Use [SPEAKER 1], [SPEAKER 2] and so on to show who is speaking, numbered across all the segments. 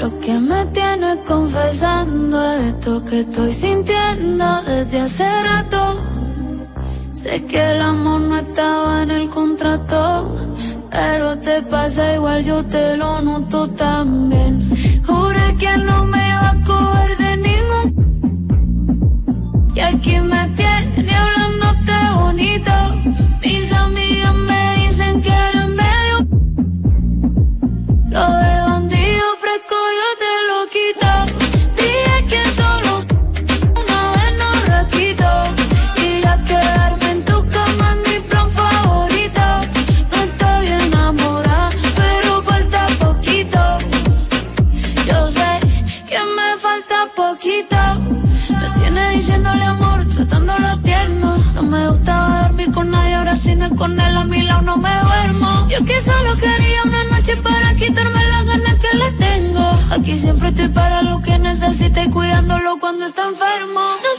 [SPEAKER 1] Lo que me tiene confesando esto que estoy sintiendo desde hace rato. Sé que el amor no estaba en el contrato, pero te pasa igual, yo te lo noto también. Juré que no me iba a coger de ningún. Y aquí me tiene hablándote bonito. Mis amigas me duermo. Yo que solo quería una noche para quitarme las ganas que le tengo. Aquí siempre estoy para lo que necesite cuidándolo cuando está enfermo. No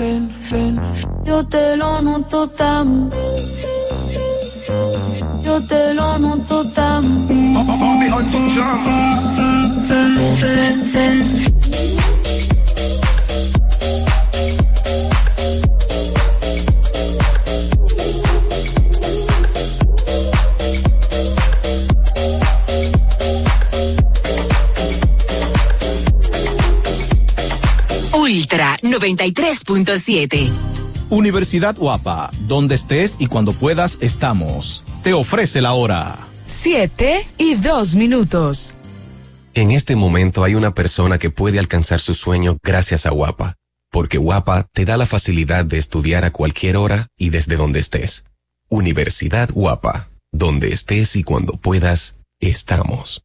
[SPEAKER 1] Ven, ven. Yo te lo noto también. Yo te lo
[SPEAKER 2] 93.7.
[SPEAKER 3] Universidad Guapa, donde estés y cuando puedas estamos. Te ofrece la hora.
[SPEAKER 2] 7 y 2 minutos.
[SPEAKER 4] En este momento hay una persona que puede alcanzar su sueño gracias a Guapa, porque Guapa te da la facilidad de estudiar a cualquier hora y desde donde estés. Universidad Guapa, donde estés y cuando puedas, estamos.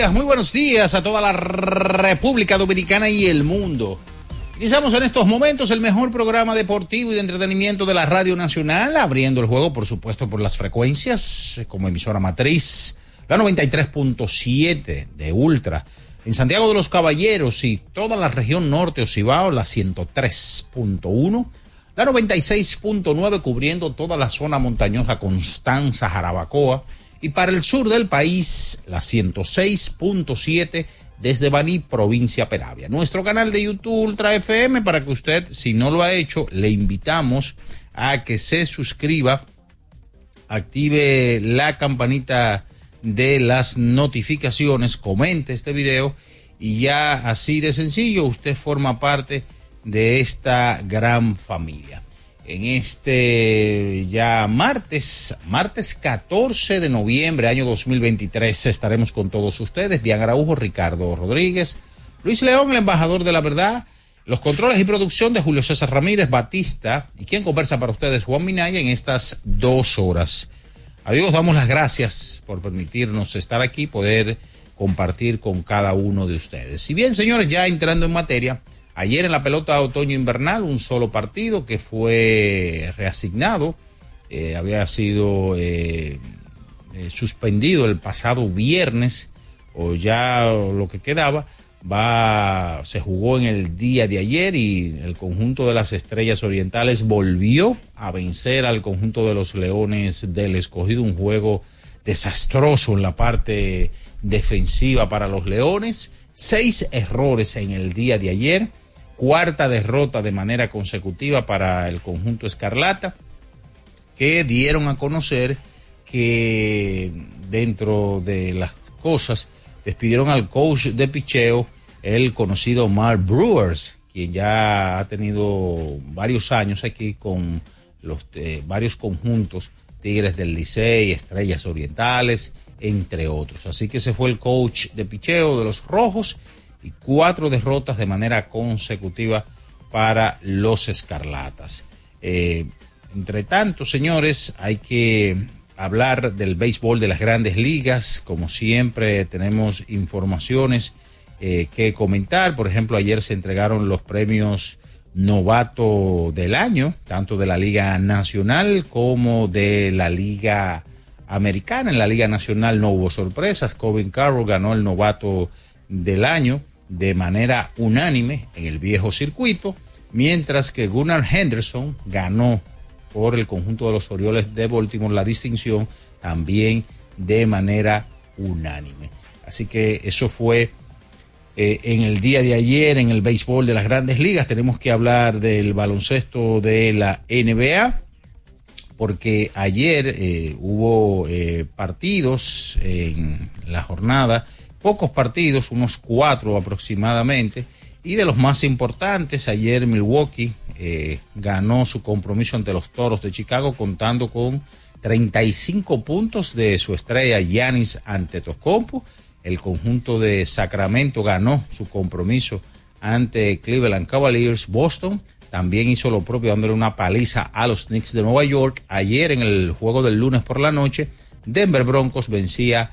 [SPEAKER 5] Días, muy buenos días a toda la República Dominicana y el mundo. Iniciamos en estos momentos el mejor programa deportivo y de entretenimiento de la Radio Nacional, abriendo el juego, por supuesto, por las frecuencias, como emisora matriz, la 93.7 de Ultra, en Santiago de los Caballeros y toda la región norte Ocibao, la 103.1, la 96.9 cubriendo toda la zona montañosa Constanza, Jarabacoa, y para el sur del país, la 106.7 desde Baní, provincia Peravia. Nuestro canal de YouTube Ultra FM, para que usted, si no lo ha hecho, le invitamos a que se suscriba, active la campanita de las notificaciones, comente este video y ya así de sencillo usted forma parte de esta gran familia en este ya martes, martes 14 de noviembre, año 2023, estaremos con todos ustedes. Bian Araujo, Ricardo Rodríguez, Luis León, el embajador de la verdad, los controles y producción de Julio César Ramírez Batista y quien conversa para ustedes, Juan Minaya, en estas dos horas. Amigos, damos las gracias por permitirnos estar aquí, poder compartir con cada uno de ustedes. Si bien, señores, ya entrando en materia, Ayer en la pelota otoño-invernal, un solo partido que fue reasignado, eh, había sido eh, eh, suspendido el pasado viernes, o ya lo que quedaba, va, se jugó en el día de ayer y el conjunto de las estrellas orientales volvió a vencer al conjunto de los leones del escogido, un juego desastroso en la parte defensiva para los leones, seis errores en el día de ayer cuarta derrota de manera consecutiva para el conjunto Escarlata, que dieron a conocer que dentro de las cosas despidieron al coach de picheo, el conocido Mark Brewers, quien ya ha tenido varios años aquí con los eh, varios conjuntos, Tigres del Licey, Estrellas Orientales, entre otros. Así que ese fue el coach de picheo de los Rojos y cuatro derrotas de manera consecutiva para los Escarlatas. Eh, entre tanto, señores, hay que hablar del béisbol de las grandes ligas. Como siempre, tenemos informaciones eh, que comentar. Por ejemplo, ayer se entregaron los premios novato del año, tanto de la Liga Nacional como de la Liga Americana. En la Liga Nacional no hubo sorpresas. Covin Carroll ganó el novato del año de manera unánime en el viejo circuito, mientras que Gunnar Henderson ganó por el conjunto de los Orioles de Baltimore la distinción también de manera unánime. Así que eso fue eh, en el día de ayer en el béisbol de las grandes ligas. Tenemos que hablar del baloncesto de la NBA, porque ayer eh, hubo eh, partidos en la jornada, pocos partidos, unos cuatro aproximadamente, y de los más importantes, ayer Milwaukee ganó su compromiso ante los Toros de Chicago contando con 35 puntos de su estrella Yanis Antetokounmpo el conjunto de Sacramento ganó su compromiso ante Cleveland Cavaliers. Boston también hizo lo propio dándole una paliza a los Knicks de Nueva York. Ayer en el juego del lunes por la noche, Denver Broncos vencía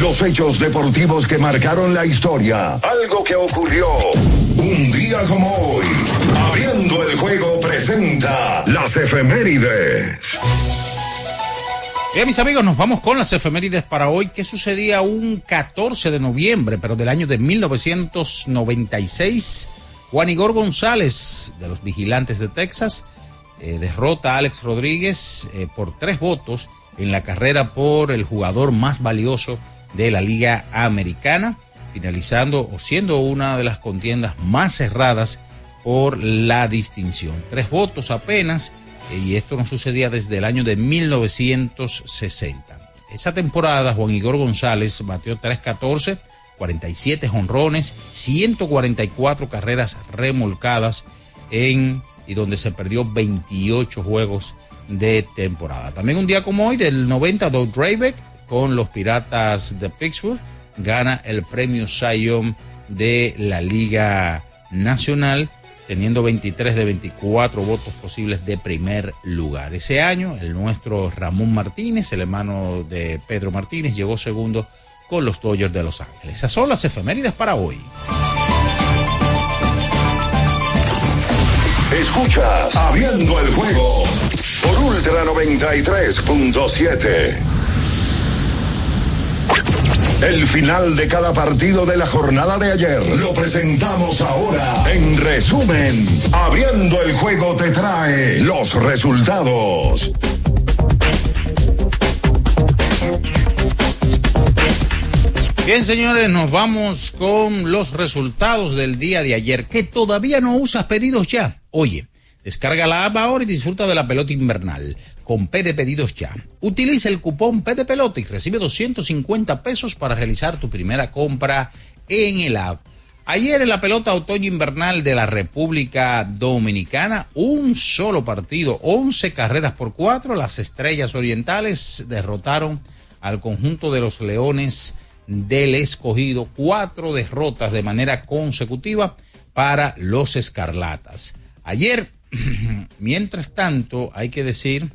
[SPEAKER 6] Los hechos deportivos que marcaron la historia. Algo que ocurrió un día como hoy. Abriendo el juego presenta las efemérides.
[SPEAKER 5] Bien, mis amigos, nos vamos con las efemérides para hoy. ¿Qué sucedía un 14 de noviembre, pero del año de 1996? Juan Igor González, de los Vigilantes de Texas, eh, derrota a Alex Rodríguez eh, por tres votos en la carrera por el jugador más valioso de la Liga Americana, finalizando o siendo una de las contiendas más cerradas por la distinción. Tres votos apenas y esto no sucedía desde el año de 1960. Esa temporada Juan Igor González batió 314, 47 jonrones, 144 carreras remolcadas en y donde se perdió 28 juegos de temporada. También un día como hoy del 90 Doug Draybeck con los Piratas de Pittsburgh gana el premio Cy de la Liga Nacional teniendo 23 de 24 votos posibles de primer lugar. Ese año, el nuestro Ramón Martínez, el hermano de Pedro Martínez, llegó segundo con los Dodgers de Los Ángeles. Esas son las efemérides para hoy.
[SPEAKER 6] Escuchas Abriendo el juego por Ultra 93.7. El final de cada partido de la jornada de ayer lo presentamos ahora. En resumen, abriendo el juego te trae los resultados.
[SPEAKER 5] Bien, señores, nos vamos con los resultados del día de ayer. Que todavía no usas pedidos ya. Oye, descarga la app ahora y disfruta de la pelota invernal con P de Pedidos Ya. Utiliza el cupón P de Pelota y recibe 250 pesos para realizar tu primera compra en el app. Ayer en la pelota otoño-invernal de la República Dominicana, un solo partido, 11 carreras por cuatro. Las Estrellas Orientales derrotaron al conjunto de los Leones del Escogido, cuatro derrotas de manera consecutiva para los Escarlatas. Ayer, mientras tanto, hay que decir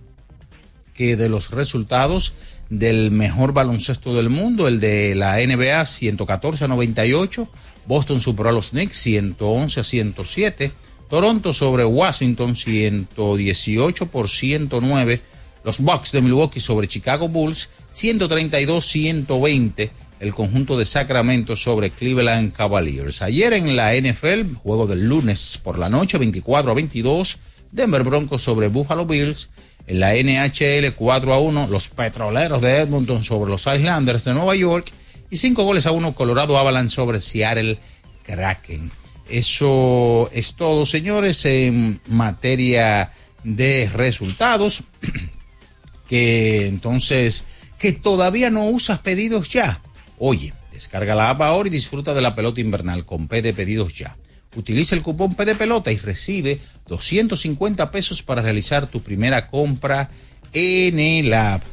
[SPEAKER 5] que de los resultados del mejor baloncesto del mundo, el de la NBA 114 a 98, Boston superó a los Knicks 111 a 107, Toronto sobre Washington 118 por 109, los Bucks de Milwaukee sobre Chicago Bulls 132 120, el conjunto de Sacramento sobre Cleveland Cavaliers. Ayer en la NFL, juego del lunes por la noche 24 a 22, Denver Broncos sobre Buffalo Bills en la NHL 4 a 1, los Petroleros de Edmonton sobre los Islanders de Nueva York y 5 goles a 1 Colorado Avalanche sobre Seattle Kraken. Eso es todo, señores, en materia de resultados. que entonces, que todavía no usas pedidos ya. Oye, descarga la app ahora y disfruta de la pelota invernal con P de pedidos ya Utiliza el cupón P de pelota y recibe 250 pesos para realizar tu primera compra en el app.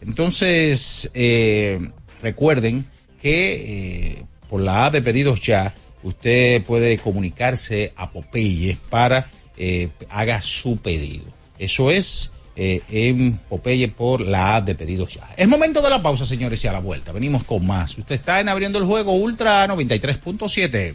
[SPEAKER 5] Entonces, eh, recuerden que eh, por la app de pedidos ya, usted puede comunicarse a Popeye para eh, haga su pedido. Eso es en Popeye por la app de pedidos ya. Es momento de la pausa, señores, y a la vuelta. Venimos con más. Usted está en abriendo el juego Ultra 93.7.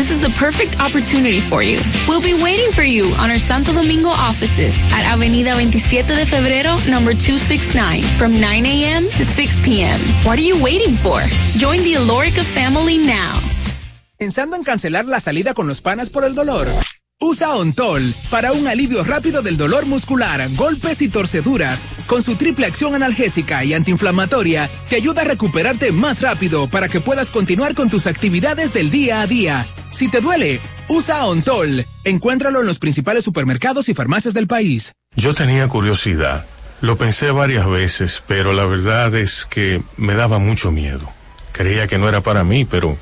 [SPEAKER 7] This is the perfect opportunity for you. We'll be waiting for you on our Santo Domingo offices at Avenida 27 de Febrero, number 269, from 9 a.m. to 6 p.m. What are you waiting for? Join the Alorica family now.
[SPEAKER 8] Pensando en cancelar la salida con los panas por el dolor. Usa Ontol para un alivio rápido del dolor muscular, golpes y torceduras. Con su triple acción analgésica y antiinflamatoria, te ayuda a recuperarte más rápido para que puedas continuar con tus actividades del día a día. Si te duele, usa Ontol. Encuéntralo en los principales supermercados y farmacias del país.
[SPEAKER 9] Yo tenía curiosidad. Lo pensé varias veces, pero la verdad es que me daba mucho miedo. Creía que no era para mí, pero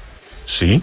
[SPEAKER 9] sí.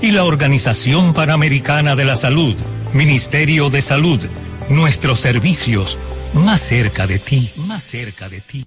[SPEAKER 10] y la Organización Panamericana de la Salud, Ministerio de Salud, nuestros servicios más cerca de ti, más cerca de ti.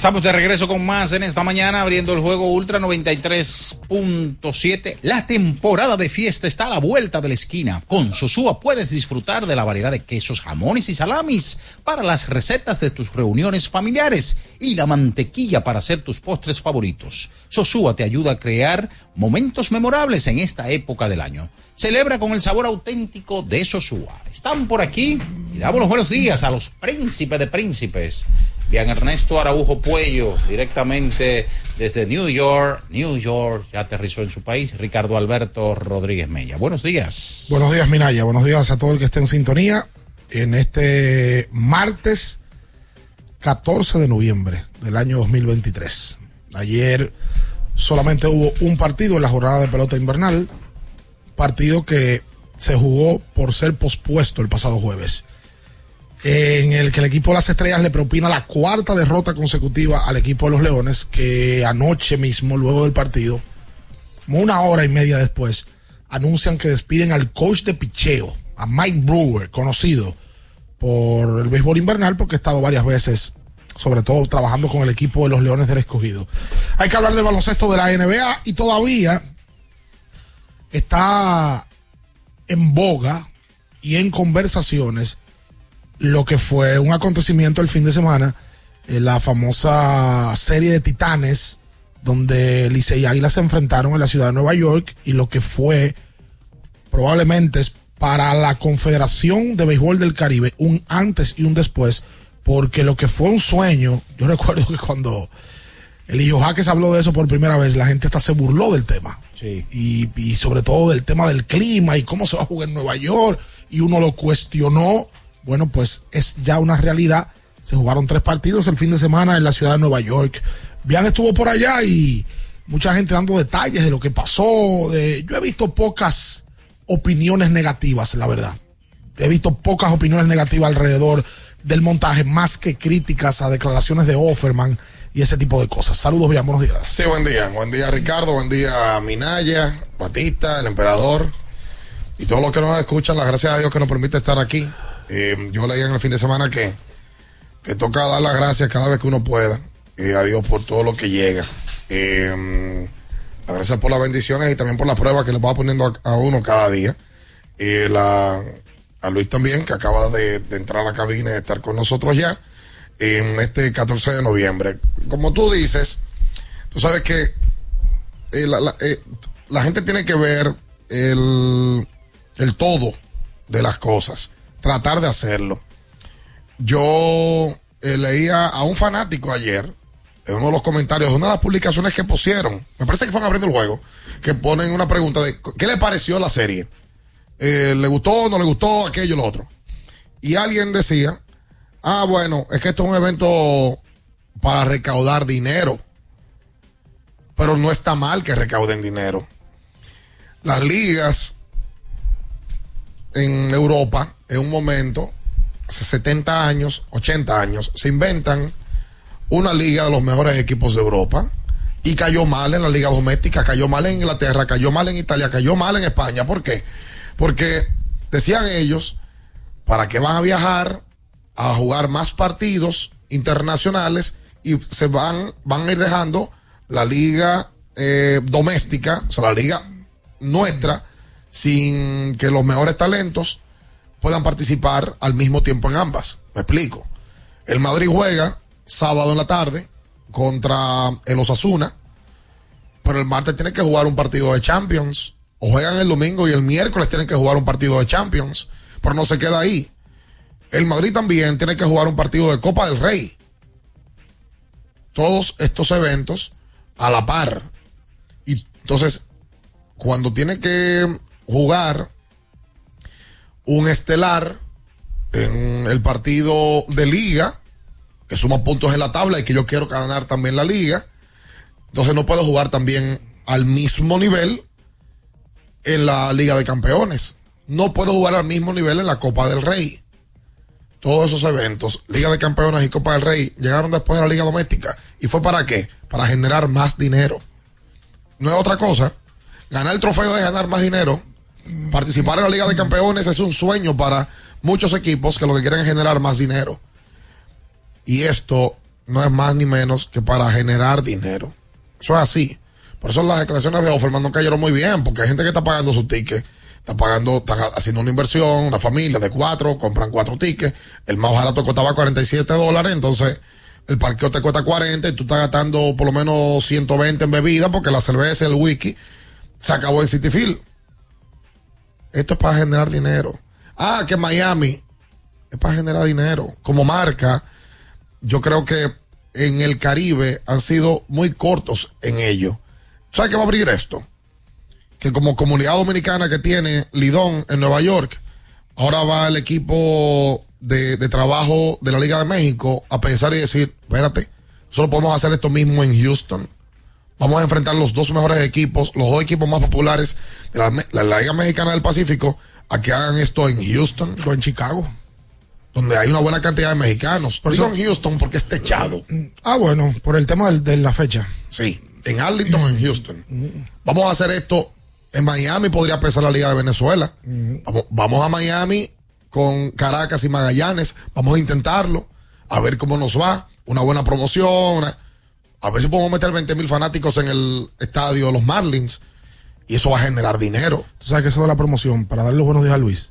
[SPEAKER 5] Estamos de regreso con más en esta mañana, abriendo el juego Ultra 93.7. La temporada de fiesta está a la vuelta de la esquina. Con Sosúa puedes disfrutar de la variedad de quesos, jamones y salamis para las recetas de tus reuniones familiares y la mantequilla para hacer tus postres favoritos. Sosúa te ayuda a crear momentos memorables en esta época del año. Celebra con el sabor auténtico de Sosúa. Están por aquí y damos los buenos días a los príncipes de príncipes. Bien, Ernesto Araujo Puello, directamente desde New York, New York, ya aterrizó en su país, Ricardo Alberto Rodríguez Mella. Buenos días.
[SPEAKER 11] Buenos días, Minaya. Buenos días a todo el que esté en sintonía en este martes 14 de noviembre del año 2023. Ayer solamente hubo un partido en la jornada de pelota invernal, partido que se jugó por ser pospuesto el pasado jueves en el que el equipo de las estrellas le propina la cuarta derrota consecutiva al equipo de los Leones, que anoche mismo, luego del partido, como una hora y media después, anuncian que despiden al coach de picheo, a Mike Brewer, conocido por el béisbol invernal, porque ha estado varias veces, sobre todo trabajando con el equipo de los Leones del Escogido. Hay que hablar del baloncesto de la NBA y todavía está en boga y en conversaciones lo que fue un acontecimiento el fin de semana, eh, la famosa serie de Titanes, donde Licey y Águila se enfrentaron en la ciudad de Nueva York y lo que fue probablemente es para la Confederación de Béisbol del Caribe un antes y un después, porque lo que fue un sueño, yo recuerdo que cuando el hijo Jaques habló de eso por primera vez, la gente hasta se burló del tema.
[SPEAKER 5] Sí.
[SPEAKER 11] Y, y sobre todo del tema del clima y cómo se va a jugar en Nueva York, y uno lo cuestionó bueno, pues es ya una realidad. Se jugaron tres partidos el fin de semana en la ciudad de Nueva York. Bian estuvo por allá y mucha gente dando detalles de lo que pasó. De, yo he visto pocas opiniones negativas, la verdad. He visto pocas opiniones negativas alrededor del montaje, más que críticas a declaraciones de Offerman y ese tipo de cosas. Saludos, Bian, buenos días.
[SPEAKER 12] Sí, buen día. Buen día, Ricardo. Buen día, Minaya, Batista, el emperador y todos los que nos escuchan. La gracias a Dios que nos permite estar aquí. Eh, yo leía en el fin de semana que, que toca dar las gracias cada vez que uno pueda eh, a Dios por todo lo que llega. Eh, las gracias por las bendiciones y también por las pruebas que le va poniendo a, uno cada día. La, a Luis también, que acaba de, entrar a la cabina y de estar con nosotros ya en este 14 de noviembre. Como tú dices, tú sabes que la, la, gente tiene que ver el, el todo de las cosas tratar de hacerlo. Yo eh, leía a un fanático ayer, en uno de los comentarios una de las publicaciones que pusieron, me parece que fueron abriendo el juego, que ponen una pregunta de ¿qué le pareció la serie? Eh, ¿Le gustó, no le gustó, aquello, lo otro? Y alguien decía, ah, bueno, es que esto es un evento para recaudar dinero, pero no está mal que recauden dinero. Las ligas en Europa, en un momento, hace 70 años, 80 años, se inventan una liga de los mejores equipos de Europa y cayó mal en la liga doméstica, cayó mal en Inglaterra, cayó mal en Italia, cayó mal en España. ¿Por qué? Porque decían ellos, ¿para qué van a viajar a jugar más partidos internacionales y se van, van a ir dejando la liga eh, doméstica, o sea, la liga nuestra, sin que los mejores talentos puedan participar al mismo tiempo en ambas. Me explico. El Madrid juega sábado en la tarde contra el Osasuna, pero el martes tiene que jugar un partido de Champions. O juegan el domingo y el miércoles tienen que jugar un partido de Champions, pero no se queda ahí. El Madrid también tiene que jugar un partido de Copa del Rey. Todos estos eventos a la par. Y entonces, cuando tiene que jugar un estelar en el partido de liga, que suma puntos en la tabla y que yo quiero ganar también la liga. Entonces no puedo jugar también al mismo nivel en la Liga de Campeones. No puedo jugar al mismo nivel en la Copa del Rey. Todos esos eventos, Liga de Campeones y Copa del Rey, llegaron después de la Liga Doméstica. ¿Y fue para qué? Para generar más dinero. No es otra cosa. Ganar el trofeo de ganar más dinero Participar en la Liga de Campeones es un sueño para muchos equipos que lo que quieren es generar más dinero. Y esto no es más ni menos que para generar dinero. Eso es así. Por eso las declaraciones de Offerman no cayeron muy bien, porque hay gente que está pagando su ticket, está pagando, están haciendo una inversión, una familia de cuatro, compran cuatro tickets, el más barato costaba 47 dólares, entonces el parqueo te cuesta 40 y tú estás gastando por lo menos 120 en bebida porque la cerveza, el whisky, se acabó en City Field. Esto es para generar dinero. Ah, que Miami es para generar dinero. Como marca, yo creo que en el Caribe han sido muy cortos en ello. ¿Sabes qué va a abrir esto? Que como comunidad dominicana que tiene Lidón en Nueva York, ahora va el equipo de, de trabajo de la Liga de México a pensar y decir, espérate, solo podemos hacer esto mismo en Houston. Vamos a enfrentar los dos mejores equipos, los dos equipos más populares de la, la- la Liga Mexicana del Pacífico, a que hagan esto en Houston.
[SPEAKER 11] O en Chicago.
[SPEAKER 12] Donde hay una buena cantidad de mexicanos.
[SPEAKER 11] Por
[SPEAKER 12] Digo
[SPEAKER 11] eso-
[SPEAKER 12] en Houston porque es techado.
[SPEAKER 11] Ah, bueno, por el tema del- de la fecha.
[SPEAKER 12] Sí, en Arlington, en Houston. Vamos a hacer esto. En Miami podría pesar la Liga de Venezuela. Vamos, a Miami con Caracas y Magallanes. Vamos a intentarlo. A ver cómo nos va. Una buena promoción. a ver si podemos meter 20 mil fanáticos en el estadio de los Marlins. Y eso va a generar dinero.
[SPEAKER 11] Tú sabes que eso de la promoción, para darle los buenos días a Luis.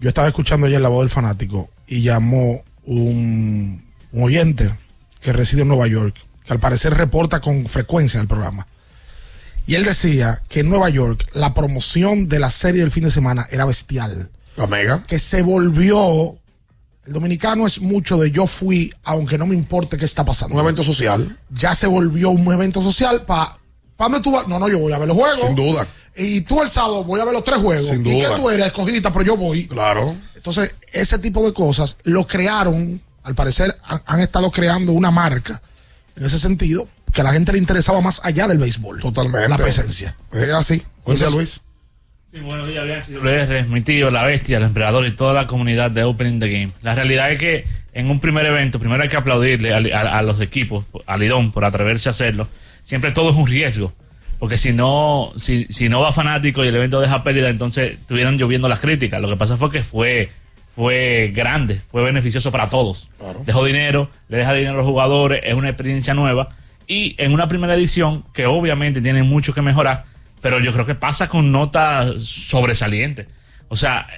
[SPEAKER 11] Yo estaba escuchando ayer la voz del fanático y llamó un oyente que reside en Nueva York, que al parecer reporta con frecuencia el programa. Y él decía que en Nueva York la promoción de la serie del fin de semana era bestial.
[SPEAKER 12] La mega.
[SPEAKER 11] Que se volvió. El dominicano es mucho de yo fui, aunque no me importe qué está pasando.
[SPEAKER 12] Un evento social.
[SPEAKER 11] Ya se volvió un evento social para. ¿Para dónde tú vas? No, no, yo voy a ver los juegos.
[SPEAKER 12] Sin duda.
[SPEAKER 11] Y tú el sábado voy a ver los tres juegos.
[SPEAKER 12] Sin
[SPEAKER 11] ¿Y
[SPEAKER 12] duda.
[SPEAKER 11] que tú eres escogidita? Pero yo voy.
[SPEAKER 12] Claro.
[SPEAKER 11] Entonces, ese tipo de cosas lo crearon, al parecer han, han estado creando una marca en ese sentido, que a la gente le interesaba más allá del béisbol.
[SPEAKER 12] Totalmente.
[SPEAKER 11] La presencia.
[SPEAKER 12] Es así. Buen día, Luis.
[SPEAKER 13] Sí, buenos días, Bianchi WR, mi tío, la bestia, el emperador y toda la comunidad de Opening the Game. La realidad es que en un primer evento, primero hay que aplaudirle a, a- a los equipos, a Lidón, por atreverse a hacerlo. Siempre todo es un riesgo. Porque si no, si, si no va fanático y el evento deja pérdida, entonces estuvieran lloviendo las críticas. Lo que pasa fue que fue, fue grande, fue beneficioso para todos. Dejó dinero, le deja dinero a los jugadores, es una experiencia nueva. Y en una primera edición, que obviamente tiene mucho que mejorar, pero yo creo que pasa con notas sobresalientes. O sea,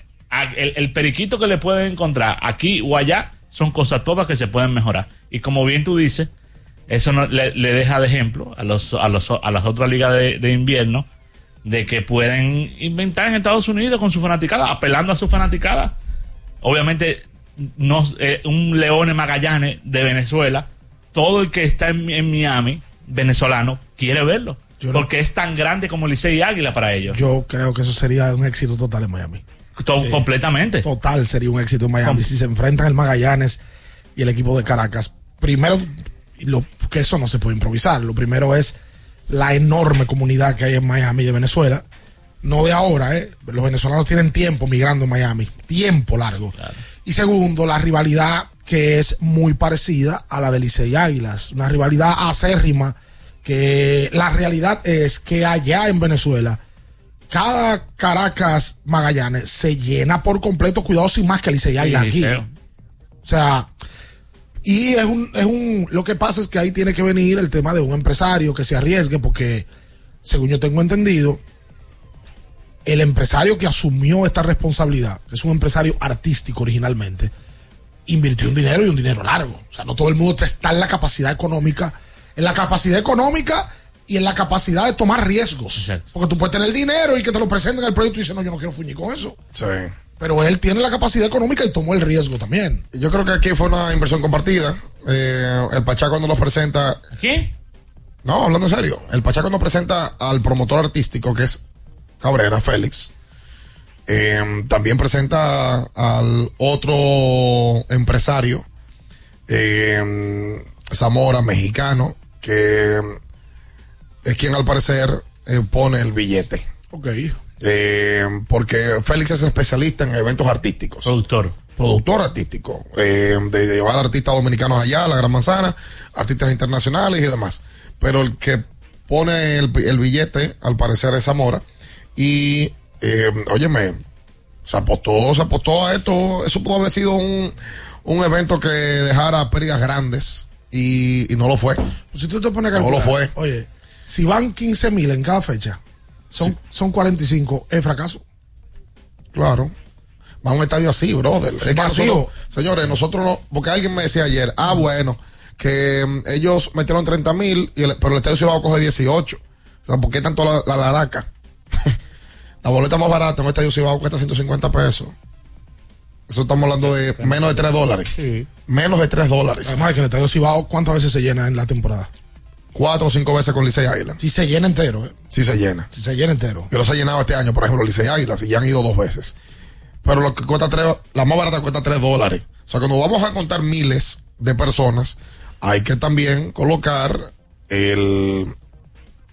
[SPEAKER 13] el, periquito que le pueden encontrar aquí o allá son cosas todas que se pueden mejorar. Y como bien tú dices, eso no, le, deja de ejemplo a, los, a, los, a las otras ligas de, de invierno de que pueden inventar en Estados Unidos con su fanaticada, apelando a su fanaticada. Obviamente, no, eh, un Leone Magallanes de Venezuela, todo el que está en, en Miami, venezolano, quiere verlo. porque es tan grande como Licey y Águila para ellos.
[SPEAKER 11] Yo creo que eso sería un éxito total en Miami.
[SPEAKER 13] To- Completamente.
[SPEAKER 11] Total sería un éxito en Miami. Si se enfrentan el Magallanes y el equipo de Caracas. Primero, lo, que eso no se puede improvisar. Lo primero es la enorme comunidad que hay en Miami de Venezuela. No de ahora, ¿eh? Los venezolanos tienen tiempo migrando en Miami. Tiempo largo. Y segundo, la rivalidad que es muy parecida a la de Licey y Águilas. Una rivalidad acérrima que la realidad es que allá en Venezuela cada Caracas Magallanes se llena por completo, cuidado sin más que Licey Águilas
[SPEAKER 13] Sí,
[SPEAKER 11] aquí. O sea, y es un, es un, lo que pasa es que ahí tiene que venir el tema de un empresario que se arriesgue, porque según yo tengo entendido, el empresario que asumió esta responsabilidad, que es un empresario artístico originalmente, invirtió un dinero y un dinero largo. O sea, no todo el mundo está en la capacidad económica, en la capacidad económica y en la capacidad de tomar riesgos. Porque tú puedes tener dinero y que te lo presenten el proyecto y dices, no, yo no quiero fuñir con eso.
[SPEAKER 12] Sí.
[SPEAKER 11] Pero él tiene la capacidad económica y tomó el riesgo también.
[SPEAKER 12] Yo creo que aquí fue una inversión compartida. Eh, el Pachá cuando nos presenta.
[SPEAKER 13] ¿Qué?
[SPEAKER 12] No, hablando en serio. El Pachá cuando presenta al promotor artístico que es Cabrera, Félix. Eh, también presenta al otro empresario, eh, Zamora, mexicano, que es quien al parecer eh, pone el billete.
[SPEAKER 11] Ok.
[SPEAKER 12] Eh, porque Félix es especialista en eventos artísticos.
[SPEAKER 13] Productor.
[SPEAKER 12] Productor artístico. eh, de, de llevar artistas dominicanos allá, a la Gran Manzana, artistas internacionales y demás. Pero el que pone el, el billete, al parecer, es Zamora. Y, eh, óyeme, se apostó, se apostó a esto. Eso pudo haber sido un, un evento que dejara pérdidas grandes y, y no lo fue.
[SPEAKER 11] Si tú te pones a
[SPEAKER 12] No lo fue.
[SPEAKER 11] Oye, si van 15 mil en cada fecha, son, son 45, es fracaso.
[SPEAKER 12] Claro. Va a un estadio así, brother. Es que
[SPEAKER 11] Vacío.
[SPEAKER 12] nosotros- señores, nosotros no, porque alguien me decía ayer, ah, bueno, que mm, ellos metieron 30 mil, pero el estadio Cibao coge 18. O sea, ¿por qué tanto la, la laraca? la boleta más barata en un estadio Cibao cuesta 150 pesos. Eso estamos hablando de menos de 3 dólares. Menos de 3 dólares.
[SPEAKER 11] Además, que el estadio Cibao, ¿cuántas veces se llena en la temporada?
[SPEAKER 12] Cuatro o cinco veces con Licey Island.
[SPEAKER 11] Si se llena entero, ¿eh?
[SPEAKER 12] Sí se llena.
[SPEAKER 11] Si se llena entero.
[SPEAKER 12] No se ha llenado este año, por ejemplo, Licey Águilas, y ya han ido dos veces. Pero lo que cuesta tres, la más barata cuesta tres dólares. O sea, cuando vamos a contar miles de personas, hay que también colocar el,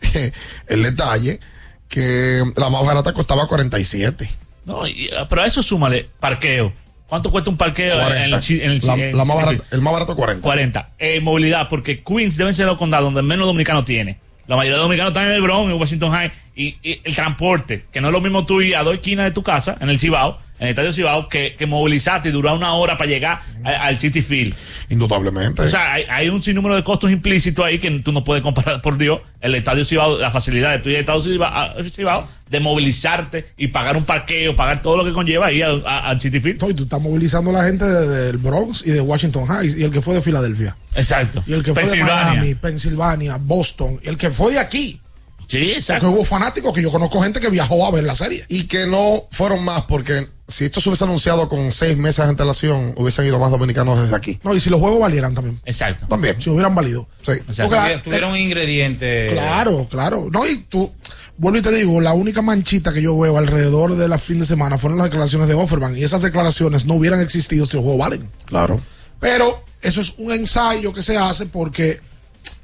[SPEAKER 12] el detalle que la más barata costaba 47.
[SPEAKER 13] No, y, pero a eso súmale parqueo. ¿Cuánto cuesta un parqueo en
[SPEAKER 12] 40.
[SPEAKER 13] el, en el
[SPEAKER 12] La-
[SPEAKER 13] en
[SPEAKER 12] la más barata- el más barato 40.
[SPEAKER 13] 40. Eh, movilidad, porque Queens deben ser los condados donde menos dominicanos tiene. La mayoría de dominicanos están en el Bronx, en Washington High, y, y el transporte, que no es lo mismo tú ir a dos esquinas de tu casa, en el Cibao, en el estadio Cibao, que, que movilizarte y durar una hora para llegar a- al City Field.
[SPEAKER 12] Indudablemente.
[SPEAKER 13] O sea, hay, hay un sinnúmero de costos implícitos ahí que tú no puedes comparar, por Dios, el estadio Cibao, la facilidad de tu ir al estadio Cibao, de movilizarte y pagar un parqueo, pagar todo lo que conlleva ir al, a- al City Field.
[SPEAKER 11] No, y tú estás movilizando a la gente de- del Bronx y de Washington Heights y el que fue de Filadelfia.
[SPEAKER 13] Exacto.
[SPEAKER 11] Y el que fue de. Miami, Pensilvania, Boston, y el que fue de aquí.
[SPEAKER 13] Sí,
[SPEAKER 11] Porque hubo fanáticos que yo conozco gente que viajó a ver la serie.
[SPEAKER 12] Y que no fueron más, porque si esto se hubiese anunciado con seis meses de antelación, hubiesen ido más dominicanos desde aquí.
[SPEAKER 11] No, y si los juegos valieran también.
[SPEAKER 13] Exacto.
[SPEAKER 12] También.
[SPEAKER 11] Si hubieran valido.
[SPEAKER 12] Sí.
[SPEAKER 11] Porque la-
[SPEAKER 5] Tuvieron un ingrediente.
[SPEAKER 11] Claro, claro. No, y tú, vuelvo y te digo, la única manchita que yo veo alrededor de la fin de semana fueron las declaraciones de Offerman. Y esas declaraciones no hubieran existido si los juegos valen.
[SPEAKER 12] Claro.
[SPEAKER 11] Pero eso es un ensayo que se hace porque,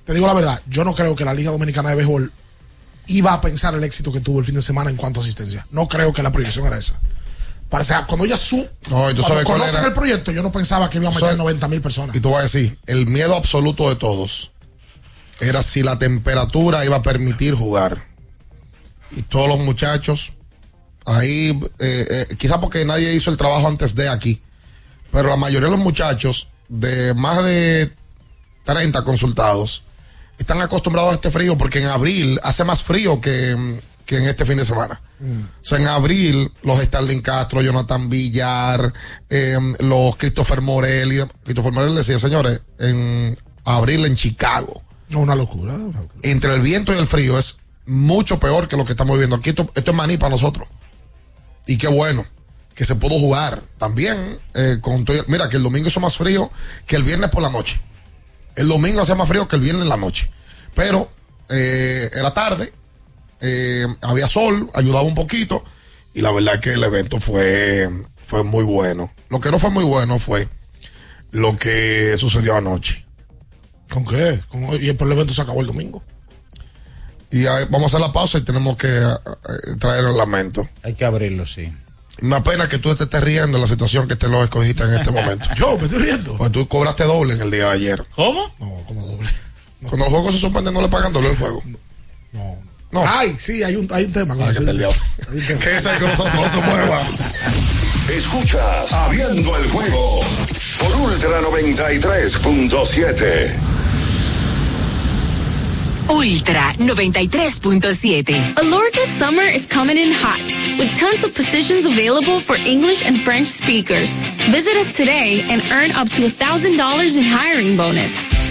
[SPEAKER 11] te digo la verdad, yo no creo que la Liga Dominicana de Béisbol iba a pensar el éxito que tuvo el fin de semana en cuanto a asistencia. No creo que la proyección era esa. Para, o sea, cuando ella su,
[SPEAKER 12] No, y tú
[SPEAKER 11] cuando
[SPEAKER 12] sabes cuál
[SPEAKER 11] conocen
[SPEAKER 12] era.
[SPEAKER 11] el proyecto, yo no pensaba que iba a meter
[SPEAKER 12] ¿Sabes?
[SPEAKER 11] 90 mil personas.
[SPEAKER 12] Y tú vas a decir, el miedo absoluto de todos era si la temperatura iba a permitir jugar. Y todos los muchachos, ahí, eh, eh, quizá porque nadie hizo el trabajo antes de aquí, pero la mayoría de los muchachos de más de 30 consultados están acostumbrados a este frío porque en abril hace más frío que, que en este fin de semana. O sea, en abril, los Starling Castro, Jonathan Villar, eh, los Christopher Morel. y- Christopher Morel decía, señores, en abril en Chicago,
[SPEAKER 11] una locura. una locura.
[SPEAKER 12] entre el viento y el frío es mucho peor que lo que estamos viviendo aquí. Esto, esto es maní para nosotros. Y qué bueno que se pudo jugar también. eh, con todo- mira, que el domingo hizo más frío que el viernes por la noche. El domingo hacía más frío que el viernes en la noche. Pero eh, era tarde, eh, había sol, ayudaba un poquito. Y la verdad es que el evento fue, fue muy bueno. Lo que no fue muy bueno fue lo que sucedió anoche.
[SPEAKER 11] ¿Con qué? Con- y el evento se acabó el domingo.
[SPEAKER 12] Y vamos a hacer la pausa y tenemos que eh, traer el lamento.
[SPEAKER 5] Hay que abrirlo, sí.
[SPEAKER 12] Me apena que tú te estés riendo de la situación que te lo escogiste en este momento.
[SPEAKER 11] Yo me estoy riendo.
[SPEAKER 12] Pues tú cobraste doble en el día de ayer.
[SPEAKER 13] ¿Cómo?
[SPEAKER 11] No, como doble.
[SPEAKER 12] Cuando los juegos se suspenden, no le pagan doble el juego.
[SPEAKER 11] No.
[SPEAKER 12] No.
[SPEAKER 11] Ay, sí, hay un, hay un tema. con
[SPEAKER 12] Ah,
[SPEAKER 11] eso.
[SPEAKER 12] que perdió.
[SPEAKER 11] Tema.
[SPEAKER 12] Quédese ahí con nosotros, no se mueva.
[SPEAKER 6] Escuchas Abriendo el juego por Ultra 93.7.
[SPEAKER 14] Ultra 93.7.
[SPEAKER 15] Alorca's summer is coming in hot, with tons of positions available for English and French speakers. Visit us today and earn up to $1,000 in hiring bonus.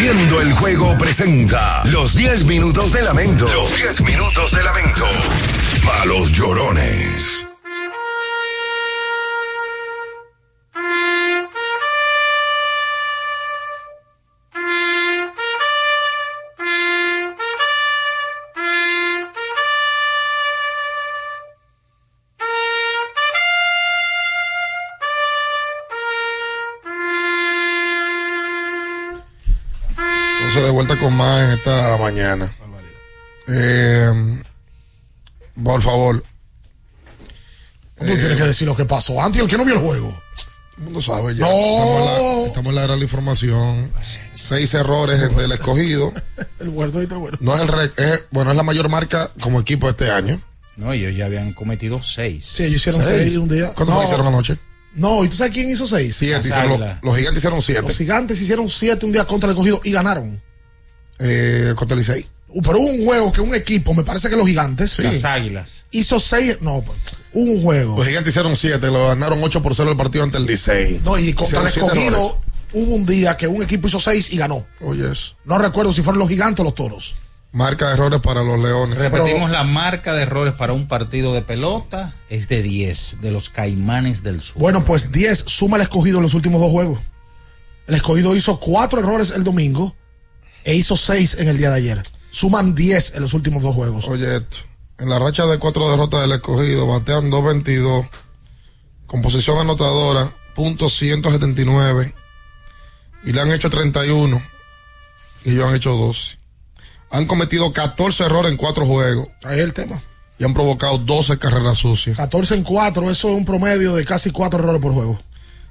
[SPEAKER 6] Abriendo el juego presenta los 10 minutos de lamento. Los 10 minutos de lamento. Para los llorones.
[SPEAKER 12] Más en esta mañana. Eh, por favor.
[SPEAKER 11] Tú tienes que decir lo que pasó antes, el que no vio el juego.
[SPEAKER 12] Todo el mundo sabe ya.
[SPEAKER 11] No.
[SPEAKER 12] Estamos, en la, estamos en la era de la información. Seis errores en- del escogido.
[SPEAKER 11] El está bueno.
[SPEAKER 12] No es el re- es, bueno, es la mayor marca como equipo este año.
[SPEAKER 16] No, ellos ya habían cometido seis.
[SPEAKER 11] Sí, ellos hicieron seis, un día.
[SPEAKER 12] ¿Cuántos
[SPEAKER 11] No.
[SPEAKER 12] hicieron anoche?
[SPEAKER 11] No, ¿y tú sabes quién hizo seis?
[SPEAKER 12] Siete. hicieron los, los gigantes hicieron siete.
[SPEAKER 11] Los gigantes hicieron siete un día contra el cogido y ganaron.
[SPEAKER 12] Eh, contra el Licey.
[SPEAKER 11] Pero hubo un juego que un equipo, me parece que los gigantes,
[SPEAKER 16] Las águilas.
[SPEAKER 11] hizo seis. No, pues, hubo un juego.
[SPEAKER 12] Los gigantes hicieron siete, lo ganaron 8 por 0 el partido ante el Licey.
[SPEAKER 11] No, y contra el
[SPEAKER 12] Hicieron
[SPEAKER 11] escogido hubo un día que un equipo hizo seis y ganó.
[SPEAKER 12] Oye.
[SPEAKER 11] No recuerdo si fueron los gigantes o los toros.
[SPEAKER 12] Marca de errores para los Leones.
[SPEAKER 16] Repetimos la marca de errores para un partido de pelota es de 10 de los Caimanes del Sur.
[SPEAKER 11] Bueno, pues 10 suma el escogido en los últimos dos juegos. El escogido hizo cuatro errores el domingo e hizo seis en el día de ayer. Suman 10 en los últimos dos juegos.
[SPEAKER 12] Oye, esto. En la racha de cuatro derrotas del escogido, batean 2.22, con posición anotadora, punto 179, y le han hecho 31, y ellos han hecho 12. Han cometido 14 errores en cuatro juegos.
[SPEAKER 11] Ahí es el tema.
[SPEAKER 12] Y han provocado 12 carreras sucias.
[SPEAKER 11] 14 en 4, eso es un promedio de casi cuatro errores por juego.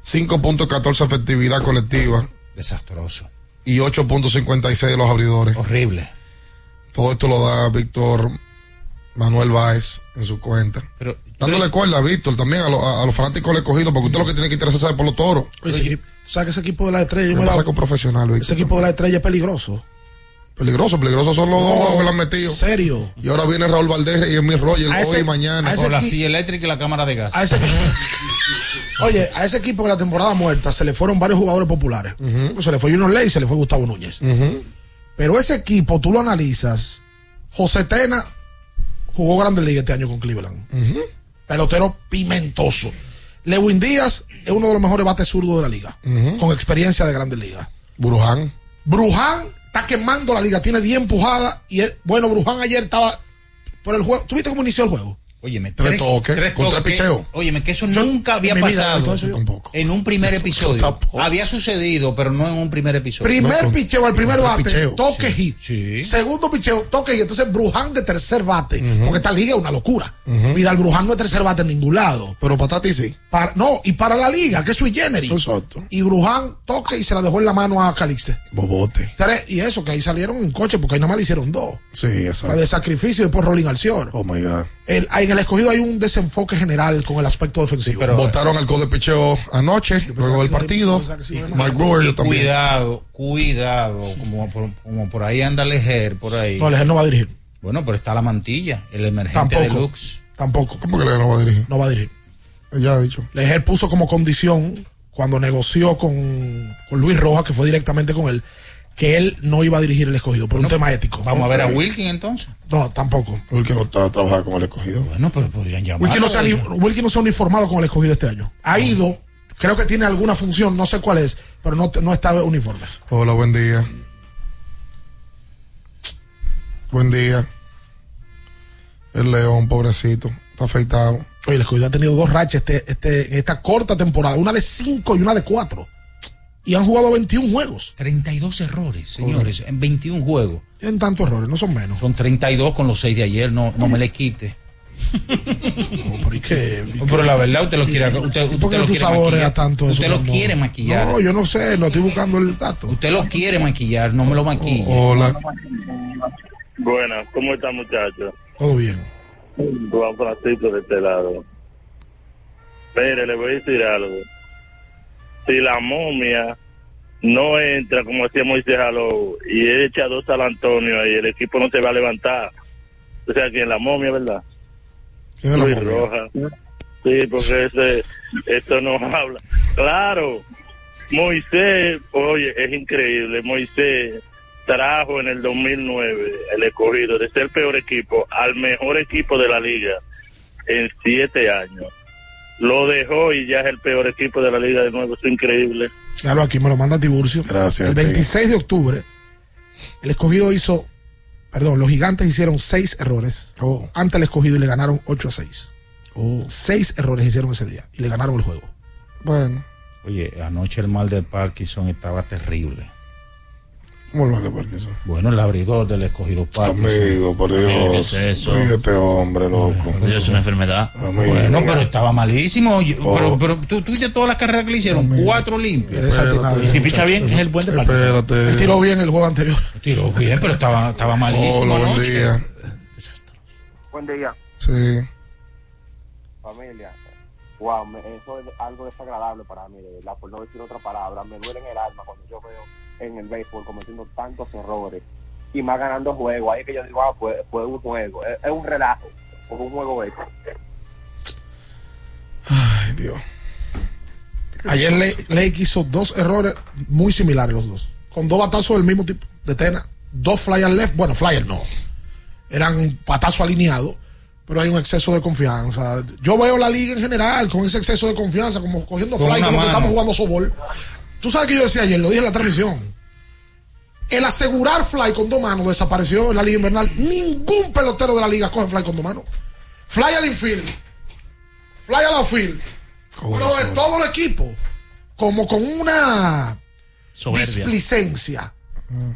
[SPEAKER 12] 5.14 efectividad colectiva
[SPEAKER 16] Desastroso.
[SPEAKER 12] Y 8.56 de los abridores.
[SPEAKER 16] Horrible.
[SPEAKER 12] Todo esto lo da Víctor Manuel Báez en su cuenta.
[SPEAKER 16] Pero,
[SPEAKER 12] Dándole cuerda a Víctor también a, lo- a- a los fanáticos del escogido, porque usted lo que tiene que interesarse es por los toros.
[SPEAKER 11] Oye, ese equipo- ¿Sabes que ese equipo de la estrella? yo
[SPEAKER 12] Me
[SPEAKER 11] he
[SPEAKER 12] profesional, Víctor.
[SPEAKER 11] ese equipo de la estrella es peligroso.
[SPEAKER 12] Peligroso, peligroso son los dos que le han metido.
[SPEAKER 11] Serio.
[SPEAKER 12] Y ahora viene Raúl Valdés y Emil Roger hoy y mañana.
[SPEAKER 16] Con la silla eléctrica y la cámara de gas.
[SPEAKER 11] A ese Oye, a ese equipo de la temporada muerta se le fueron varios jugadores populares. Se le fue Junior Ley y se le fue Gustavo Núñez. Pero ese equipo, tú lo analizas. José Tena jugó Grandes Ligas este año con Cleveland. Pelotero pimentoso. Lewin Díaz es uno de los mejores bates zurdos de la liga. Con experiencia de Grandes Ligas.
[SPEAKER 12] Bruján.
[SPEAKER 11] Bruján está quemando la liga, tiene 10 empujadas. Y es- bueno, Bruján ayer estaba por el juego. ¿Tú viste cómo inició el juego?
[SPEAKER 16] Óyeme,
[SPEAKER 12] Tres toques, con tres
[SPEAKER 16] toques.
[SPEAKER 12] picheos.
[SPEAKER 16] Óyeme, que eso nunca había
[SPEAKER 11] vida,
[SPEAKER 16] pasado
[SPEAKER 12] Tampoco.
[SPEAKER 16] en un primer episodio. Había sucedido, pero no en un primer episodio.
[SPEAKER 11] Primer picheo al primer
[SPEAKER 12] tres
[SPEAKER 11] bate, toque hit.
[SPEAKER 16] Sí.
[SPEAKER 11] Segundo picheo, toque hit. Entonces Bruján de tercer bate. Porque esta liga es una locura. Vidal Bruján no es tercer bate en ningún lado.
[SPEAKER 12] Pero Patati sí.
[SPEAKER 11] Para- no, y para la liga, que es sui generis.
[SPEAKER 12] Exacto.
[SPEAKER 11] Y Bruján toque y se la dejó en la mano a Calixte.
[SPEAKER 12] Bobote.
[SPEAKER 11] Tres, y eso, que ahí salieron en coche, porque ahí nada más le hicieron dos.
[SPEAKER 12] Sí,
[SPEAKER 11] La
[SPEAKER 12] exacto.
[SPEAKER 11] de sacrificio y después Rolling Alcior.
[SPEAKER 12] Oh my God.
[SPEAKER 11] El- en el escogido hay un desenfoque general con el aspecto defensivo.
[SPEAKER 16] pero-
[SPEAKER 12] Votaron al coach de picheo anoche, luego del partido. Mark Brewer
[SPEAKER 16] Y
[SPEAKER 12] también.
[SPEAKER 16] cuidado, cuidado, como por, como por ahí anda Lejer, por ahí.
[SPEAKER 11] no, Lejer no va a dirigir.
[SPEAKER 16] Bueno, pero está la mantilla, el emergente de
[SPEAKER 11] Tampoco.
[SPEAKER 16] Lux.
[SPEAKER 11] Tampoco.
[SPEAKER 12] ¿Cómo que le no va a dirigir?
[SPEAKER 11] No va a dirigir.
[SPEAKER 12] Ya ha dicho.
[SPEAKER 11] Lejer puso como condición cuando negoció con, con Luis Rojas, que fue directamente con él, que él no iba a dirigir el escogido por un tema ético.
[SPEAKER 16] Vamos a ver a. Wilkin entonces.
[SPEAKER 11] No, tampoco.
[SPEAKER 12] Porque no está trabajando con el escogido.
[SPEAKER 16] Bueno, pero podrían llamarlo.
[SPEAKER 11] Wilkie no, se ha, Wilkie no se ha uniformado con el escogido este año. Ha ido, creo que tiene alguna función, no sé cuál es, pero no, no está uniforme.
[SPEAKER 12] Hola, buen día. Buen día. El león, pobrecito. Está afeitado.
[SPEAKER 11] Oye, el escogido ha tenido dos rachas este, este, en esta corta temporada, una de cinco y una de cuatro. Y han jugado 21 juegos.
[SPEAKER 16] 32 errores, señores, en 21 juegos.
[SPEAKER 11] Tienen tantos errores, no son menos.
[SPEAKER 16] Son 32 con los 6 de ayer, no, no me le quite.
[SPEAKER 11] ¿Por qué?
[SPEAKER 16] Pero la verdad, usted lo quiere. Usted, usted
[SPEAKER 11] ¿Por qué
[SPEAKER 16] lo
[SPEAKER 11] tú saboreas tanto eso?
[SPEAKER 16] Usted lo quiere maquillar.
[SPEAKER 11] No, yo no sé, lo estoy buscando el dato.
[SPEAKER 16] Usted lo quiere maquillar, no me lo maquille.
[SPEAKER 12] Hola.
[SPEAKER 17] Buenas, ¿cómo están muchachos?
[SPEAKER 11] Todo bien.
[SPEAKER 17] Juan Francisco de este lado. Pero le voy a decir algo. Si la momia no entra como hacía Moisés Jaló y echa dos al Antonio y el equipo no se va a levantar. O sea, que en la momia, ¿verdad?
[SPEAKER 12] ¿Quién es la momia?
[SPEAKER 17] Rojas. Sí, porque ese, esto no habla. Claro, Moisés, oye, es increíble. Moisés trajo en el 2009 el escogido de ser peor equipo al mejor equipo de la liga en siete años. Lo dejó y ya es el peor equipo de la liga de nuevo. Es increíble.
[SPEAKER 11] Claro, aquí me lo manda Tiburcio.
[SPEAKER 12] Gracias.
[SPEAKER 11] El 26 de octubre, el escogido hizo, perdón, los gigantes hicieron seis errores ante el escogido y le ganaron 8 a 6. Seis errores hicieron ese día y le ganaron el juego.
[SPEAKER 12] Bueno.
[SPEAKER 16] Oye, anoche el mal de Parkinson estaba terrible.
[SPEAKER 12] ¿Cómo lo hace Parkinson?
[SPEAKER 16] Bueno, el abridor del escogido Parkinson.
[SPEAKER 12] Amigo, por Dios.
[SPEAKER 18] ¿Qué es eso?
[SPEAKER 12] Oye, este hombre, loco.
[SPEAKER 18] Es una enfermedad.
[SPEAKER 12] Amigo.
[SPEAKER 16] Bueno, pero estaba malísimo.
[SPEAKER 12] Oh.
[SPEAKER 16] Pero, pero tú tú viste todas las carreras que le hicieron, cuatro limpias.
[SPEAKER 12] Espérate.
[SPEAKER 18] Y si picha bien, es el buen de Parkinson.
[SPEAKER 12] Espérate.
[SPEAKER 11] Tiró bien el juego anterior.
[SPEAKER 16] Tiró bien, pero estaba, estaba malísimo.
[SPEAKER 12] Hola, buen
[SPEAKER 16] anoche.
[SPEAKER 12] día.
[SPEAKER 19] Buen día,
[SPEAKER 12] Sí.
[SPEAKER 19] familia. Wow, eso es algo desagradable para mí, de verdad, por no decir otra palabra. Me duele en el alma cuando yo veo en el béisbol cometiendo tantos errores y más ganando juegos. Ahí es que yo digo, ah, pues, pues un juego, es, es un relajo, como un juego béisbol.
[SPEAKER 12] Ay, Dios.
[SPEAKER 11] Ayer Le- Lake hizo dos errores muy similares los dos. Con dos batazos del mismo tipo de tena. Dos flyers left. Bueno, flyers no. Eran patazos alineados. Pero hay un exceso de confianza. Yo veo la liga en general con ese exceso de confianza, como cogiendo fly, como que estamos jugando softball. Tú sabes que yo decía ayer, lo dije en la transmisión. El asegurar fly con dos manos desapareció en la liga invernal. Ningún pelotero de la liga coge fly con dos manos. Fly al infield. Fly al outfield. Pero de todo el equipo. Como con una
[SPEAKER 18] Soberbia.
[SPEAKER 11] displicencia.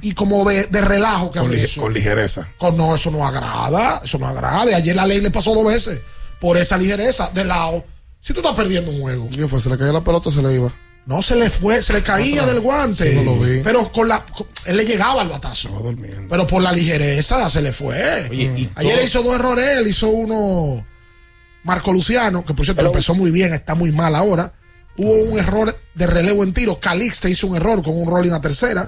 [SPEAKER 11] Y como de, de relajo que
[SPEAKER 12] Con,
[SPEAKER 11] eso.
[SPEAKER 12] con ligereza.
[SPEAKER 11] Con- no, eso no agrada. Eso no agrada. Y ayer la ley le pasó dos veces. Por esa ligereza. De lado. Si tú estás perdiendo un juego.
[SPEAKER 12] ¿Qué fue? ¿Se le caía la pelota o se le iba?
[SPEAKER 11] No se le fue, se le caía del guante.
[SPEAKER 12] Sí, no lo vi.
[SPEAKER 11] Pero con la, con- él le llegaba al batazo.
[SPEAKER 12] Durmiendo.
[SPEAKER 11] Pero por la ligereza se le fue.
[SPEAKER 16] Oye,
[SPEAKER 11] Ayer
[SPEAKER 16] todo-
[SPEAKER 11] hizo dos errores, él hizo uno Marco Luciano, que por cierto empezó muy bien, está muy mal ahora. Hubo un error de relevo en tiro. Calixte hizo un error con un rolling a tercera.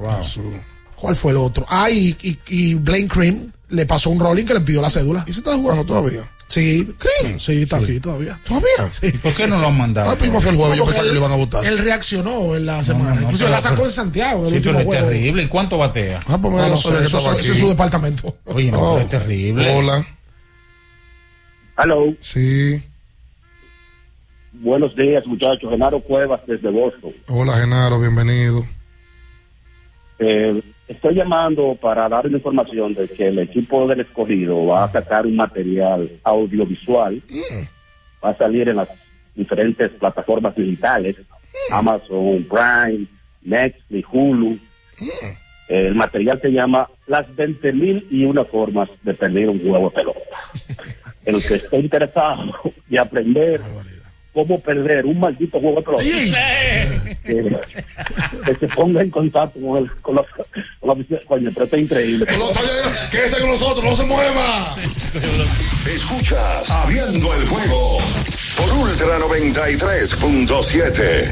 [SPEAKER 11] ¿Cuál fue el otro? Ah, y, y, y Blaine Cream le pasó un rolling que le pidió la cédula.
[SPEAKER 12] ¿Y se está jugando todavía?
[SPEAKER 11] Sí. ¿Cream? Sí, está aquí todavía.
[SPEAKER 12] ¿Todavía?
[SPEAKER 11] Sí.
[SPEAKER 16] ¿Por qué no lo han mandado?
[SPEAKER 12] Ah, pues fue el jueves. Yo
[SPEAKER 11] Porque
[SPEAKER 12] pensaba que le iban a votar.
[SPEAKER 11] Él reaccionó en la semana.
[SPEAKER 16] no,
[SPEAKER 11] Inclusive
[SPEAKER 16] pero-
[SPEAKER 11] la sacó
[SPEAKER 16] pero-
[SPEAKER 11] en Santiago.
[SPEAKER 16] Sí, pero es
[SPEAKER 11] juego.
[SPEAKER 16] terrible. ¿Y cuánto batea?
[SPEAKER 12] Ah, pues mira,
[SPEAKER 11] No,
[SPEAKER 12] no
[SPEAKER 11] no eso, ese es
[SPEAKER 12] aquí.
[SPEAKER 11] su departamento.
[SPEAKER 16] Oye, no,
[SPEAKER 12] Oh.
[SPEAKER 16] es terrible.
[SPEAKER 12] Hola.
[SPEAKER 19] Hello,
[SPEAKER 12] Sí.
[SPEAKER 19] buenos días muchachos, Genaro Cuevas desde Boston.
[SPEAKER 12] Hola, Genaro. Bienvenido.
[SPEAKER 19] Eh, estoy llamando para dar una información de que el equipo del escogido va a sacar un material audiovisual, va a salir en las diferentes plataformas digitales, Amazon Prime, Netflix, Hulu. El material se llama Las 20 mil y una formas de perder un huevo de pelota. El que esté interesado de aprender cómo perder un maldito juego de pelota, que, que se ponga en contacto con, el, con, los, con la oficina. Coño, pero esto es increíble.
[SPEAKER 12] Quédese con nosotros, no se mueva.
[SPEAKER 6] Escuchas Abriendo el juego por Ultra 93.7.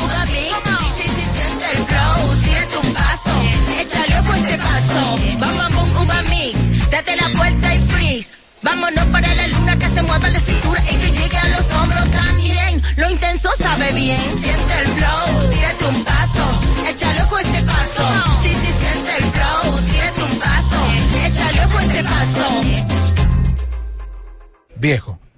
[SPEAKER 20] Bom, bom, uva mix. Date la vuelta y freeze. Vámonos para la luna que se mueva la cintura y que llegue a los hombros también. Lo intenso sabe bien. Siente el flow, tírate un paso, échale ojo a este paso. Sí, sí, siente el flow, tírate un paso, échale ojo a este paso.
[SPEAKER 8] Viejo,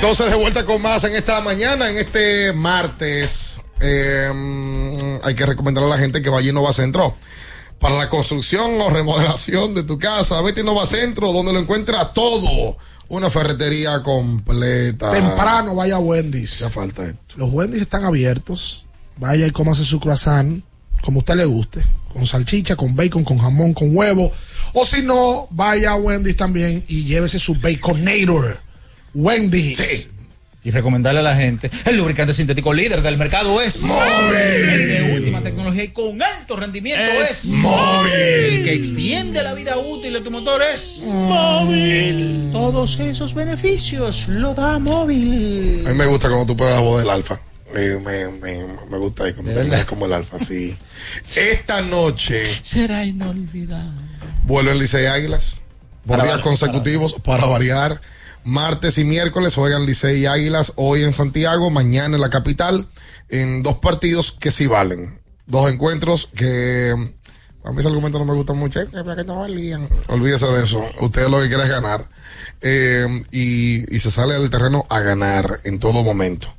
[SPEAKER 12] entonces de vuelta con más en esta mañana, en este martes. eh, hay que recomendar a la gente que vaya a Innova Centro. Para la construcción o remodelación de tu casa, vete a Innova Centro, donde lo encuentras todo. Una ferretería completa.
[SPEAKER 11] Temprano vaya a Wendy's.
[SPEAKER 12] Ya falta esto.
[SPEAKER 11] Los Wendy's están abiertos. Vaya y cómase su croissant, como a usted le guste. Con salchicha, con bacon, con jamón, con huevo. O si no, vaya a Wendy's también y llévese su Baconator. Wendy's.
[SPEAKER 5] Y recomendarle a la gente, el lubricante sintético líder del mercado es
[SPEAKER 12] Móvil.
[SPEAKER 5] El de última tecnología y con alto rendimiento es,
[SPEAKER 12] Es Móvil.
[SPEAKER 5] El que extiende la vida útil de tu motor es Móvil. Todos esos beneficios lo da Móvil.
[SPEAKER 12] A mí me gusta cuando tú pones la voz del alfa. Me, me, me, me gusta ahí cuando
[SPEAKER 5] ¿De
[SPEAKER 12] terminas
[SPEAKER 5] verdad?
[SPEAKER 12] como el alfa, sí. Esta noche
[SPEAKER 13] Será inolvidable.
[SPEAKER 12] vuelve el Licey Águilas por
[SPEAKER 13] Para
[SPEAKER 12] días
[SPEAKER 13] variar,
[SPEAKER 12] consecutivos para variar. Martes y miércoles juegan Licey y Águilas hoy en Santiago, mañana en la capital, en dos partidos que sí valen. Dos encuentros que a mí ese argumento no me gusta mucho. eh, que no valían. Olvídese de eso. Usted lo que quiere es ganar. Eh, y, y se sale del terreno a ganar en todo momento.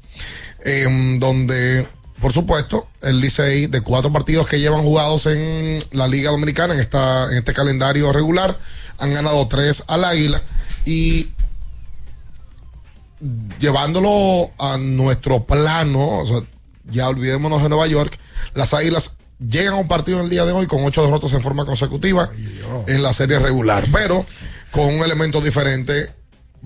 [SPEAKER 12] Eh, donde, por supuesto, el Licey de cuatro partidos que llevan jugados en la Liga Dominicana, en, esta, en este calendario regular, han ganado tres al Águila y llevándolo a nuestro plano, o sea, ya olvidémonos de Nueva York, las Águilas llegan a un partido en el día de hoy con ocho derrotas en forma consecutiva en la serie regular, pero con un elemento diferente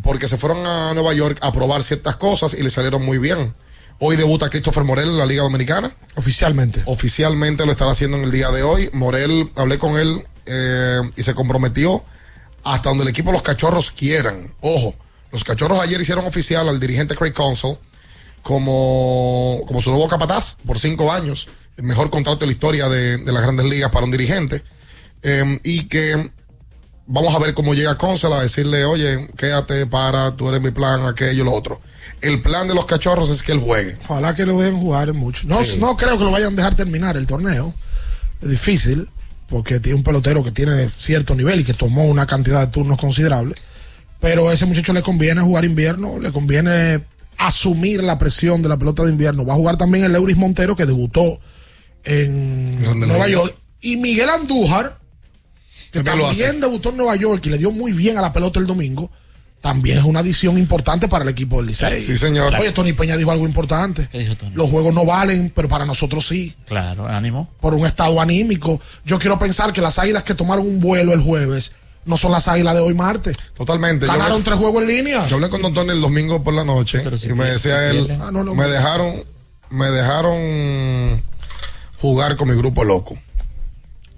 [SPEAKER 12] porque se fueron a Nueva York a probar ciertas cosas y le salieron muy bien. Hoy debuta Christopher Morel en la Liga Dominicana.
[SPEAKER 11] Oficialmente.
[SPEAKER 12] Oficialmente lo estará haciendo en el día de hoy. Morel, hablé con él eh, y se comprometió hasta donde el equipo Los Cachorros quieran. Ojo, los Cachorros ayer hicieron oficial al dirigente Craig Council como, como su nuevo capataz por cinco años. El mejor contrato de la historia de, de las grandes ligas para un dirigente. Eh, y que vamos a ver cómo llega Council a decirle, oye, quédate para, tú eres mi plan, aquello, lo otro. El plan de los cachorros es que él juegue.
[SPEAKER 11] Ojalá que lo dejen jugar mucho. No,
[SPEAKER 12] Sí.
[SPEAKER 11] no creo que lo vayan a dejar terminar el torneo. Es difícil, porque tiene un pelotero que tiene cierto nivel y que tomó una cantidad de turnos considerable. Pero a ese muchacho le conviene jugar invierno, le conviene asumir la presión de la pelota de invierno. Va a jugar también el Euris Montero, que debutó en Nueva. York. Y Miguel Andújar, que
[SPEAKER 12] También
[SPEAKER 11] debutó en Nueva York y le dio muy bien a la pelota el domingo. También es una adición importante para el equipo del Licey.
[SPEAKER 12] Sí, señor.
[SPEAKER 11] Oye, Tony Peña dijo algo importante.
[SPEAKER 18] ¿Qué dijo Tony?
[SPEAKER 11] Los juegos no valen, pero para nosotros sí.
[SPEAKER 18] Claro, ánimo.
[SPEAKER 11] Por un estado anímico. Yo quiero pensar que las águilas que tomaron un vuelo el jueves no son las águilas de hoy martes.
[SPEAKER 12] Totalmente. Yo
[SPEAKER 11] Ganaron
[SPEAKER 12] hablé-
[SPEAKER 11] tres juegos en línea.
[SPEAKER 12] Yo hablé con Don Tony el domingo por la noche y me decía él,
[SPEAKER 11] Ah, no, no,
[SPEAKER 12] me dejaron, me dejaron jugar con mi grupo loco.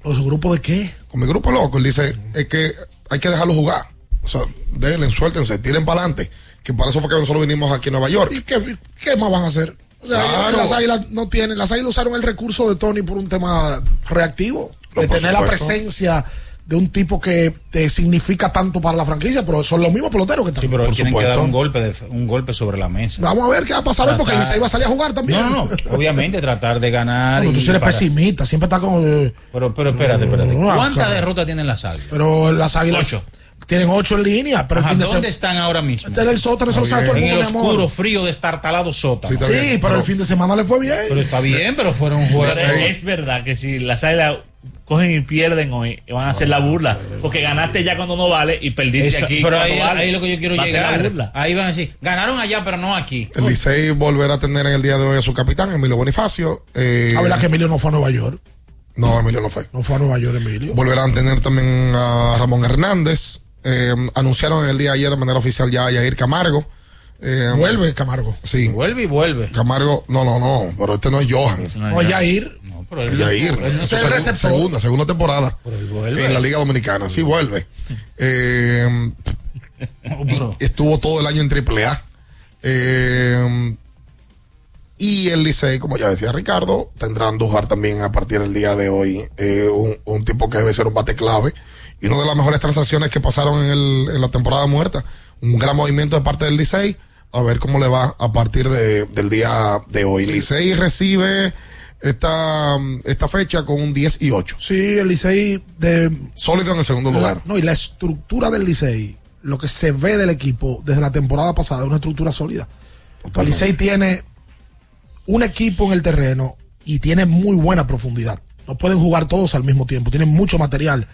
[SPEAKER 11] ¿Los grupos de qué?
[SPEAKER 12] Con mi grupo loco, él dice, es que hay que dejarlo jugar. O sea, denle, suéltense, tiren para adelante. Que para eso fue que nosotros vinimos aquí a Nueva York.
[SPEAKER 11] ¿Y qué, qué más van a hacer? O sea,
[SPEAKER 12] Claro.
[SPEAKER 11] las águilas no tienen, las águilas usaron el recurso de Tony por un tema reactivo,
[SPEAKER 12] No,
[SPEAKER 11] de tener la presencia de un tipo que te significa tanto para la franquicia, pero son los mismos peloteros que están.
[SPEAKER 21] Sí, pero
[SPEAKER 11] por
[SPEAKER 21] tienen que
[SPEAKER 11] supuesto.
[SPEAKER 21] dar un golpe, de, un golpe sobre la mesa.
[SPEAKER 11] Vamos a ver qué va a pasar hoy, porque Licey va a salir a jugar también.
[SPEAKER 21] No, no, no. Obviamente tratar de ganar.
[SPEAKER 11] Bueno, tú
[SPEAKER 21] y
[SPEAKER 11] sí eres
[SPEAKER 21] para-
[SPEAKER 11] pesimista, siempre está con. eh,
[SPEAKER 21] Pero, pero espérate, espérate.
[SPEAKER 11] No,
[SPEAKER 21] ¿Cuántas derrotas tienen las águilas?
[SPEAKER 11] Pero las águilas
[SPEAKER 21] Ocho.
[SPEAKER 11] tienen ocho en línea, pero
[SPEAKER 21] Ajá,
[SPEAKER 11] el fin de
[SPEAKER 21] ¿Dónde están ahora mismo?
[SPEAKER 11] Está en el sótano, eso lo sabe todo el
[SPEAKER 21] En el
[SPEAKER 11] mundo, mi amor.
[SPEAKER 21] oscuro, frío, destartalado sótano.
[SPEAKER 11] Sí, pero, el fin de semana le fue bien.
[SPEAKER 21] Pero está bien, pero fueron juegos.
[SPEAKER 18] Es verdad que si las águilas cogen y pierden hoy, van a hacer la burla. Porque ganaste ya cuando no vale y perdiste
[SPEAKER 21] Eso-
[SPEAKER 18] aquí.
[SPEAKER 21] pero ahí,
[SPEAKER 18] vale.
[SPEAKER 21] ahí lo que yo quiero
[SPEAKER 18] la
[SPEAKER 21] llegar.
[SPEAKER 18] burla.
[SPEAKER 21] Ahí van a decir, ganaron allá, pero no aquí.
[SPEAKER 12] El Licey volverá a tener en el día de hoy a su capitán, Emilio Bonifacio. Eh,
[SPEAKER 11] A ver, que Emilio no fue a Nueva York.
[SPEAKER 12] No, Emilio no fue.
[SPEAKER 11] No fue a Nueva York, Emilio.
[SPEAKER 12] Volverán a tener también a Ramón Hernández. Eh, anunciaron en el día de ayer de manera oficial ya a Yair Camargo. Eh,
[SPEAKER 11] Vuelve Camargo.
[SPEAKER 12] Sí.
[SPEAKER 21] Vuelve y vuelve.
[SPEAKER 12] Camargo, no, no, no, pero este no es Johan.
[SPEAKER 11] No, Yair.
[SPEAKER 21] pero
[SPEAKER 12] Yair.
[SPEAKER 11] él el
[SPEAKER 12] segun-
[SPEAKER 11] receptor.
[SPEAKER 12] segunda, segunda temporada en la Liga Dominicana. Sí, vuelve. Eh, estuvo todo el año en AAA. Eh, y el Licey, como ya decía Ricardo, tendrá Andújar también a partir del día de hoy. eh, un, un tipo que debe ser un bate clave. Y una de las mejores transacciones que pasaron en, el- en la temporada muerta. Un gran movimiento de parte del Licey. A ver cómo le va a partir de- del día de hoy. Licey recibe esta, esta fecha con un 10 y 8.
[SPEAKER 11] Sí, el Licey de
[SPEAKER 12] Sólido en el segundo
[SPEAKER 11] La-
[SPEAKER 12] lugar.
[SPEAKER 11] no, y la estructura del Licey, lo que se ve del equipo desde la temporada pasada, es una estructura sólida. El Licey tiene un equipo en el terreno y tiene muy buena profundidad. No pueden jugar todos al mismo tiempo, tienen mucho material.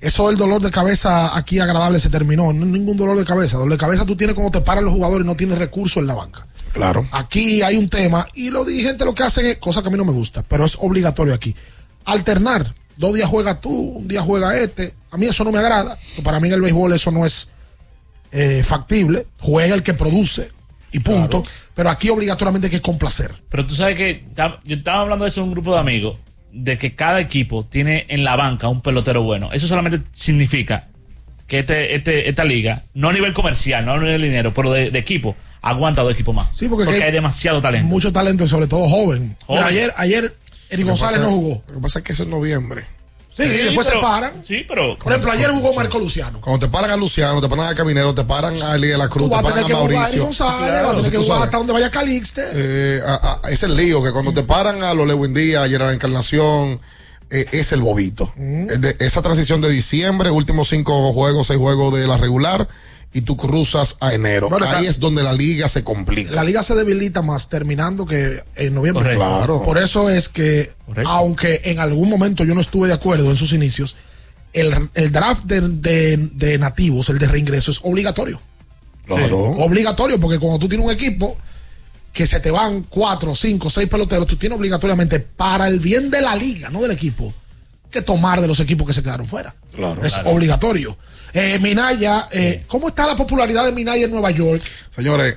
[SPEAKER 11] Eso del dolor de cabeza aquí agradable se terminó. No hay ningún dolor de cabeza. Dolor de cabeza tú tienes cuando te paran los jugadores y no tienes recursos en la banca.
[SPEAKER 12] Claro.
[SPEAKER 11] Aquí hay un tema y los dirigentes lo que hacen es cosa que a mí no me gusta, pero es obligatorio aquí. Alternar. Dos días juega tú, un día juega este. A mí eso no me agrada. Para mí en el béisbol eso no es eh, factible. Juega el que produce y punto. Pero aquí obligatoriamente hay que complacer.
[SPEAKER 18] Pero tú sabes que yo estaba hablando de eso en un grupo de amigos, de que cada equipo tiene en la banca un pelotero bueno. Eso solamente significa que este, este, esta liga, no a nivel comercial, no a nivel de dinero, pero de, de equipo, aguanta dos equipos más.
[SPEAKER 11] Sí, porque,
[SPEAKER 18] hay, demasiado talento.
[SPEAKER 11] Mucho talento y sobre todo joven.
[SPEAKER 18] Joven.
[SPEAKER 11] Mira, ayer, ayer Eric González no jugó.
[SPEAKER 12] Lo que pasa es que eso es noviembre.
[SPEAKER 11] Sí, después se paran.
[SPEAKER 18] Sí, pero.
[SPEAKER 11] Por ejemplo, ayer jugó Marco Luciano.
[SPEAKER 12] Cuando te paran a Luciano, te paran a Caminero, te paran a Eli de la Cruz, te paran a Mauricio.
[SPEAKER 11] González,
[SPEAKER 12] Claro,
[SPEAKER 11] vas a tener que jugar hasta donde vaya Calixte.
[SPEAKER 12] Eh, a- a- es el lío que cuando te paran a los Lewin Díaz, ayer a la Encarnación, eh, es el bobito. Es de- esa transición de diciembre, últimos cinco juegos, seis juegos de la regular, y tú cruzas a enero.
[SPEAKER 11] Bueno,
[SPEAKER 12] Ahí es donde la liga se complica.
[SPEAKER 11] La liga se debilita más terminando que en noviembre.
[SPEAKER 12] Correcto. Claro.
[SPEAKER 11] Por eso es que, aunque en algún momento yo no estuve de acuerdo en sus inicios, el, el draft de, de- de nativos, el de reingreso, es obligatorio.
[SPEAKER 12] Claro.
[SPEAKER 11] Obligatorio, porque cuando tú tienes un equipo que se te van cuatro, cinco, seis peloteros, tú tienes obligatoriamente, para el bien de la liga, no del equipo, que tomar de los equipos que se quedaron fuera.
[SPEAKER 12] Claro.
[SPEAKER 11] Es
[SPEAKER 12] Claro.
[SPEAKER 11] obligatorio. Eh, Minaya, eh, ¿cómo está la popularidad de Minaya en Nueva York?
[SPEAKER 12] Señores,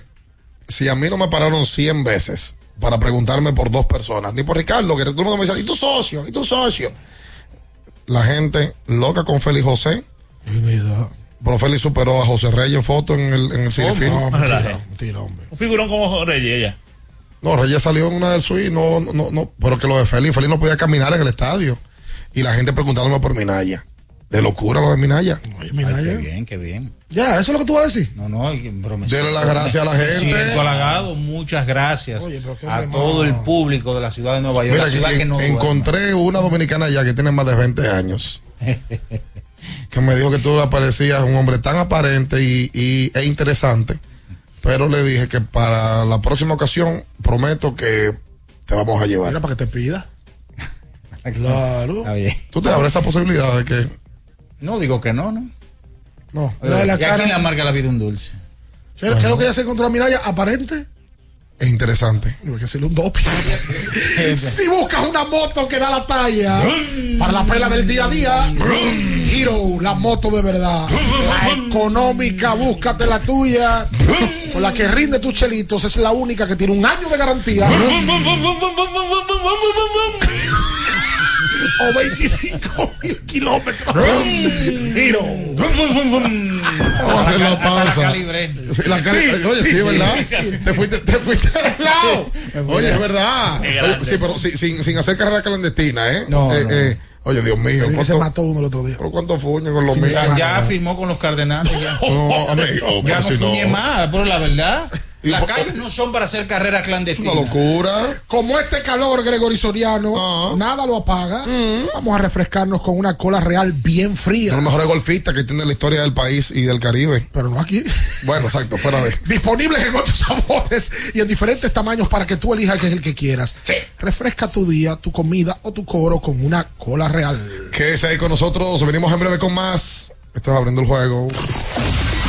[SPEAKER 12] si a mí no me pararon 100 veces para preguntarme por dos personas, ni por Ricardo, que todo el mundo me dice, ¿y tu socio? ¿y tu socio? La gente loca con Félix José. Pero Félix superó a José Reyes en foto en el, en el Cine
[SPEAKER 18] ¿Cómo?
[SPEAKER 12] Film.
[SPEAKER 18] No, mentira,
[SPEAKER 11] mentira, hombre.
[SPEAKER 18] Un figurón como Reyes, ella.
[SPEAKER 12] No, Reyes salió en una del suite, no, no, no, pero que lo de Félix, Félix no podía caminar en el estadio. Y la gente preguntándome por Minaya. De locura lo de Minaya.
[SPEAKER 11] Minaya.
[SPEAKER 21] Qué bien, qué bien.
[SPEAKER 11] Ya, eso es lo que tú vas a decir.
[SPEAKER 21] No, no, y- pero me
[SPEAKER 12] Dele las gracias a la gente.
[SPEAKER 21] siento halagado, muchas gracias
[SPEAKER 11] qué
[SPEAKER 21] a todo el público de la ciudad de Nueva York,
[SPEAKER 12] Mira,
[SPEAKER 21] la ciudad
[SPEAKER 12] que
[SPEAKER 21] que no duerme.
[SPEAKER 12] encontré una dominicana ya que tiene más de 20 años. que me dijo que tú le parecías un hombre tan aparente y, y- e interesante. Pero le dije que para la próxima ocasión prometo que te vamos a llevar.
[SPEAKER 11] Mira, para que te pida. Claro.
[SPEAKER 21] Está bien.
[SPEAKER 12] Tú te abres esa posibilidad de que.
[SPEAKER 21] No, digo que no, ¿no?
[SPEAKER 11] No,
[SPEAKER 21] Oye,
[SPEAKER 11] la
[SPEAKER 21] ¿Y a
[SPEAKER 11] cara.
[SPEAKER 21] quién le amarga la vida un dulce?
[SPEAKER 11] ¿Qué, qué es lo que ella se encontró a Minaya? Aparente.
[SPEAKER 12] Es interesante.
[SPEAKER 11] Hay que hacerle un doping. si buscas una moto que da la talla para la pela del día a día, Hero, la moto de verdad. La económica, búscate la tuya. Con la que rinde tus chelitos, es la única que tiene un año de garantía. O 25 mil kilómetros. Hero.
[SPEAKER 12] Vamos a hacer la pausa. La cali-
[SPEAKER 11] Sí,
[SPEAKER 12] Oye, sí, verdad.
[SPEAKER 11] sí, sí.
[SPEAKER 12] Te fuiste, te fuiste al lado. Oye, es verdad. Oye, sí, pero sí, sin, sin hacer carrera clandestina, ¿eh?
[SPEAKER 21] No,
[SPEAKER 12] Eh,
[SPEAKER 21] no.
[SPEAKER 12] eh, oye, Dios mío.
[SPEAKER 11] Que se
[SPEAKER 12] ¿cuánto-
[SPEAKER 11] mató uno el otro día.
[SPEAKER 12] ¿Pero cuánto fuñen con los míos?
[SPEAKER 21] Ya, ya firmó con los cardenales. Ya,
[SPEAKER 12] No, amigo,
[SPEAKER 21] ya no
[SPEAKER 12] si
[SPEAKER 21] fuñe
[SPEAKER 12] no.
[SPEAKER 21] más, pero la verdad. Las calles no son para hacer carreras clandestinas.
[SPEAKER 12] Una locura.
[SPEAKER 11] Como este calor gregorisoriano,
[SPEAKER 12] Ah.
[SPEAKER 11] nada lo apaga.
[SPEAKER 12] Mm.
[SPEAKER 11] Vamos a refrescarnos con una cola real bien fría.
[SPEAKER 12] Uno de los mejores golfistas que tiene la historia del país y del Caribe.
[SPEAKER 11] Pero no aquí.
[SPEAKER 12] Bueno, exacto, fuera de.
[SPEAKER 11] Disponibles en ocho sabores y en diferentes tamaños para que tú elijas que es el que quieras. Refresca tu día, tu comida o tu coro con una cola real.
[SPEAKER 12] Quédese ahí con nosotros. Venimos en breve con más. Esto es abriendo el juego.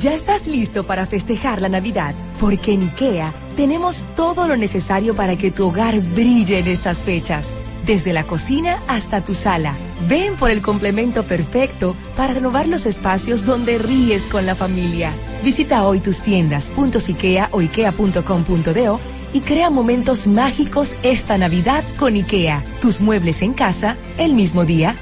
[SPEAKER 14] ¿Ya estás listo para festejar la Navidad? Porque en IKEA tenemos todo lo necesario para que tu hogar brille en estas fechas. Desde la cocina hasta tu sala. Ven por el complemento perfecto para renovar los espacios donde ríes con la familia. Visita hoy tus tiendas, IKEA o ikea.com.do y crea momentos mágicos esta Navidad con IKEA. Tus muebles en casa el mismo día.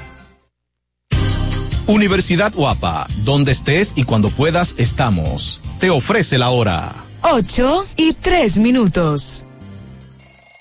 [SPEAKER 22] Universidad Guapa, donde estés y cuando puedas estamos. Te ofrece la hora.
[SPEAKER 14] 8 y 3 minutos.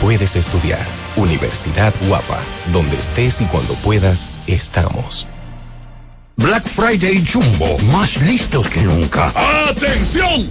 [SPEAKER 23] puedes estudiar. Universidad Guapa, donde estés y cuando puedas, estamos.
[SPEAKER 24] Black Friday Jumbo, más listos que nunca.
[SPEAKER 25] ¡Atención!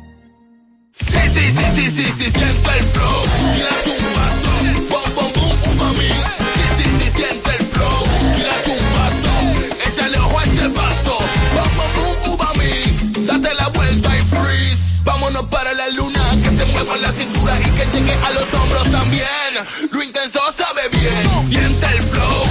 [SPEAKER 26] Sí, sí, sí, sí, sí, sí, siente el flow. Tírate un paso. Bom, bom, boom, umami. Sí, sí, sí, siente el flow. Tírate un paso. Échale ojo a este paso. Bom, bom, boom, umami. Date la vuelta y freeze. Vámonos para la luna. Que te mueva la cintura y que llegue a los hombros también. Lo intenso sabe bien. Siente el flow.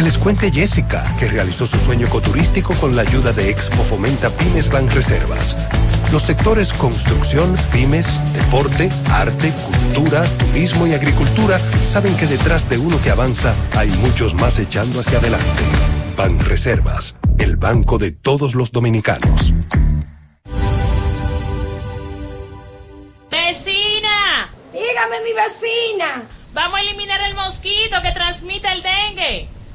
[SPEAKER 27] Que les cuente Jessica, que realizó su sueño ecoturístico con la ayuda de Expo Fomenta Pymes Banreservas. Los sectores construcción, pymes, deporte, arte, cultura, turismo y agricultura saben que detrás de uno que avanza hay muchos más echando hacia adelante. Banreservas, el banco de todos los dominicanos.
[SPEAKER 28] ¡Vecina!
[SPEAKER 29] Dígame, mi vecina.
[SPEAKER 28] Vamos a eliminar el mosquito que transmite el dengue.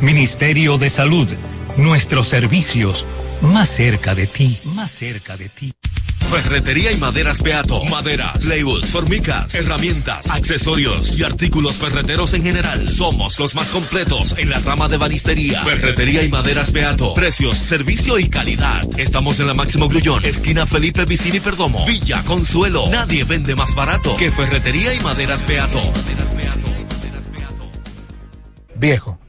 [SPEAKER 30] Ministerio de Salud, nuestros servicios más cerca de ti, más cerca de ti.
[SPEAKER 31] Ferretería y maderas Beato. Maderas, plywood, formicas, herramientas, accesorios y artículos ferreteros en general. Somos los más completos en la rama de banistería. Ferretería y maderas Beato. Precios, servicio y calidad. Estamos en la Máximo Grullón, esquina Felipe Vicini Perdomo. Villa Consuelo. Nadie vende más barato que Ferretería y maderas Beato.
[SPEAKER 8] Viejo,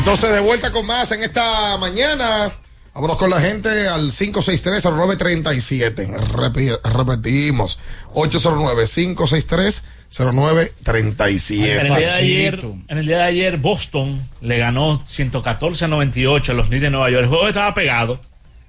[SPEAKER 12] Entonces, de vuelta con más en esta mañana. Vámonos con la gente al 563-0937. Repi- Repetimos. 809-563-0937.
[SPEAKER 13] En el, día de ayer, en el día de ayer, Boston le ganó 114 a 98 a los Knicks de Nueva York. El juego estaba pegado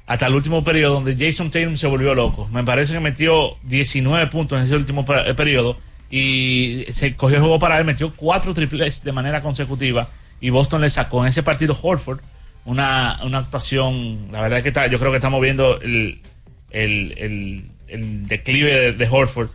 [SPEAKER 13] hasta el último periodo donde Jason Tatum se volvió loco. Me parece que metió 19 puntos en ese último per- periodo y se cogió el juego para él, metió cuatro triples de manera consecutiva y Boston le sacó en ese partido Horford una, una actuación, la verdad es que está, yo creo que estamos viendo el, el, el- el declive de, de Horford.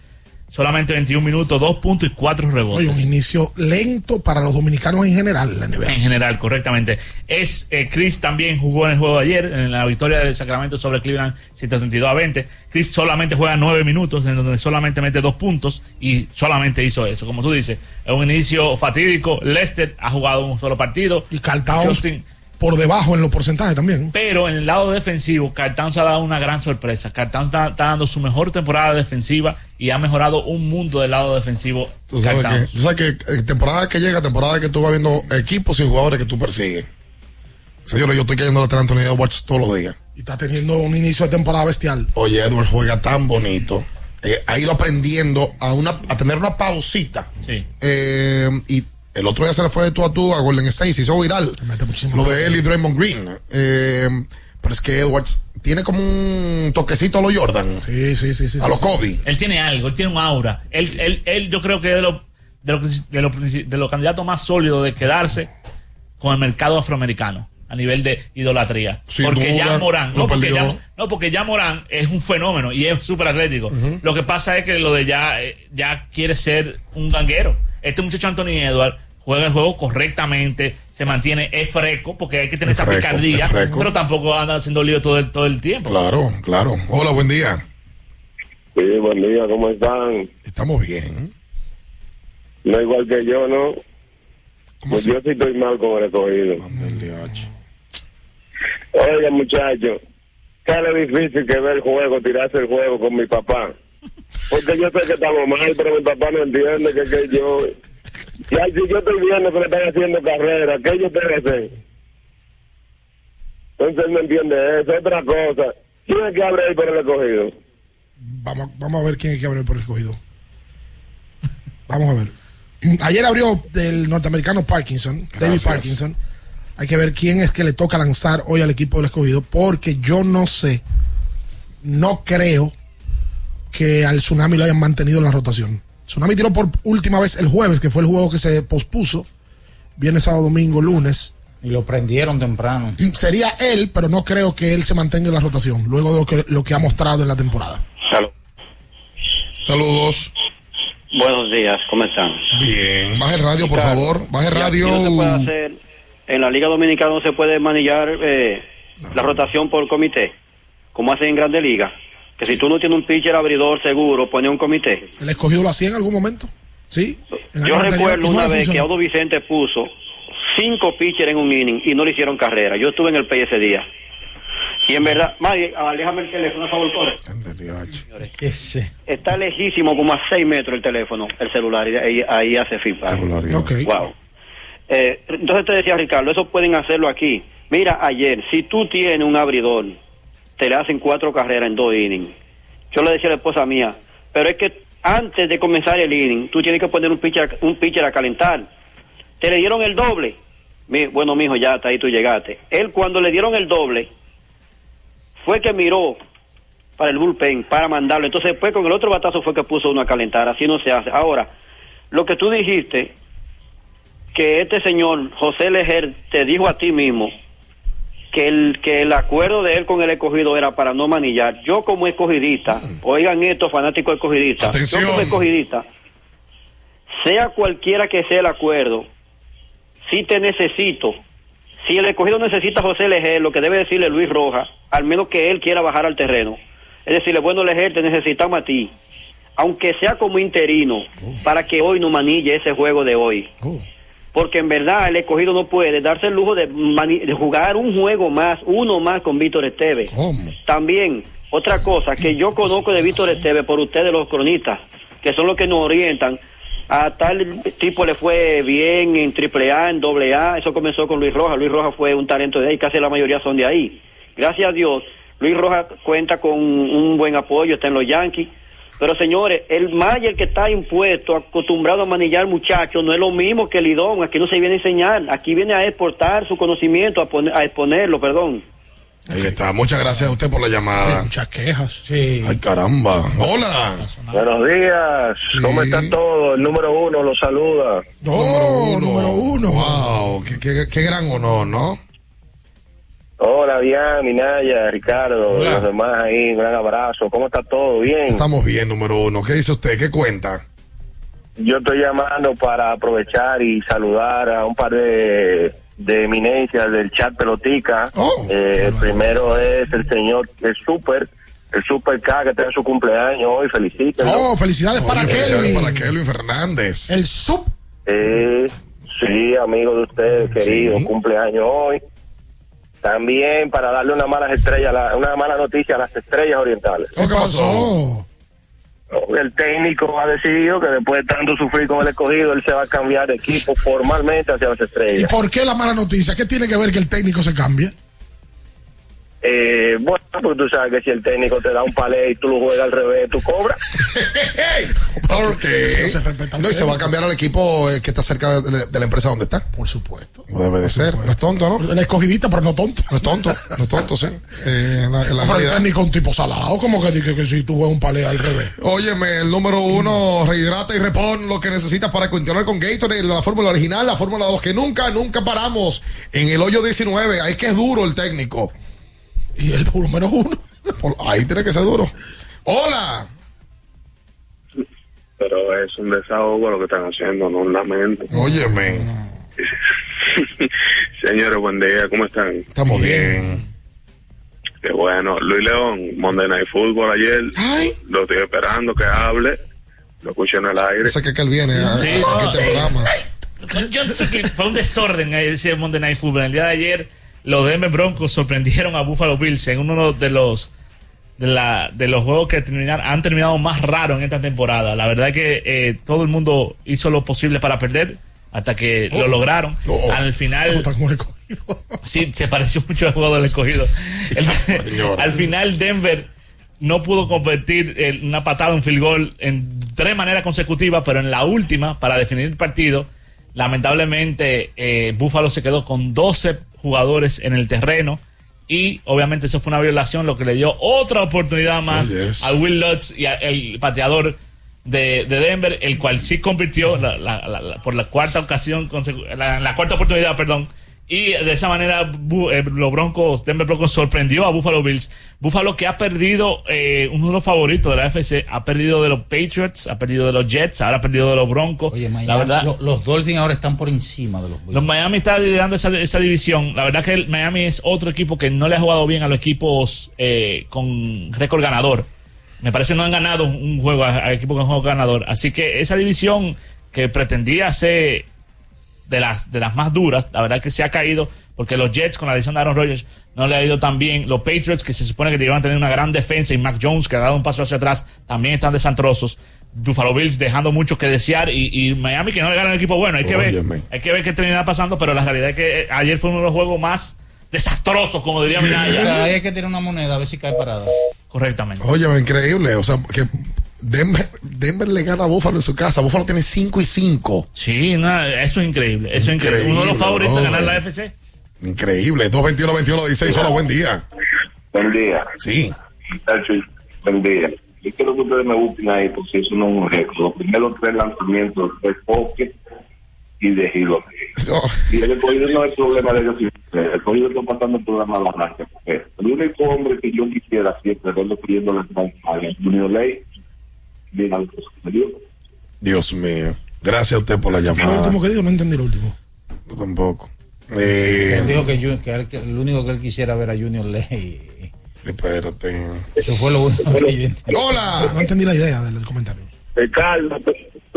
[SPEAKER 13] Solamente 21 minutos, 2 puntos y 4 rebotes.
[SPEAKER 11] Oye, un inicio lento para los dominicanos en general, la NBA.
[SPEAKER 13] En general, correctamente. Es eh, Chris también jugó en el juego de ayer, en la victoria de Sacramento sobre Cleveland 132 a 20. Chris solamente juega 9 minutos, en donde solamente mete 2 puntos y solamente hizo eso. Como tú dices, es un inicio fatídico. Lester ha jugado un solo partido.
[SPEAKER 11] Y
[SPEAKER 13] Justin-
[SPEAKER 11] por debajo en los porcentajes también.
[SPEAKER 13] pero en el lado defensivo, Carl Towns ha dado una gran sorpresa. Está, está dando su mejor temporada defensiva y ha mejorado un mundo del lado defensivo.
[SPEAKER 12] Tú sabes, que, tú sabes que eh, temporada que llega, temporada que tú vas viendo equipos y jugadores que tú persigues. Señores, yo estoy cayendo de Anthony Edwards todos los días.
[SPEAKER 11] Y está teniendo un inicio de temporada bestial.
[SPEAKER 12] Oye, Edwards juega tan bonito. Eh, ha ido aprendiendo a, una, a tener una pausita.
[SPEAKER 13] Sí.
[SPEAKER 12] Eh, y el otro día se le fue de tú a tú a Golden State, se hizo viral. Lo de él y Draymond Green. Eh, pero es que Edwards tiene como un toquecito a lo Jordan.
[SPEAKER 11] Sí, sí, sí. sí
[SPEAKER 12] a lo
[SPEAKER 11] sí.
[SPEAKER 12] Kobe.
[SPEAKER 13] Él tiene algo, él tiene un aura. Él, él, él yo creo que es de los de los de los princi- de los candidatos más sólidos de quedarse con el mercado afroamericano a nivel de idolatría.
[SPEAKER 12] Sin
[SPEAKER 13] porque
[SPEAKER 12] duda,
[SPEAKER 13] ya Morán,
[SPEAKER 12] lo
[SPEAKER 13] no porque ya, no porque ya Morán es un fenómeno y es súper atlético. Lo que pasa es que lo de ya, eh, ya quiere ser un ganguero. Este muchacho Anthony Edwards juega el juego correctamente, se mantiene, es freco, porque hay que tener
[SPEAKER 12] Es
[SPEAKER 13] esa
[SPEAKER 12] freco,
[SPEAKER 13] picardía,
[SPEAKER 12] es
[SPEAKER 13] pero tampoco anda haciendo lío todo el, todo el tiempo.
[SPEAKER 12] Claro, claro. Hola, buen día.
[SPEAKER 32] Sí, buen día, ¿cómo están?
[SPEAKER 12] Estamos bien.
[SPEAKER 32] No igual que yo, ¿no? Pues yo sí estoy mal con el escogido. Oiga, muchacho, lo difícil que ver el juego, tirarse el juego con mi papá. Porque yo sé que estamos mal, pero mi papá no entiende que, que yo... Ya, si yo estoy viendo que le están haciendo carrera, ¿qué yo tengo que hacer? Entonces él no entiende eso. Otra cosa, ¿quién es que abre ahí por el escogido?
[SPEAKER 11] Vamos, vamos a ver quién es que abrió por el escogido. Vamos a ver. Ayer abrió el norteamericano Parkinson, David
[SPEAKER 12] Gracias.
[SPEAKER 11] Parkinson. Hay que ver quién es que le toca lanzar hoy al equipo del escogido, porque yo no sé, no creo que al Tsunami lo hayan mantenido en la rotación. Tsunami tiró por última vez el jueves, que fue el juego que se pospuso. Viernes, sábado, domingo, lunes.
[SPEAKER 5] Y lo prendieron temprano.
[SPEAKER 11] Sería él, pero no creo que él se mantenga en la rotación, luego de lo que, lo que ha mostrado en la temporada.
[SPEAKER 12] Saludos.
[SPEAKER 33] Buenos días, ¿cómo están?
[SPEAKER 12] Bien. Baje el radio, por favor. Baje el radio.
[SPEAKER 33] no se puede hacer, en la Liga Dominicana no se puede manillar eh, la rotación por comité, como hacen en Grandes Ligas. Que si tú no tienes un pitcher abridor seguro, pone un comité.
[SPEAKER 11] ¿El escogido lo hacía en algún momento? Sí.
[SPEAKER 33] Yo recuerdo una vez que. Audo Vicente puso cinco pitchers en un inning y no le hicieron carrera. Yo estuve en el PI ese día. Y en verdad, Maggie, aléjame el teléfono, a favor, corre. Está lejísimo, como a 6 metros el teléfono, el celular, y ahí, ahí hace feedback. Wow. Eh, entonces te decía Ricardo, eso pueden hacerlo aquí. Mira, ayer, si tú tienes un abridor, te le hacen cuatro carreras en dos innings. Yo le decía a la esposa mía, pero es que antes de comenzar el inning, tú tienes que poner un pitcher, un pitcher a calentar. Te le dieron el doble. Mi- bueno, mijo, ya hasta ahí tú llegaste. Él cuando le dieron el doble, fue que miró para el bullpen, para mandarlo. Entonces después con el otro batazo fue que puso uno a calentar. Así no se hace. Ahora, lo que tú dijiste, que este señor José Lejer te dijo a ti mismo que el, que el acuerdo de él con el escogido era para no manillar. Yo como escogidista, oigan esto, fanático escogidista, yo como escogidista, sea cualquiera que sea el acuerdo, si te necesito, si el escogido necesita a José Lejer, lo que debe decirle Luis Rojas, al menos que él quiera bajar al terreno, es decirle, bueno Lejer, te necesitamos a ti, aunque sea como interino, para que hoy no manille ese juego de hoy. Porque en verdad el escogido no puede darse el lujo de, jugar un juego más, uno más con Víctor Esteves. También, otra cosa que yo conozco de Víctor Esteves por ustedes los cronistas, que son los que nos orientan, A tal tipo le fue bien en triple A, en doble A. Eso comenzó con Luis Rojas. Luis Rojas fue un talento de ahí, casi la mayoría son de ahí. Gracias a Dios, Luis Rojas cuenta con un buen apoyo, está en los Yankees. Pero señores, el Mayer que está impuesto, acostumbrado a manillar muchachos, no es lo mismo que el Lidón. Aquí no se viene a enseñar, aquí viene a exportar su conocimiento, a, poner, a exponerlo, perdón.
[SPEAKER 12] Ahí está. Muchas gracias a usted por la llamada.
[SPEAKER 11] muchas quejas.
[SPEAKER 12] Sí. Ay, caramba. Hola.
[SPEAKER 32] Buenos días. ¿Cómo está todo? El número uno lo saluda.
[SPEAKER 12] No, número uno. Wow. Qué, qué, qué gran honor, ¿no?
[SPEAKER 32] Hola, Diana, Minaya, Ricardo, los demás ahí, un gran abrazo. ¿Cómo está todo? ¿Bien?
[SPEAKER 12] Estamos bien, número uno. ¿Qué dice usted? ¿Qué cuenta?
[SPEAKER 32] Yo estoy llamando para aprovechar y saludar a un par de, de eminencias del chat pelotica. Eh, el primero es el señor, el super, el super K que tiene su cumpleaños hoy. Felicítelo.
[SPEAKER 11] Oh, felicidades para
[SPEAKER 12] Felicidades
[SPEAKER 11] Kelvin.
[SPEAKER 12] para Kelvin Fernández.
[SPEAKER 11] El sub.
[SPEAKER 32] Eh, sí, amigo de usted, querido, cumpleaños hoy. También para darle una mala estrella, una mala noticia a las estrellas orientales.
[SPEAKER 12] ¿Qué pasó?
[SPEAKER 32] El técnico ha decidido que después de tanto sufrir con el escogido, él se va a cambiar de equipo formalmente hacia las
[SPEAKER 11] ¿Y
[SPEAKER 32] estrellas.
[SPEAKER 11] por qué la mala noticia? ¿Qué tiene que ver que el técnico se cambie?
[SPEAKER 32] Eh, bueno, porque tú sabes que si el técnico te da un palé y tú lo juegas al revés, tú cobras.
[SPEAKER 12] Porque no, y se va a cambiar al equipo eh, que está cerca de, de la empresa donde está.
[SPEAKER 11] Por supuesto.
[SPEAKER 12] No debe de ser. No es tonto, ¿no?
[SPEAKER 11] El escogidita, pero no tonto.
[SPEAKER 12] No es tonto. No es tonto, sí. Eh, en la, en la
[SPEAKER 11] Pero el técnico un tipo salado, como que dice que si tú juegas un palé al revés.
[SPEAKER 12] Óyeme, el número uno, rehidrata y repon lo que necesitas para continuar con Gatorade, la fórmula original, la fórmula de los que nunca, nunca paramos. En el hoyo 19, ahí que es duro el técnico.
[SPEAKER 11] Y el número uno.
[SPEAKER 12] Por- ahí tiene que ser duro. Hola.
[SPEAKER 32] Pero es un desahogo lo que están haciendo, no un lamento.
[SPEAKER 12] Óyeme.
[SPEAKER 32] Señores, buen día, ¿cómo están?
[SPEAKER 12] Estamos bien.
[SPEAKER 32] Qué bueno. Luis León, Monday Night Football ayer. Lo estoy esperando que hable. Lo escucho en el aire.
[SPEAKER 12] Sé que que él viene a,
[SPEAKER 13] Sí,
[SPEAKER 12] a
[SPEAKER 13] no,
[SPEAKER 12] este
[SPEAKER 13] eh,
[SPEAKER 12] programa.
[SPEAKER 13] Yo sé que fue un desorden eh, ese Monday Night Football. El día de ayer, los Denver Broncos sorprendieron a Buffalo Bills en uno de los de, la, de los juegos que terminar, han terminado más raros en esta temporada. La verdad es que eh, todo el mundo hizo lo posible para perder hasta que lo lograron. Al final, sí, se pareció mucho al juego del escogido. El- al final, Denver no pudo convertir una patada, un field goal en tres maneras consecutivas, pero en la última, para definir el partido, lamentablemente eh, Buffalo se quedó con 12 jugadores en el terreno y obviamente eso fue una violación, lo que le dio otra oportunidad más
[SPEAKER 12] Oh, yes.
[SPEAKER 13] a Will Lutz y al pateador de, de Denver, el cual sí convirtió la- la- la- la- por la cuarta ocasión, consecu- la, la cuarta oportunidad, perdón. Y de esa manera eh, los Broncos, Denver Broncos sorprendió a Buffalo Bills. Buffalo que ha perdido eh, uno de los favoritos de la FC, ha perdido de los Patriots, ha perdido de los Jets, ahora ha perdido de los Broncos. la verdad,
[SPEAKER 5] lo- los Dolphins ahora están por encima de los
[SPEAKER 13] los Miami está liderando esa, esa división. La verdad que el Miami es otro equipo que no le ha jugado bien a los equipos eh, con récord ganador. Me parece que no han ganado un juego a, a equipos con juego ganador. Así que esa división que pretendía ser de las, de las más duras, la verdad que se ha caído porque los Jets con la adición de Aaron Rodgers no le ha ido tan bien. Los Patriots que se supone que iban a tener una gran defensa y Mac Jones que ha dado un paso hacia atrás también están desastrosos. Buffalo Bills dejando mucho que desear y, y Miami que no le gana un equipo bueno. Hay que ver, hay que ver qué termina pasando, pero la realidad es que eh, ayer fue uno de los juegos más desastrosos, como diría
[SPEAKER 5] O sea, ahí
[SPEAKER 13] Minaya.
[SPEAKER 5] hay que tirar una moneda a ver si cae parada.
[SPEAKER 13] Correctamente.
[SPEAKER 12] Óyeme, increíble. O sea, que Denver, Denver le gana a Buffalo en su casa. Buffalo tiene 5 y 5.
[SPEAKER 13] Sí, no, eso es increíble. Eso es increíble. Uno de los favoritos de ganar la FC.
[SPEAKER 12] Increíble. 221-21-16. Hola, buen día.
[SPEAKER 32] Buen día.
[SPEAKER 12] Sí.
[SPEAKER 32] Muchachos, buen día. Yo quiero que ustedes me busquen ahí, porque eso no es un récord. Los primeros tres lanzamientos de Pocket y de Giro. Y el escogido no es problema de ellos. El escogido está pasando el programa de la porque El único hombre que yo quisiera siempre verlo pidiendo la Junior Ley. Mira lo que sucedió.
[SPEAKER 12] Dios mío. Gracias a usted por la
[SPEAKER 11] Lo
[SPEAKER 12] llamada.
[SPEAKER 11] último que digo, no entendí lo último.
[SPEAKER 12] Yo tampoco. Eh,
[SPEAKER 5] Él dijo que, Ju- que él- que el único que él quisiera ver a Junior Ley.
[SPEAKER 12] Espérate.
[SPEAKER 5] Eso fue lo único que yo entendí.
[SPEAKER 12] Hola.
[SPEAKER 11] No entendí la idea del comentario.
[SPEAKER 32] Ricardo,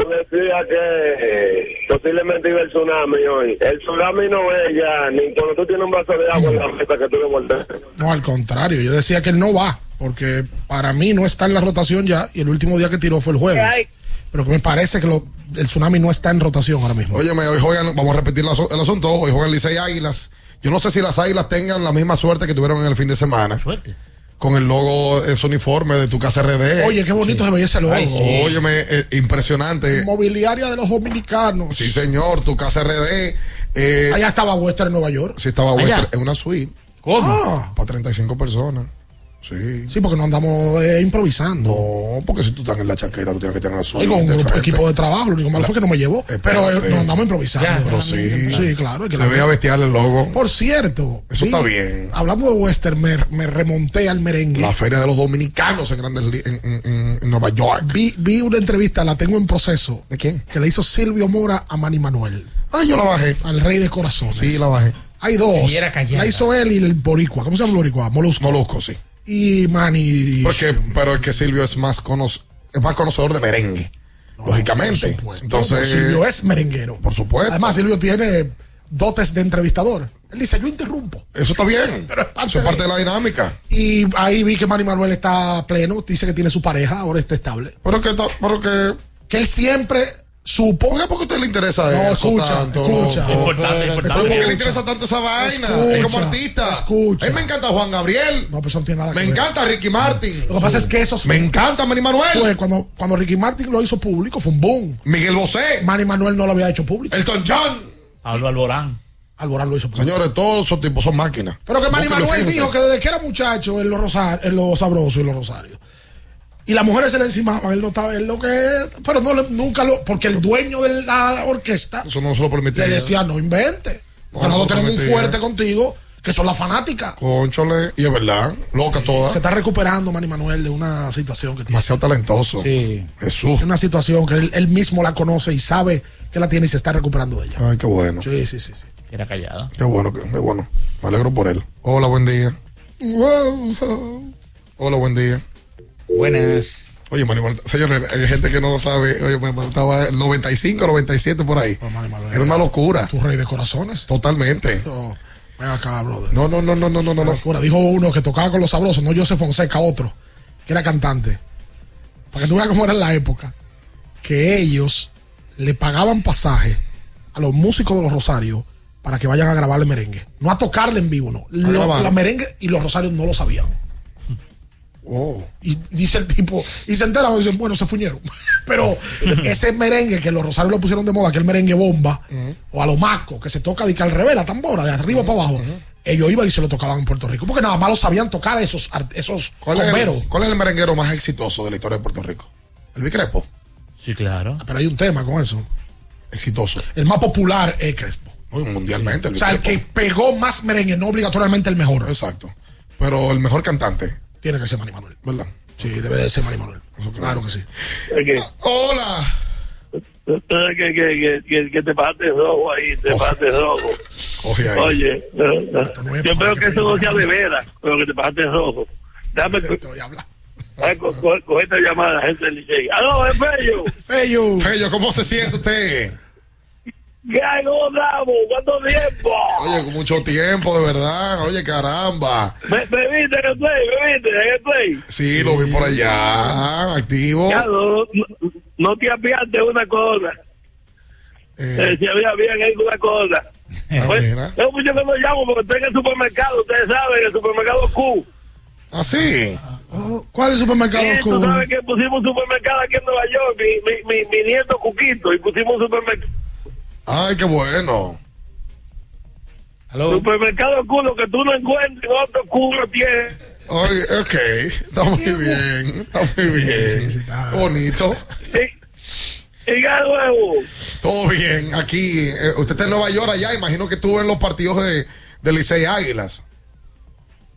[SPEAKER 32] tú, decías que posiblemente iba el tsunami hoy. El tsunami no es ya, ni cuando tú tienes un vaso de agua en la mesa que tú le volteas.
[SPEAKER 11] No, al contrario, yo decía que él no va, porque para mí no está en la rotación ya, y el último día que tiró fue el jueves. pero que me parece que lo, el tsunami no está en rotación ahora mismo.
[SPEAKER 12] Óyeme, hoy juegan, vamos a repetir la- el asunto, hoy juegan Licey Águilas. Yo no sé si las Águilas tengan la misma suerte que tuvieron en el fin de semana.
[SPEAKER 13] Suerte.
[SPEAKER 12] Con el logo, ese uniforme de tu casa RD.
[SPEAKER 11] Oye, qué bonito se veía ese logo.
[SPEAKER 12] Óyeme, eh, impresionante.
[SPEAKER 11] Mobiliaria de los dominicanos.
[SPEAKER 12] Sí, señor, tu casa RD. Eh,
[SPEAKER 11] Allá estaba Western en Nueva York.
[SPEAKER 12] Sí, estaba. Western en una suite.
[SPEAKER 11] ¿Cómo?
[SPEAKER 12] Para 35 personas. Sí.
[SPEAKER 11] Sí, porque no andamos eh, improvisando.
[SPEAKER 12] No, porque si tú estás en la chaqueta, tú tienes que tener la suite.
[SPEAKER 11] Oigo, un grupo, equipo de trabajo, lo único malo fue que no me llevó. Pero eh, no andamos improvisando.
[SPEAKER 12] Ya, pero sí.
[SPEAKER 11] Sí, claro. que
[SPEAKER 12] Se
[SPEAKER 11] la-
[SPEAKER 12] veía bestial el logo.
[SPEAKER 11] Por cierto.
[SPEAKER 12] Eso está bien.
[SPEAKER 11] Hablando de Western, me, me remonté al merengue.
[SPEAKER 12] La feria de los dominicanos en Grandes en, en- en- en Nueva York.
[SPEAKER 11] Vi, vi una entrevista, la tengo en proceso.
[SPEAKER 12] ¿De quién?
[SPEAKER 11] Que le hizo Silvio Mora a Manny Manuel.
[SPEAKER 12] Ah, yo la bajé.
[SPEAKER 11] Al rey de corazones.
[SPEAKER 12] Sí, la bajé.
[SPEAKER 11] Hay dos.
[SPEAKER 12] Y era callada.
[SPEAKER 11] La hizo él y el boricua. ¿Cómo se llama el boricua? Molusco.
[SPEAKER 12] Molusco, sí.
[SPEAKER 11] Y Manny.
[SPEAKER 12] Porque, pero es que Silvio es más, es más conocedor de merengue. lógicamente. Entonces.
[SPEAKER 11] Silvio es merenguero.
[SPEAKER 12] Por supuesto.
[SPEAKER 11] Además, Silvio tiene dotes de entrevistador. Él dice, yo interrumpo.
[SPEAKER 12] Eso está bien.
[SPEAKER 11] Pero es parte
[SPEAKER 12] Eso es parte de la dinámica.
[SPEAKER 11] Y ahí vi que Manny Manuel está pleno. Dice que tiene su pareja, ahora está estable.
[SPEAKER 12] Pero que, pero que.
[SPEAKER 11] Que él siempre supo.
[SPEAKER 12] ¿Por qué porque a usted le interesa
[SPEAKER 11] No,
[SPEAKER 12] eso
[SPEAKER 11] escucha,
[SPEAKER 12] tanto?
[SPEAKER 11] escucha.
[SPEAKER 12] No,
[SPEAKER 13] Importante,
[SPEAKER 12] ¿Pero
[SPEAKER 13] importante.
[SPEAKER 12] por qué le interesa tanto esa vaina? es como artista.
[SPEAKER 11] escucha.
[SPEAKER 12] A mí me encanta Juan Gabriel.
[SPEAKER 11] No, pues eso no tiene nada
[SPEAKER 12] Me
[SPEAKER 11] que ver.
[SPEAKER 12] encanta Ricky Martin.
[SPEAKER 11] Lo que pasa es que eso
[SPEAKER 12] Me encanta Manny Manuel.
[SPEAKER 11] fue cuando, cuando Ricky Martin lo hizo público, fue un boom.
[SPEAKER 12] Miguel Bosé.
[SPEAKER 11] Manny Manuel no lo había hecho público.
[SPEAKER 12] Elton John.
[SPEAKER 13] Pablo Alborán.
[SPEAKER 11] Alborán lo hizo público.
[SPEAKER 12] Señores, todos esos tipos son máquinas.
[SPEAKER 11] Pero que Manny Manuel dijo que desde que era muchacho en los, rosar, en los sabrosos y los rosarios. Y las mujeres se le encimaban, él no estaba, él lo que. Pero no, le- nunca lo. Porque el dueño de la orquesta
[SPEAKER 12] Eso no se lo permitía.
[SPEAKER 11] le decía, no invente. Porque
[SPEAKER 12] No,
[SPEAKER 11] nosotros
[SPEAKER 12] no
[SPEAKER 11] tenemos un fuerte contigo, que son las fanáticas.
[SPEAKER 12] Conchole. Y es verdad. Loca toda.
[SPEAKER 11] Se está recuperando Manny Manuel de una situación que tiene.
[SPEAKER 12] Demasiado talentoso.
[SPEAKER 5] Sí.
[SPEAKER 12] Jesús.
[SPEAKER 11] Una situación que él, él mismo la conoce y sabe que la tiene y se está recuperando de ella.
[SPEAKER 12] Ay, qué bueno.
[SPEAKER 11] Sí, sí, sí. sí.
[SPEAKER 13] Era callada.
[SPEAKER 12] Qué bueno, qué, qué bueno. Me alegro por él. Hola, buen día. Hola, buen día.
[SPEAKER 5] Buenas.
[SPEAKER 12] Oye, Manny señores, hay gente que no sabe. Oye, me estaba el 95, 97 por ahí. Era una locura.
[SPEAKER 11] Tu rey de corazones.
[SPEAKER 12] Totalmente.
[SPEAKER 11] No, ven acá, brother.
[SPEAKER 12] No, no, no, no, no, no, no.
[SPEAKER 11] Locura. Dijo uno que tocaba con los sabrosos, no Joseph Fonseca, otro, que era cantante. Para que tú veas cómo era en la época. Que ellos le pagaban pasaje a los músicos de los Rosarios para que vayan a grabarle merengue. No a tocarle en vivo, no. Lo- la merengue y los Rosarios no lo sabían.
[SPEAKER 12] Oh.
[SPEAKER 11] Y dice el tipo, y se enteran y dicen, bueno, se fuñeron. Pero ese merengue que los Rosarios lo pusieron de moda, que el merengue bomba, o a lo maco, que se toca de que al revés, la tambora, de arriba para abajo, ellos iban y se lo tocaban en Puerto Rico, porque nada más lo sabían tocar esos, esos
[SPEAKER 12] ¿Cuál es,
[SPEAKER 11] bomberos.
[SPEAKER 12] el, ¿Cuál es el merenguero más exitoso de la historia de Puerto Rico? El Bicrepo.
[SPEAKER 13] Sí, claro.
[SPEAKER 11] Pero hay un tema con eso.
[SPEAKER 12] Exitoso.
[SPEAKER 11] El más popular es Crespo.
[SPEAKER 12] Muy mundialmente. El
[SPEAKER 11] O sea, el que pegó más merengue, no obligatoriamente el mejor.
[SPEAKER 12] Exacto. Pero el mejor cantante,
[SPEAKER 11] Tiene que ser Manny Manuel.
[SPEAKER 12] ¿verdad?
[SPEAKER 11] Sí, debe de ser Manny Manuel. Claro que sí.
[SPEAKER 12] Hola.
[SPEAKER 34] que, que, que, que, que te pasaste rojo ahí, te pasaste rojo. Oye, eh, eh, yo espero que eso no sea de veras, pero que te pasaste rojo. Dame, Ay, co- co- coge esta llamada, gente del Licey. ¡Aló, es Fello!
[SPEAKER 11] Fello.
[SPEAKER 12] Fello, ¿cómo se siente usted?
[SPEAKER 34] ¿Qué hay, cómo estamos? ¿Cuánto tiempo?
[SPEAKER 12] Oye, con mucho tiempo, de verdad. Oye, caramba.
[SPEAKER 34] ¿Me, me viste en el play? ¿Me viste en el play?
[SPEAKER 12] Sí, lo vi por allá, activo.
[SPEAKER 34] Ya, no, no, te apiaste de una cosa. Eh, si había bien ahí una cosa.
[SPEAKER 12] Mira.
[SPEAKER 34] tengo mucho que no llamo porque estoy en el supermercado. Ustedes saben, el supermercado Q.
[SPEAKER 12] ¿Ah, sí?
[SPEAKER 11] Oh, ¿Cuál es el supermercado
[SPEAKER 34] Sí, tú
[SPEAKER 11] Q?
[SPEAKER 34] sabes que pusimos un supermercado aquí en Nueva York, mi, mi, mi, mi nieto Cuquito, y pusimos un supermercado.
[SPEAKER 12] Ay, qué bueno.
[SPEAKER 34] Supermercado Q, lo que tú no encuentres, otro Q lo tiene.
[SPEAKER 12] Oye, ok, está muy bien, está muy bien. Bonito.
[SPEAKER 34] Y ya luego,
[SPEAKER 12] Todo bien, aquí. eh, usted está en Nueva York allá, imagino que estuvo en los partidos de, de Licey Águilas.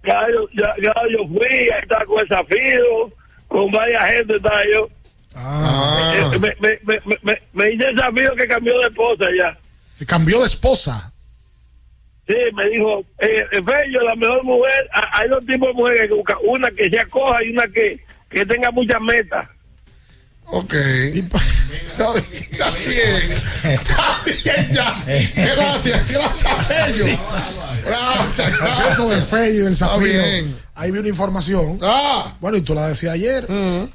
[SPEAKER 34] ya yo, ya, ya yo fui, ahí estaba con el Zafiro, con varias gente estaba yo.
[SPEAKER 12] Ah.
[SPEAKER 34] Eh, Me, me, dice el Zafiro que cambió de esposa ya.
[SPEAKER 11] Que cambió de esposa.
[SPEAKER 34] Sí, me dijo, eh, eh, Fello, la mejor mujer, ha- hay dos tipos de mujeres que buscan, una que sea coja y una que, que tenga muchas metas.
[SPEAKER 12] Ok. Está bien. Está bien ya. Gracias, gracias, Fello. Gracias,
[SPEAKER 11] Gracias. del Fello y del
[SPEAKER 12] Está
[SPEAKER 11] Zafiro.
[SPEAKER 12] bien.
[SPEAKER 11] Ahí vi una información.
[SPEAKER 12] Ah.
[SPEAKER 11] Bueno, y tú la decías ayer,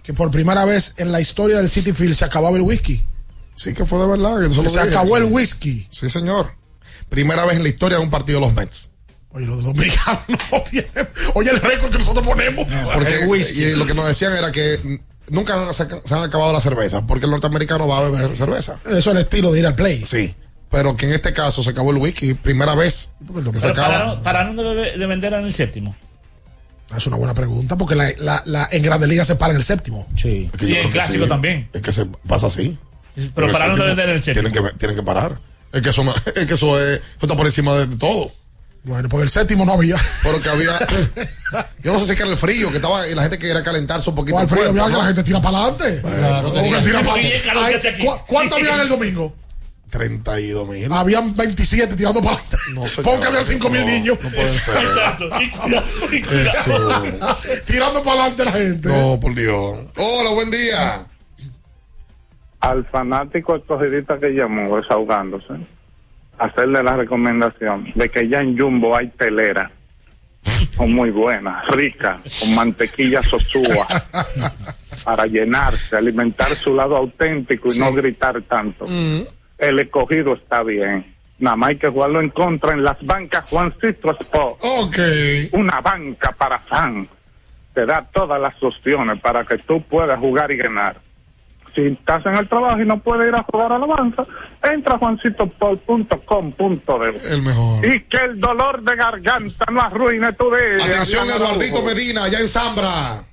[SPEAKER 11] que por primera vez en la historia del City Field se acababa el whisky.
[SPEAKER 12] Sí, que fue de verdad. que
[SPEAKER 11] se
[SPEAKER 12] dije.
[SPEAKER 11] acabó el whisky.
[SPEAKER 12] Sí, señor. Primera vez en la historia de un partido de los Mets.
[SPEAKER 11] Oye, los dominicanos no tienen. Oye, el récord que nosotros ponemos.
[SPEAKER 12] Porque y lo que nos decían era que nunca se, se han acabado la cerveza, porque el norteamericano va a beber cerveza.
[SPEAKER 11] Eso es el estilo de ir al play.
[SPEAKER 12] Sí. Pero que en este caso se acabó el whisky, primera vez que se
[SPEAKER 13] Pero
[SPEAKER 12] acaba.
[SPEAKER 13] pararon, pararon de, de vender en el séptimo.
[SPEAKER 11] Es una buena pregunta, porque la, la, la- en Grandes Ligas se para en el séptimo.
[SPEAKER 5] Sí.
[SPEAKER 12] Es que yo
[SPEAKER 13] Y
[SPEAKER 12] que
[SPEAKER 13] clásico
[SPEAKER 12] sí.
[SPEAKER 13] también.
[SPEAKER 12] Es que se pasa así.
[SPEAKER 13] Pero pararon de vender en el séptimo.
[SPEAKER 12] Tienen que, tienen que parar. Es que eso, es que eso, es, eso está por encima de, de todo.
[SPEAKER 11] Bueno, porque el séptimo no había.
[SPEAKER 12] Pero que había. yo no sé si que era el frío, que estaba y la gente quería calentarse un poquito.
[SPEAKER 11] ¿Cuál
[SPEAKER 12] el
[SPEAKER 11] frío?
[SPEAKER 12] cuerpo,
[SPEAKER 11] Mira que
[SPEAKER 12] ¿no?
[SPEAKER 11] la gente tira para adelante.
[SPEAKER 5] Claro que sí.
[SPEAKER 11] tira
[SPEAKER 13] Sí,
[SPEAKER 11] pa'
[SPEAKER 13] porque es calor que
[SPEAKER 11] Ay,
[SPEAKER 13] hace aquí.
[SPEAKER 11] ¿cu- ¿Cuánto habían el domingo?
[SPEAKER 12] 32 mil.
[SPEAKER 11] Habían 27 tirando para adelante.
[SPEAKER 12] No, señor.
[SPEAKER 11] Pon que habían 5 mil
[SPEAKER 12] No,
[SPEAKER 11] niños.
[SPEAKER 12] No pueden ser.
[SPEAKER 13] Exacto. Y cuidado, y cuidado.
[SPEAKER 12] Eso.
[SPEAKER 11] tirando para adelante la gente.
[SPEAKER 12] No, por Dios. Hola, buen día.
[SPEAKER 35] al fanático escogidista que llamó desahogándose, hacerle la recomendación de que ya en Jumbo hay telera. Son muy buenas, ricas, con mantequilla sosúa, para llenarse, alimentar su lado auténtico y no gritar tanto. El escogido está bien. Nada más hay que jugarlo en contra en las bancas Juancito Sport.
[SPEAKER 12] Ok.
[SPEAKER 35] Una banca para fan. Te da todas las opciones para que tú puedas jugar y ganar. Si estás en el trabajo y no puedes ir a jugar a la banca, entra a juancitopol.com.de
[SPEAKER 12] El mejor.
[SPEAKER 35] y que el dolor de garganta no arruine tu día.
[SPEAKER 12] Atención, Eduardito. Medina, allá en Zambra.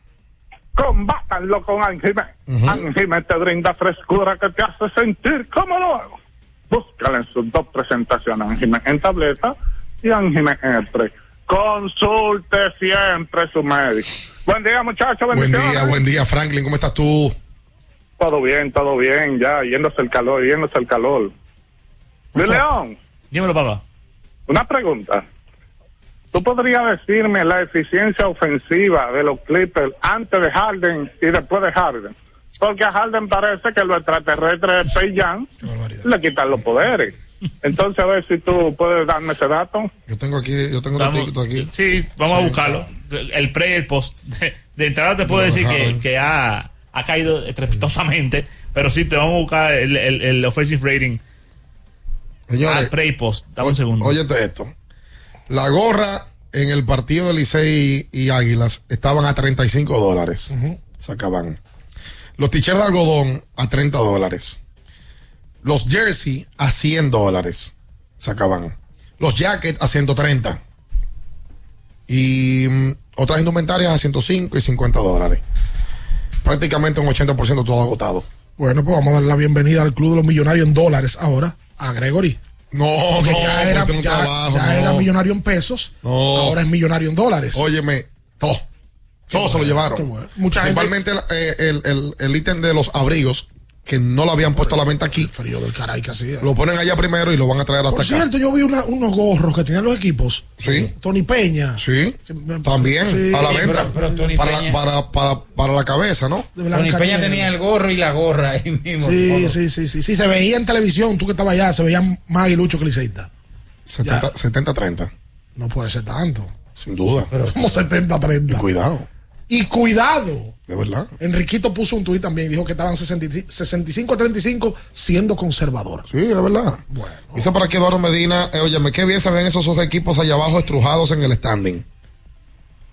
[SPEAKER 35] Combátanlo con Angime. Angime te brinda frescura que te hace sentir como nuevo. Búscala en sus dos presentaciones, Angime en tableta y Angime en el pre. Consulte siempre su médico. Buen día, muchachos.
[SPEAKER 12] Buen día, buen día, Franklin. ¿Cómo estás tú?
[SPEAKER 35] Todo bien, todo bien, ya, yéndose el calor, yéndose el calor. Luis León,
[SPEAKER 13] Dímelo, papá.
[SPEAKER 35] una pregunta. ¿Tú podrías decirme la eficiencia ofensiva de los Clippers antes de Harden y después de Harden? Porque a Harden parece que los extraterrestres de Jam le quitan los poderes. Entonces, a ver si tú puedes darme ese dato.
[SPEAKER 12] Yo tengo aquí, yo tengo un
[SPEAKER 13] Vamos-
[SPEAKER 12] artículo aquí.
[SPEAKER 13] Sí, vamos a buscarlo. El pre y el post. De, de entrada te puedo decir que, que ha, ha caído estrepitosamente, pero sí, te vamos a buscar el, el, el offensive rating
[SPEAKER 12] Señores,
[SPEAKER 13] al pre y post. Dame un segundo.
[SPEAKER 12] Óyete esto. La gorra en el partido de Licey y Águilas estaban a 35 dólares. Se acaban. Los t-shirts de algodón a 30 dólares. Los jersey a 100 dólares. Se acaban. Los jackets a 130. Y mm, otras indumentarias a 105 y 50 dólares. Prácticamente un 80% todo agotado.
[SPEAKER 11] Bueno, pues vamos a dar la bienvenida al Club de los Millonarios en dólares ahora, a Gregory.
[SPEAKER 12] No,
[SPEAKER 11] Porque
[SPEAKER 12] no,
[SPEAKER 11] ya, era,
[SPEAKER 12] ponte un
[SPEAKER 11] ya-
[SPEAKER 12] trabajo,
[SPEAKER 11] ya
[SPEAKER 12] no.
[SPEAKER 11] era millonario en pesos,
[SPEAKER 12] No.
[SPEAKER 11] ahora es millonario en dólares.
[SPEAKER 12] Óyeme, todo. Todo se lo llevaron.
[SPEAKER 11] bueno. Mucha gente-
[SPEAKER 12] Principalmente el- eh, el, el- el ítem de los abrigos, que no lo habían puesto a la venta aquí.
[SPEAKER 11] Frío del caray que hacía.
[SPEAKER 12] Lo ponen allá primero y lo van a traer hasta
[SPEAKER 11] Por
[SPEAKER 12] acá.
[SPEAKER 11] cierto, yo vi una- unos gorros que tenían los equipos.
[SPEAKER 12] Sí.
[SPEAKER 11] Tony Peña.
[SPEAKER 12] Sí.
[SPEAKER 11] me-
[SPEAKER 12] También,
[SPEAKER 11] Sí.
[SPEAKER 12] a la venta.
[SPEAKER 5] pero- pero Tony
[SPEAKER 12] para, la,
[SPEAKER 5] Peña-
[SPEAKER 12] para, para, para la cabeza, ¿no?
[SPEAKER 11] De
[SPEAKER 5] Tony Peña tenía el gorro y la gorra ahí mismo.
[SPEAKER 11] Sí, sí, sí, sí, sí. Se veía en televisión, tú que estabas allá, se veía más aguilucho que liceísta.
[SPEAKER 12] 70, 70-30.
[SPEAKER 11] No puede ser tanto.
[SPEAKER 12] Sin duda.
[SPEAKER 11] Como 70-30.
[SPEAKER 12] Y cuidado,
[SPEAKER 11] Y cuidado.
[SPEAKER 12] de verdad.
[SPEAKER 11] Enriquito puso un tuit también, dijo que estaban 63 65-35 siendo conservador.
[SPEAKER 12] Sí, de verdad.
[SPEAKER 11] Bueno.
[SPEAKER 12] Dice por aquí Eduardo Medina, eh, óyeme, qué bien se ven esos dos equipos allá abajo estrujados en el standing.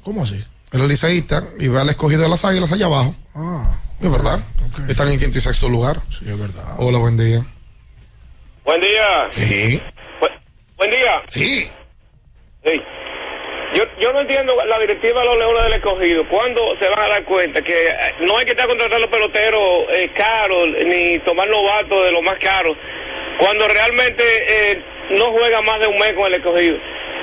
[SPEAKER 11] ¿Cómo así?
[SPEAKER 12] El liceísta y ve al escogido de las águilas allá abajo.
[SPEAKER 11] Ah,
[SPEAKER 12] Es verdad. Están en quinto y sexto lugar.
[SPEAKER 11] sí, es verdad.
[SPEAKER 12] Hola, buen día.
[SPEAKER 36] Buen día.
[SPEAKER 12] Sí.
[SPEAKER 36] Bu- buen día.
[SPEAKER 12] Sí.
[SPEAKER 36] Sí. Yo, yo no entiendo la directiva de los Leones del Escogido. ¿Cuándo se van a dar cuenta que eh, no hay que estar contratando peloteros eh, caros ni tomar novatos de los más caros cuando realmente eh, no juega más de un mes con el Escogido?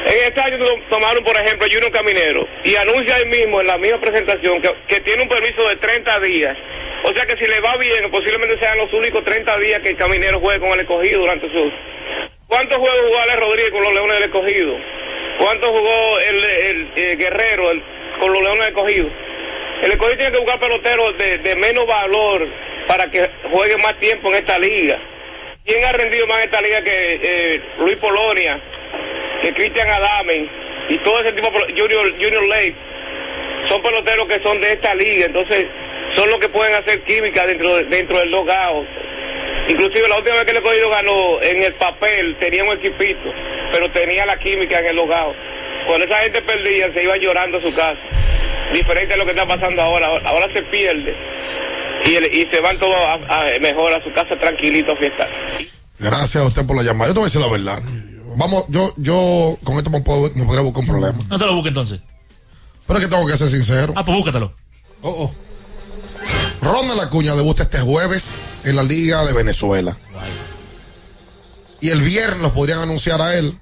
[SPEAKER 36] En este año to- tomaron, por ejemplo, a Junior Caminero y anuncia ahí mismo en la misma presentación que, tiene un permiso de 30 días. O sea que si le va bien, posiblemente sean los únicos 30 días que el Caminero juegue con el Escogido durante su... ¿Cuántos juegos jugó Ale Rodríguez con los Leones del Escogido? ¿Cuánto jugó el, el, eh, Guerrero el- con los Leones del Escogido? El Escogido tiene que buscar peloteros de, de menos valor para que juegue más tiempo en esta liga. ¿Quién ha rendido más en esta liga que eh, Luis Polonia, que Cristian Adame y todo ese tipo, Junior, Junior Lake? Son peloteros que son de esta liga, entonces son los que pueden hacer química dentro, dentro del logado. Inclusive la última vez que el cogido ganó en el papel, tenía un equipito, pero tenía la química en el logado. Cuando esa gente perdía, se iba llorando a su casa. Diferente a lo que está pasando ahora. Ahora se pierde y, y se van todos mejor a su casa tranquilito a fiestar.
[SPEAKER 12] Gracias a usted por la llamada. Yo te voy a decir la verdad. Vamos, yo, yo con esto me, puedo, me podría buscar un problema.
[SPEAKER 13] No se lo busque entonces.
[SPEAKER 12] Pero es que tengo que ser sincero.
[SPEAKER 13] Ah, pues búscatelo.
[SPEAKER 12] Oh, oh. Ronald Acuña debuta este jueves en la Liga de Venezuela. Y el viernes lo podrían anunciar a él,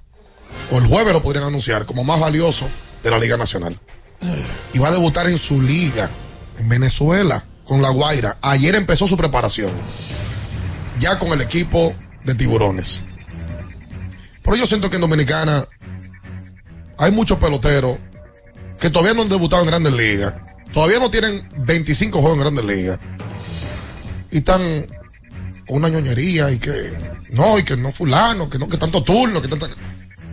[SPEAKER 12] o el jueves lo podrían anunciar como más valioso de la Liga Nacional. Y va a debutar en su liga, en Venezuela, con La Guaira. Ayer empezó su preparación, ya con el equipo de tiburones. Pero yo siento que en Dominicana hay muchos peloteros que todavía no han debutado en grandes ligas Todavía no tienen 25 juegos en Grandes Ligas. Y están con una ñoñería y que no, y que no fulano, que no, que tanto turno, que tanta...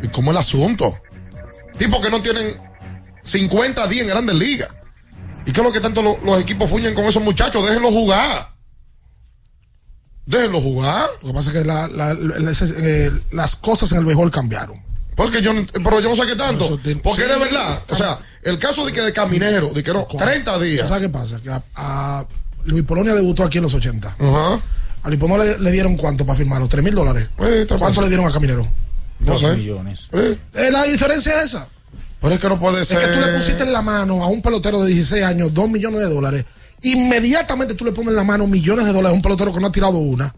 [SPEAKER 12] ¿Y cómo el asunto? Tipo que no tienen 50 días en Grandes Ligas. ¿Y qué es lo que tanto los equipos fuñen con esos muchachos? Déjenlo jugar. Déjenlo jugar.
[SPEAKER 11] Lo que pasa es que eh, las cosas en el béisbol cambiaron.
[SPEAKER 12] Porque yo, pero yo no sé qué tanto. Porque de verdad, o sea, el caso de que de caminero, de que no, 30 días.
[SPEAKER 11] ¿Sabes qué pasa? Que a, Luis Polonia debutó aquí en los 80. Ajá. A Luis Polonia le, dieron cuánto para firmarlo? 3 mil dólares. Eh, ¿Cuánto le dieron a Caminero?
[SPEAKER 12] No sé.
[SPEAKER 5] millones.
[SPEAKER 11] Eh. eh. La diferencia es esa.
[SPEAKER 12] Pero es que no puede ser.
[SPEAKER 11] Es que tú le pusiste en la mano a un pelotero de 16 años 2 millones de dólares. Inmediatamente tú le pones en la mano millones de dólares a un pelotero que no ha tirado una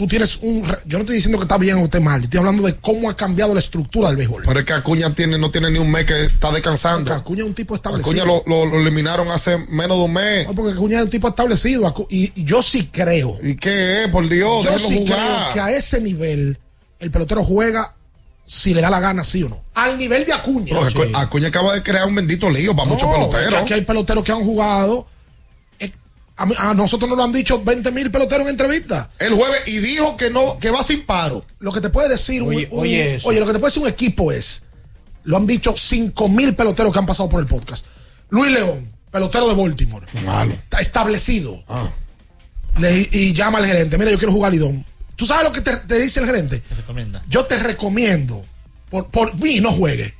[SPEAKER 11] tú tienes un. Yo no estoy diciendo que está bien o esté mal, estoy hablando de cómo ha cambiado la estructura del béisbol.
[SPEAKER 12] Pero es que Acuña tiene, no tiene ni un mes que está descansando.
[SPEAKER 11] Acuña es un tipo establecido.
[SPEAKER 12] Acuña lo, eliminaron hace menos de un mes.
[SPEAKER 11] No, porque Acuña es un tipo establecido. Y, yo sí creo.
[SPEAKER 12] ¿Y qué es? Por Dios,
[SPEAKER 11] yo sí creo que a ese nivel el pelotero juega si le da la gana, sí o no. Al nivel de Acuña.
[SPEAKER 12] Acuña acaba de crear un bendito lío para muchos peloteros.
[SPEAKER 11] aquí hay peloteros que han jugado a, nosotros nos lo han dicho 20 mil peloteros en entrevista.
[SPEAKER 12] El jueves y dijo que no, que va sin paro.
[SPEAKER 11] Lo que te puede decir oye, un, oye, lo que te puede decir un equipo es, lo han dicho 5 mil peloteros que han pasado por el podcast. Luis León, pelotero de Baltimore.
[SPEAKER 12] Malo.
[SPEAKER 11] Está establecido. Ah. y llama al gerente, mira, yo quiero jugar Lidón. ¿Tú sabes lo que te, dice el gerente?
[SPEAKER 13] Te recomienda.
[SPEAKER 11] Yo te recomiendo, por, por mí no juegue.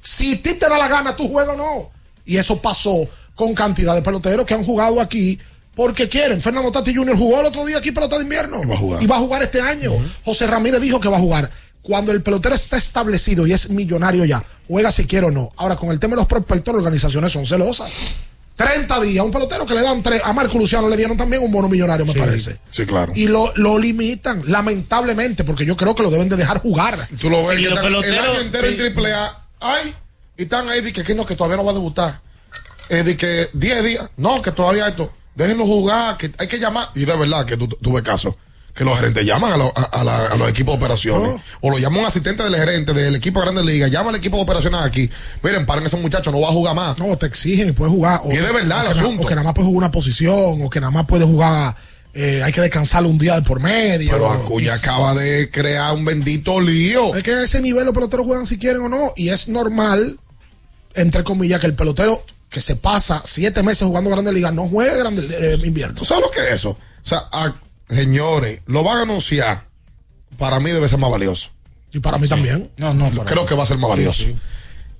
[SPEAKER 11] Si a ti te da la gana, tú juegas o no. Y eso pasó con cantidad de peloteros que han jugado aquí porque quieren. Fernando Tati Jr. jugó el otro día aquí pelota de invierno. Y va a jugar. Y va a jugar este año. José Ramírez dijo que va a jugar. Cuando el pelotero está establecido y es millonario ya, juega si quiere o no. Ahora, con el tema de los prospectos, las organizaciones son celosas. 30 días, un pelotero que le dan tres, a Marco Luciano le dieron también un bono millonario, me parece.
[SPEAKER 12] Sí, claro.
[SPEAKER 11] Y lo, lo, limitan, lamentablemente, porque yo creo que lo deben de dejar jugar.
[SPEAKER 12] Tú lo ves que están el año entero en triple A, ay, y están ahí, de que, no, que todavía no va a debutar. Eh, de que 10 días, no, que todavía esto déjenlo jugar, que hay que llamar. Y de verdad que tuve caso. Que los gerentes llaman a, los equipos de operaciones. O lo llaman un asistente del gerente del equipo de Grandes Ligas. Llama al equipo de operaciones aquí. Miren, paren ese muchacho, no va a jugar más.
[SPEAKER 11] No, te exigen y puede jugar.
[SPEAKER 12] y es de verdad el asunto.
[SPEAKER 11] o que nada más puede jugar una posición. O que nada más puede jugar. Eh, hay que descansarlo un día de por medio.
[SPEAKER 12] Pero Acuña acaba de crear un bendito lío.
[SPEAKER 11] Es que a ese nivel los peloteros juegan si quieren o no. Y es normal, entre comillas, que el pelotero que se pasa siete meses jugando Grandes Ligas no juegue Grandes eh, Invierno.
[SPEAKER 12] ¿Tú sabes lo que es eso? O sea, señores, lo van a anunciar. Para mí debe ser más valioso.
[SPEAKER 11] Y para mí también.
[SPEAKER 12] No, no, Creo que va a ser más valioso.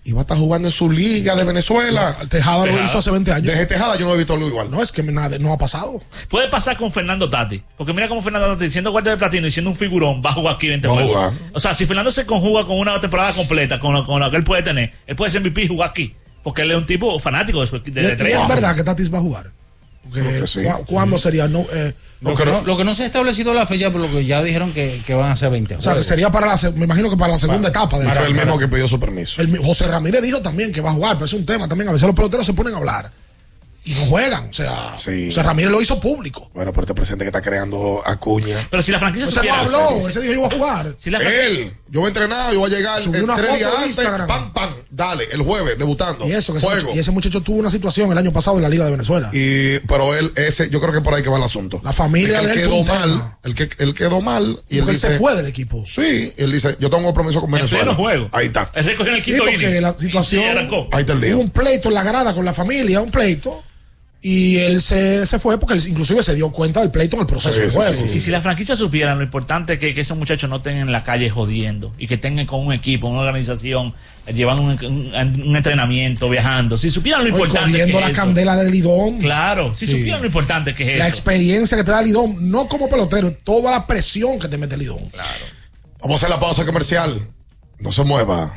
[SPEAKER 12] Y va a estar jugando en su liga de Venezuela.
[SPEAKER 11] Tejada, lo hizo hace 20 años.
[SPEAKER 12] Desde Tejada yo no he visto algo igual.
[SPEAKER 11] No, es que nada, no ha pasado.
[SPEAKER 13] Puede pasar con Fernando Tati. Porque mira cómo Fernando Tati, siendo guardia de platino y siendo un figurón, va a jugar aquí 20 juegos. O sea, si Fernando se conjuga con una temporada completa, con lo, con lo que él puede tener, él puede ser MVP y jugar aquí. Porque él es un tipo fanático de, su, de,
[SPEAKER 11] y, es verdad que Tatis va a jugar. ¿Cuándo sería? No, eh,
[SPEAKER 5] lo, que no, lo, que no, se ha establecido la fecha, por lo que ya dijeron que, que van a ser 20.
[SPEAKER 11] O sea, sería para la, me imagino que para la segunda etapa.
[SPEAKER 12] De fue el mismo que pidió su permiso.
[SPEAKER 11] José Ramírez dijo también que va a jugar, pero es un tema también. A veces los peloteros se ponen a hablar. Y no juegan. O sea, o sea, Ramírez lo hizo público.
[SPEAKER 12] Bueno, pero este presidente que está creando Acuña.
[SPEAKER 13] Pero si la franquicia
[SPEAKER 11] Ese
[SPEAKER 13] supiera
[SPEAKER 11] no
[SPEAKER 13] eso,
[SPEAKER 11] habló, ese dijo yo iba a jugar.
[SPEAKER 13] Si la
[SPEAKER 12] Él, yo voy a entrenar, yo voy a llegar eh,
[SPEAKER 11] una
[SPEAKER 12] tres
[SPEAKER 11] foto
[SPEAKER 12] días
[SPEAKER 11] en
[SPEAKER 12] antes,
[SPEAKER 11] Instagram.
[SPEAKER 12] pam, pam, dale, el jueves, debutando.
[SPEAKER 11] Y eso, que ese
[SPEAKER 12] juego.
[SPEAKER 11] muchacho, y ese muchacho tuvo una situación el año pasado en la Liga de Venezuela.
[SPEAKER 12] Y, pero él, ese, yo creo que por ahí que va el asunto.
[SPEAKER 11] La familia de
[SPEAKER 12] él
[SPEAKER 11] él
[SPEAKER 12] quedó mal,
[SPEAKER 11] tema.
[SPEAKER 12] él, que, él quedó mal y él
[SPEAKER 11] Porque él
[SPEAKER 12] dice,
[SPEAKER 11] se fue del equipo.
[SPEAKER 12] sí, él dice, yo tengo un compromiso con Venezuela.
[SPEAKER 13] juego.
[SPEAKER 12] Ahí está.
[SPEAKER 13] Él recogió en el
[SPEAKER 11] Sí,
[SPEAKER 13] quinto
[SPEAKER 11] porque la situación.
[SPEAKER 12] Ahí está el
[SPEAKER 11] Hubo
[SPEAKER 12] lío.
[SPEAKER 11] un pleito en la grada con la familia, un pleito. Y él se, se fue porque él inclusive se dio cuenta del pleito en el proceso
[SPEAKER 12] Sí, sí,
[SPEAKER 11] juego.
[SPEAKER 12] sí,
[SPEAKER 13] Si, si la franquicia supiera lo importante es que, que esos muchachos no estén en la calle jodiendo y que tengan con un equipo, una organización, eh, llevando un, un- un entrenamiento, viajando. Si supieran lo importante que es
[SPEAKER 11] la
[SPEAKER 13] eso.
[SPEAKER 11] candela del Lidón.
[SPEAKER 13] Claro, si supieran lo importante que es
[SPEAKER 11] La
[SPEAKER 13] eso.
[SPEAKER 11] experiencia que te da Lidón, no como pelotero, toda la presión que te mete Lidón.
[SPEAKER 12] Vamos a hacer la pausa comercial. No se mueva.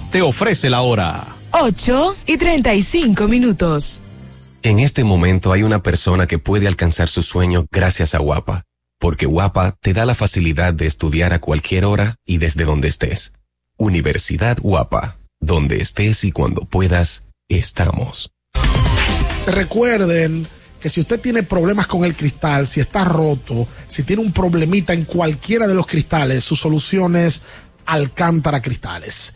[SPEAKER 3] Te ofrece la hora.
[SPEAKER 14] 8 y 35 minutos.
[SPEAKER 37] En este momento hay una persona que puede alcanzar su sueño gracias a Guapa, porque Guapa te da la facilidad de estudiar a cualquier hora y desde donde estés. Universidad Guapa, donde estés y cuando puedas, estamos.
[SPEAKER 11] Recuerden que si usted tiene problemas con el cristal, si está roto, si tiene un problemita en cualquiera de los cristales, su solución es Alcántara Cristales.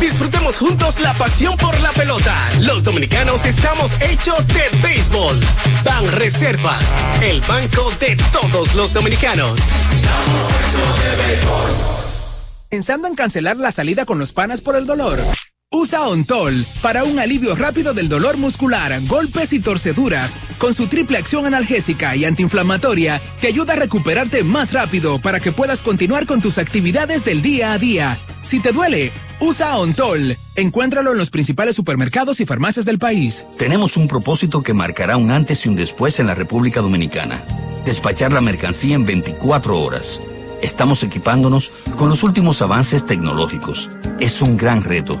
[SPEAKER 38] Disfrutemos juntos la pasión por la pelota. Los dominicanos estamos hechos de béisbol. Ban Reservas, el banco de todos los dominicanos.
[SPEAKER 8] Pensando en cancelar la salida con los panas por el dolor. Usa Ontol para un alivio rápido del dolor muscular, golpes y torceduras. Con su triple acción analgésica y antiinflamatoria, te ayuda a recuperarte más rápido para que puedas continuar con tus actividades del día a día. Si te duele, usa Ontol. Encuéntralo en los principales supermercados y farmacias del país.
[SPEAKER 39] Tenemos un propósito que marcará un antes y un después en la República Dominicana. Despachar la mercancía en 24 horas. Estamos equipándonos con los últimos avances tecnológicos. Es un gran reto,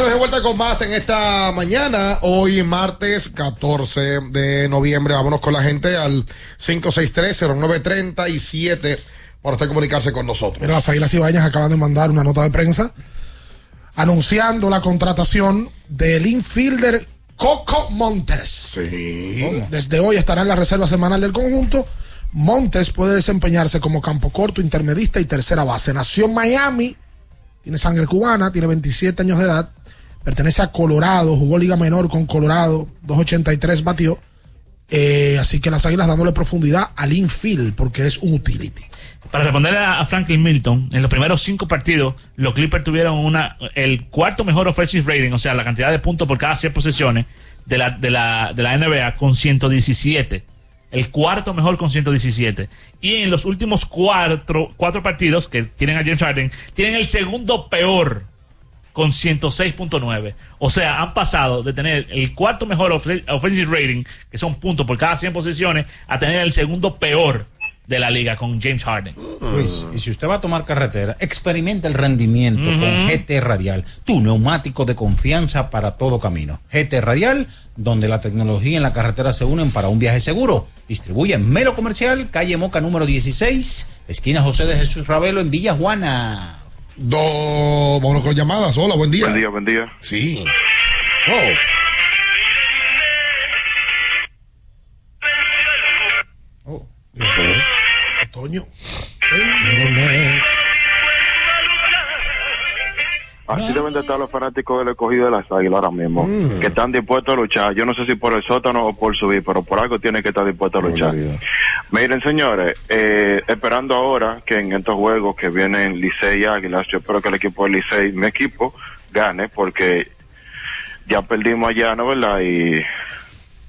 [SPEAKER 12] Entonces de vuelta con más en esta mañana, hoy martes 14 de noviembre. Vámonos con la gente al 563-0937 para usted comunicarse con nosotros.
[SPEAKER 11] Mira, las Águilas Ibañas acaban de mandar una nota de prensa anunciando la contratación del infielder Coco Montes.
[SPEAKER 12] Sí.
[SPEAKER 11] Desde hoy estará en la reserva semanal del conjunto. Montes puede desempeñarse como campo corto, intermedista y tercera base. Nació en Miami, tiene sangre cubana, tiene 27 años de edad, pertenece a Colorado, jugó Liga Menor con Colorado, 283 batió. Eh, así que las águilas dándole profundidad al infield porque es un utility.
[SPEAKER 13] Para responder a, a Franklin Milton, en los primeros cinco partidos, los Clippers tuvieron una el cuarto mejor offensive rating, o sea, la cantidad de puntos por cada 100 posesiones de la, de la, de la NBA con 117. El cuarto mejor con 117. Y en los últimos cuatro, cuatro partidos que tienen a James Harden, tienen el segundo peor con 106.9. O sea, han pasado de tener el cuarto mejor off- offensive rating, que son puntos por cada 100 posiciones, a tener el segundo peor de la liga con James Harden.
[SPEAKER 5] Luis, y si usted va a tomar carretera, experimenta el rendimiento con GT Radial, tu neumático de confianza para todo camino. GT Radial, donde la tecnología y la carretera se unen para un viaje seguro. Distribuye en Melo Comercial, calle Moca número 16, esquina José de Jesús Ravelo en Villa Juana.
[SPEAKER 12] Do, vámonos con llamadas. Hola, buen día.
[SPEAKER 40] Buen día, buen día.
[SPEAKER 12] Sí. Oh. ¿Qué fue?
[SPEAKER 11] Otoño.
[SPEAKER 40] Así deben de estar los fanáticos del escogido de las águilas ahora mismo, que están dispuestos a luchar. Yo no sé si por el sótano o por subir, pero por algo tienen que estar dispuestos a luchar. Miren, señores, eh, esperando ahora que en estos juegos que vienen Licey y Águilas, yo espero que el equipo de Licey, mi equipo, gane, porque ya perdimos allá, ¿no verdad? Y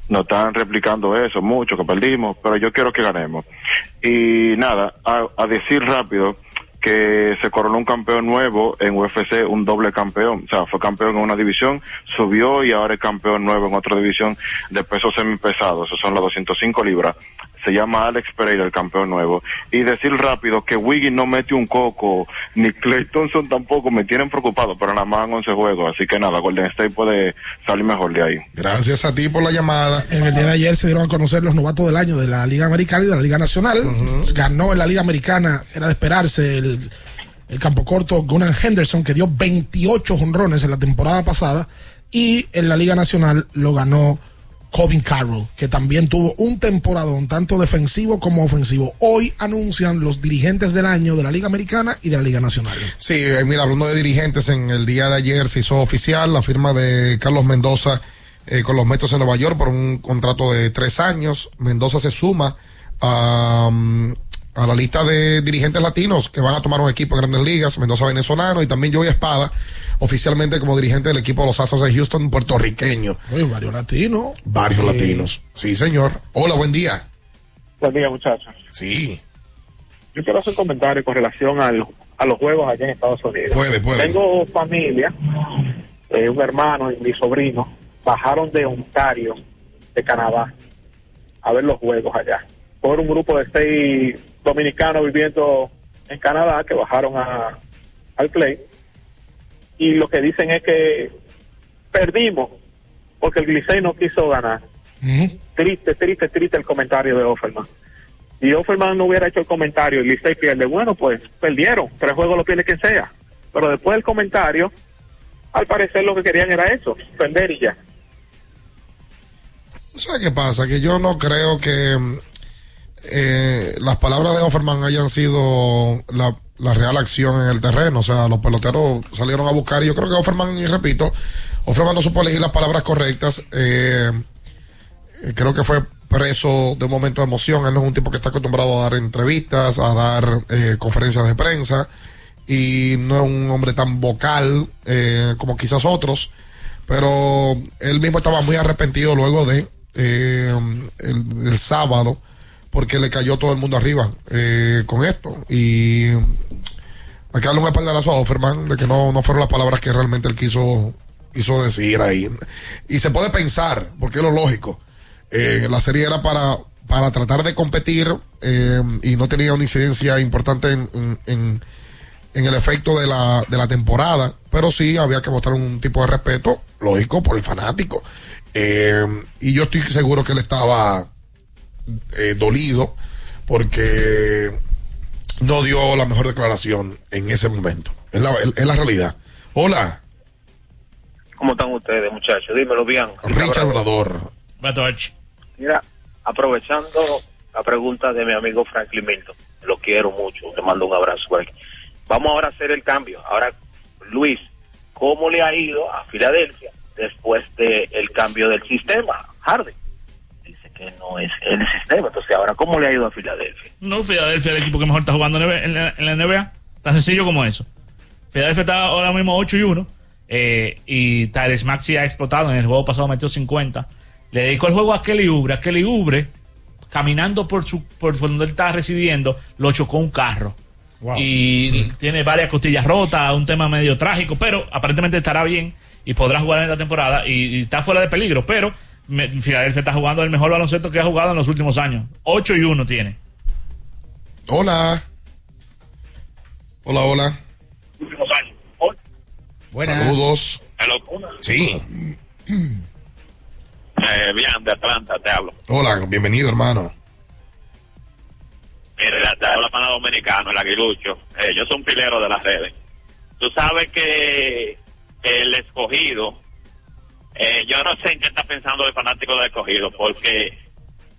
[SPEAKER 40] nos están replicando eso, mucho que perdimos, pero yo quiero que ganemos. Y nada, a, a decir rápido que se coronó un campeón nuevo en UFC, un doble campeón, o sea, fue campeón en una división, subió y ahora es campeón nuevo en otra división de pesos semipesados, esos son las 205 libras. Se llama Alex Pereira, el campeón nuevo. Y decir rápido que Wiggins no mete un coco, ni Clay Thompson tampoco, me tienen preocupado, pero nada más en 11 juegos. Así que nada, Golden State puede salir mejor de ahí.
[SPEAKER 12] Gracias a ti por la llamada.
[SPEAKER 11] En el día de ayer se dieron a conocer los novatos del año de la Liga Americana y de la Liga Nacional. Ganó en la Liga Americana, era de esperarse el, el campo corto Gunnar Henderson, que dio 28 honrones en la temporada pasada. Y en la Liga Nacional lo ganó Colvin Carroll, que también tuvo un temporadón, tanto defensivo como ofensivo. Hoy anuncian los dirigentes del año de la Liga Americana y de la Liga Nacional.
[SPEAKER 12] Sí, eh, mira, hablando de dirigentes, en el día de ayer se hizo oficial la firma de Carlos Mendoza eh, con los Metros de Nueva York por un contrato de tres años. Mendoza se suma a, mm, a la lista de dirigentes latinos que van a tomar un equipo en grandes ligas. Mendoza venezolano y también Joey Espada, oficialmente como dirigente del equipo de los Astros de Houston, puertorriqueño.
[SPEAKER 11] Oye, varios latinos.
[SPEAKER 12] Varios
[SPEAKER 11] Sí.
[SPEAKER 12] latinos. Sí, señor. Hola, buen día.
[SPEAKER 41] Buen día, muchachos.
[SPEAKER 12] Sí.
[SPEAKER 41] Yo quiero hacer un comentario con relación al, a los juegos allá en Estados Unidos.
[SPEAKER 12] Puede, puede.
[SPEAKER 41] Tengo familia, eh, un hermano y mi sobrino, bajaron de Ontario, de Canadá, a ver los juegos allá. Por un grupo de seis dominicanos viviendo en Canadá que bajaron a, al Clay. Y lo que dicen es que perdimos porque el Licey no quiso ganar. Triste, triste, triste el comentario de Offerman. Si Offerman no hubiera hecho el comentario y Licey pierde, bueno, pues perdieron. Tres juegos lo pierde quien sea. Pero después del comentario, al parecer lo que querían era eso, perder y ya.
[SPEAKER 12] ¿Sabes qué pasa? Que yo no creo que mm, eh, las palabras de Offerman hayan sido la, la real acción en el terreno. O sea, los peloteros salieron a buscar y yo creo que Offerman, y repito, Offerman no supo elegir las palabras correctas. Eh, eh, creo que fue preso de un momento de emoción. Él no es un tipo que está acostumbrado a dar entrevistas, a dar eh, conferencias de prensa y no es un hombre tan vocal eh, como quizás otros. Pero él mismo estaba muy arrepentido luego de eh, el, el sábado porque le cayó todo el mundo arriba eh, con esto. Y hay que darle un espaldarazo a Offerman de que no, no fueron las palabras que realmente él quiso, quiso decir ahí. Y se puede pensar, porque es lo lógico. Eh, la serie era para, para tratar de competir eh, y no tenía una incidencia importante en, en, en- en el efecto de la, de la temporada, pero sí había que mostrar un tipo de respeto, lógico, por el fanático. Eh, y yo estoy seguro que él estaba eh, dolido porque no dio la mejor declaración en ese momento. Es la, es la realidad. Hola,
[SPEAKER 42] ¿Cómo están ustedes, muchachos? Dímelo bien.
[SPEAKER 12] Richard Obrador.
[SPEAKER 42] Mira, aprovechando la pregunta de mi amigo Franklin Milton, lo quiero mucho, te mando un abrazo. Vamos ahora a hacer el cambio. Ahora, Luis, ¿cómo le ha ido a Filadelfia después del cambio del sistema? Harden que no es el sistema, entonces ahora, ¿cómo le ha ido a Filadelfia?
[SPEAKER 13] No, Filadelfia es el equipo que mejor está jugando en la- en NBA. Tan sencillo como eso. Filadelfia está ahora mismo 8 y 1. eh, y Tyrese Maxi ha explotado. En el juego pasado metió 50. Le dedicó el juego a Kelly Ubre. A Kelly Ubre, caminando por, su, por, por donde él está residiendo, lo chocó un carro. Y tiene varias costillas rotas, un tema medio trágico, pero aparentemente estará bien y podrá jugar en esta temporada y, y está fuera de peligro. Pero Filadelfia está jugando el mejor baloncesto que ha jugado en los últimos años. 8 y 1 tiene.
[SPEAKER 12] Hola. Hola, hola. Saludos. Sí.
[SPEAKER 43] Eh, bien, de Atlanta te hablo.
[SPEAKER 12] Hola, bienvenido, hermano.
[SPEAKER 43] Mira, te habla pana dominicano, el aguilucho. Eh, yo soy un pilero de las redes. Tú sabes que el escogido, eh, yo no sé en qué está pensando el fanático del escogido, porque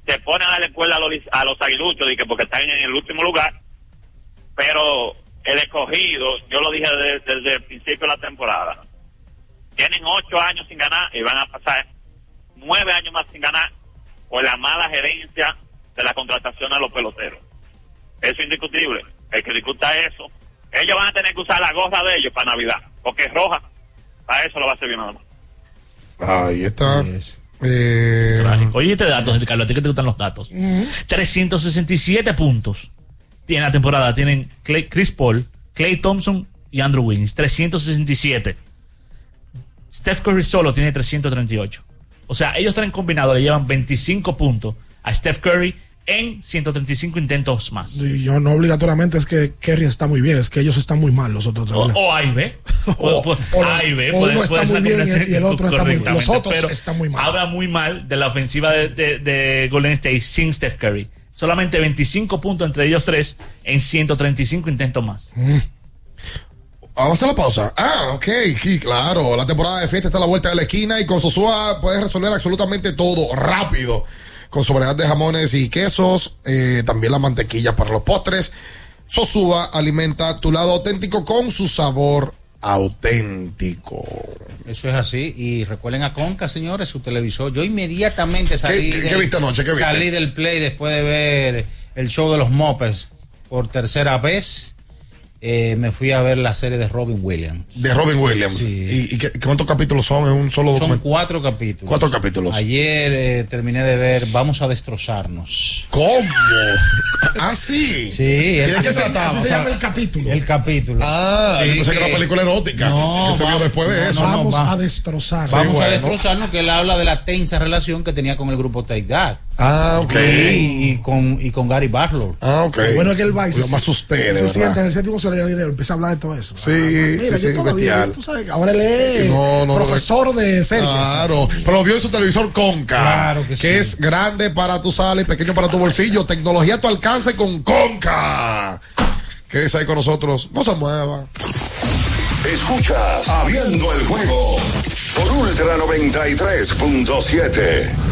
[SPEAKER 43] se ponen a la escuela a los, a los aguiluchos porque están en el último lugar, pero el escogido, yo lo dije desde, el principio de la temporada, tienen ocho años sin ganar y van a pasar nueve años más sin ganar por la mala gerencia de la contratación de los peloteros. Eso es indiscutible. El que discuta eso, ellos van a tener que usar la gorra de ellos para Navidad, porque es roja. Para eso lo va a servir nada más.
[SPEAKER 12] Ahí está. Eh,
[SPEAKER 13] Oye, este dato, Ricardo, a ti que te gustan los datos. 367 puntos tiene la temporada. Tienen Clay- Chris Paul, Clay Thompson y Andrew Wiggins. 367. Steph Curry solo tiene 338. O sea, ellos tres combinados le llevan 25 puntos a Steph Curry en 135 intentos más.
[SPEAKER 11] Yo no obligatoriamente es que Kerry está muy bien, es que ellos están muy mal, los otros tres.
[SPEAKER 13] O, o A y B. O, o-
[SPEAKER 11] o
[SPEAKER 13] A y B.
[SPEAKER 11] o
[SPEAKER 13] puede-
[SPEAKER 11] uno
[SPEAKER 13] puede
[SPEAKER 11] está muy bien y- y el otro está muy- los otros
[SPEAKER 13] pero
[SPEAKER 11] están muy mal.
[SPEAKER 13] Habla muy mal de la ofensiva de, de- de Golden State sin Steph Curry. Solamente 25 puntos entre ellos tres en 135 intentos más.
[SPEAKER 12] Vamos a hacer la pausa. Ah, ok, sí, claro. La temporada de fiesta está a la vuelta de la esquina y con Sosúa puedes resolver absolutamente todo rápido. Con su variedad de jamones y quesos, eh, también la mantequilla para los postres. Sosúa alimenta tu lado auténtico con su sabor auténtico.
[SPEAKER 5] Eso es así. Y recuerden a Conca, señores, su televisor. Yo inmediatamente salí.
[SPEAKER 12] ¿Qué- qué.
[SPEAKER 5] Salí del play después de ver el show de los Mopes por tercera vez. Eh, me fui a ver la serie de Robin Williams.
[SPEAKER 12] De Robin Williams. ¿Y, y qué- cuántos capítulos son en un solo
[SPEAKER 5] Son
[SPEAKER 12] documento?
[SPEAKER 5] cuatro capítulos.
[SPEAKER 12] Cuatro capítulos.
[SPEAKER 5] Ayer eh, terminé de ver Vamos a destrozarnos.
[SPEAKER 12] ¿Cómo? Ah, sí.
[SPEAKER 5] Sí,
[SPEAKER 12] ¿Y
[SPEAKER 5] el-
[SPEAKER 12] de qué se
[SPEAKER 11] se llama el capítulo.
[SPEAKER 5] El capítulo.
[SPEAKER 12] Ah,
[SPEAKER 5] Sí,
[SPEAKER 12] yo pensé que era una película erótica.
[SPEAKER 5] No,
[SPEAKER 12] que
[SPEAKER 5] va-
[SPEAKER 12] después de
[SPEAKER 5] no,
[SPEAKER 12] eso.
[SPEAKER 5] no, no,
[SPEAKER 11] Vamos
[SPEAKER 5] va-
[SPEAKER 11] a destrozar.
[SPEAKER 12] Sí,
[SPEAKER 5] Vamos a destrozarnos, que él habla de la tensa relación que tenía con el grupo Take That.
[SPEAKER 12] Ah, ok.
[SPEAKER 5] Y, y con, y con Gary Barlow.
[SPEAKER 12] Ah, ok.
[SPEAKER 11] Bueno es que él va y
[SPEAKER 12] Lo más usted,
[SPEAKER 11] se sienta en el séptimo solar y empieza a hablar de todo eso.
[SPEAKER 12] Sí,
[SPEAKER 11] Mira,
[SPEAKER 12] sí, sí,
[SPEAKER 11] todavía, tú sabes, ahora él es
[SPEAKER 12] No, no,
[SPEAKER 11] profesor de series.
[SPEAKER 12] Claro, pero lo vio en su televisor Conca.
[SPEAKER 5] Claro que sí.
[SPEAKER 12] es grande para tu sala y pequeño para tu bolsillo. Tecnología a tu alcance con Conca. Quédese ahí con nosotros. No se mueva.
[SPEAKER 6] Escuchas Abriendo el juego por Ultra 93.7.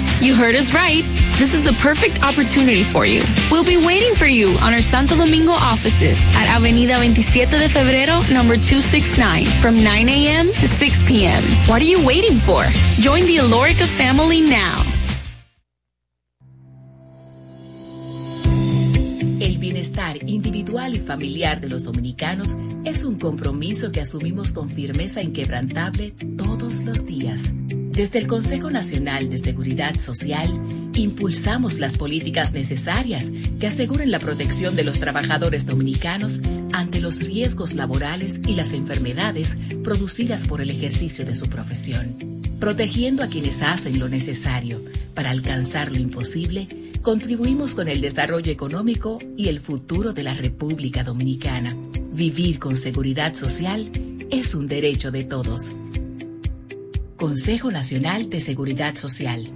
[SPEAKER 15] You heard us right. This is the perfect opportunity for you. We'll be waiting for you on our Santo Domingo offices at Avenida 27 de Febrero, number 269, from 9 a.m. to 6 p.m. What are you waiting for? Join the Alorica family now.
[SPEAKER 44] El bienestar individual y familiar de los dominicanos es un compromiso que asumimos con firmeza inquebrantable todos los días. Desde el Consejo Nacional de Seguridad Social, impulsamos las políticas necesarias que aseguren la protección de los trabajadores dominicanos ante los riesgos laborales y las enfermedades producidas por el ejercicio de su profesión. Protegiendo a quienes hacen lo necesario para alcanzar lo imposible, contribuimos con el desarrollo económico y el futuro de la República Dominicana. Vivir con seguridad social es un derecho de todos. Consejo Nacional de Seguridad Social.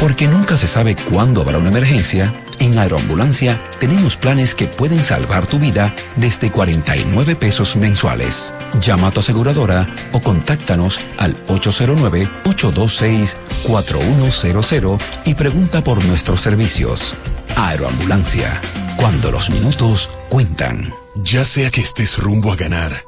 [SPEAKER 37] Porque nunca se sabe cuándo habrá una emergencia, en Aeroambulancia tenemos planes que pueden salvar tu vida desde 49 pesos mensuales. Llama a tu aseguradora o contáctanos al 809-826-4100 y pregunta por nuestros servicios. Aeroambulancia, cuando los minutos cuentan.
[SPEAKER 27] Ya sea que estés rumbo a ganar,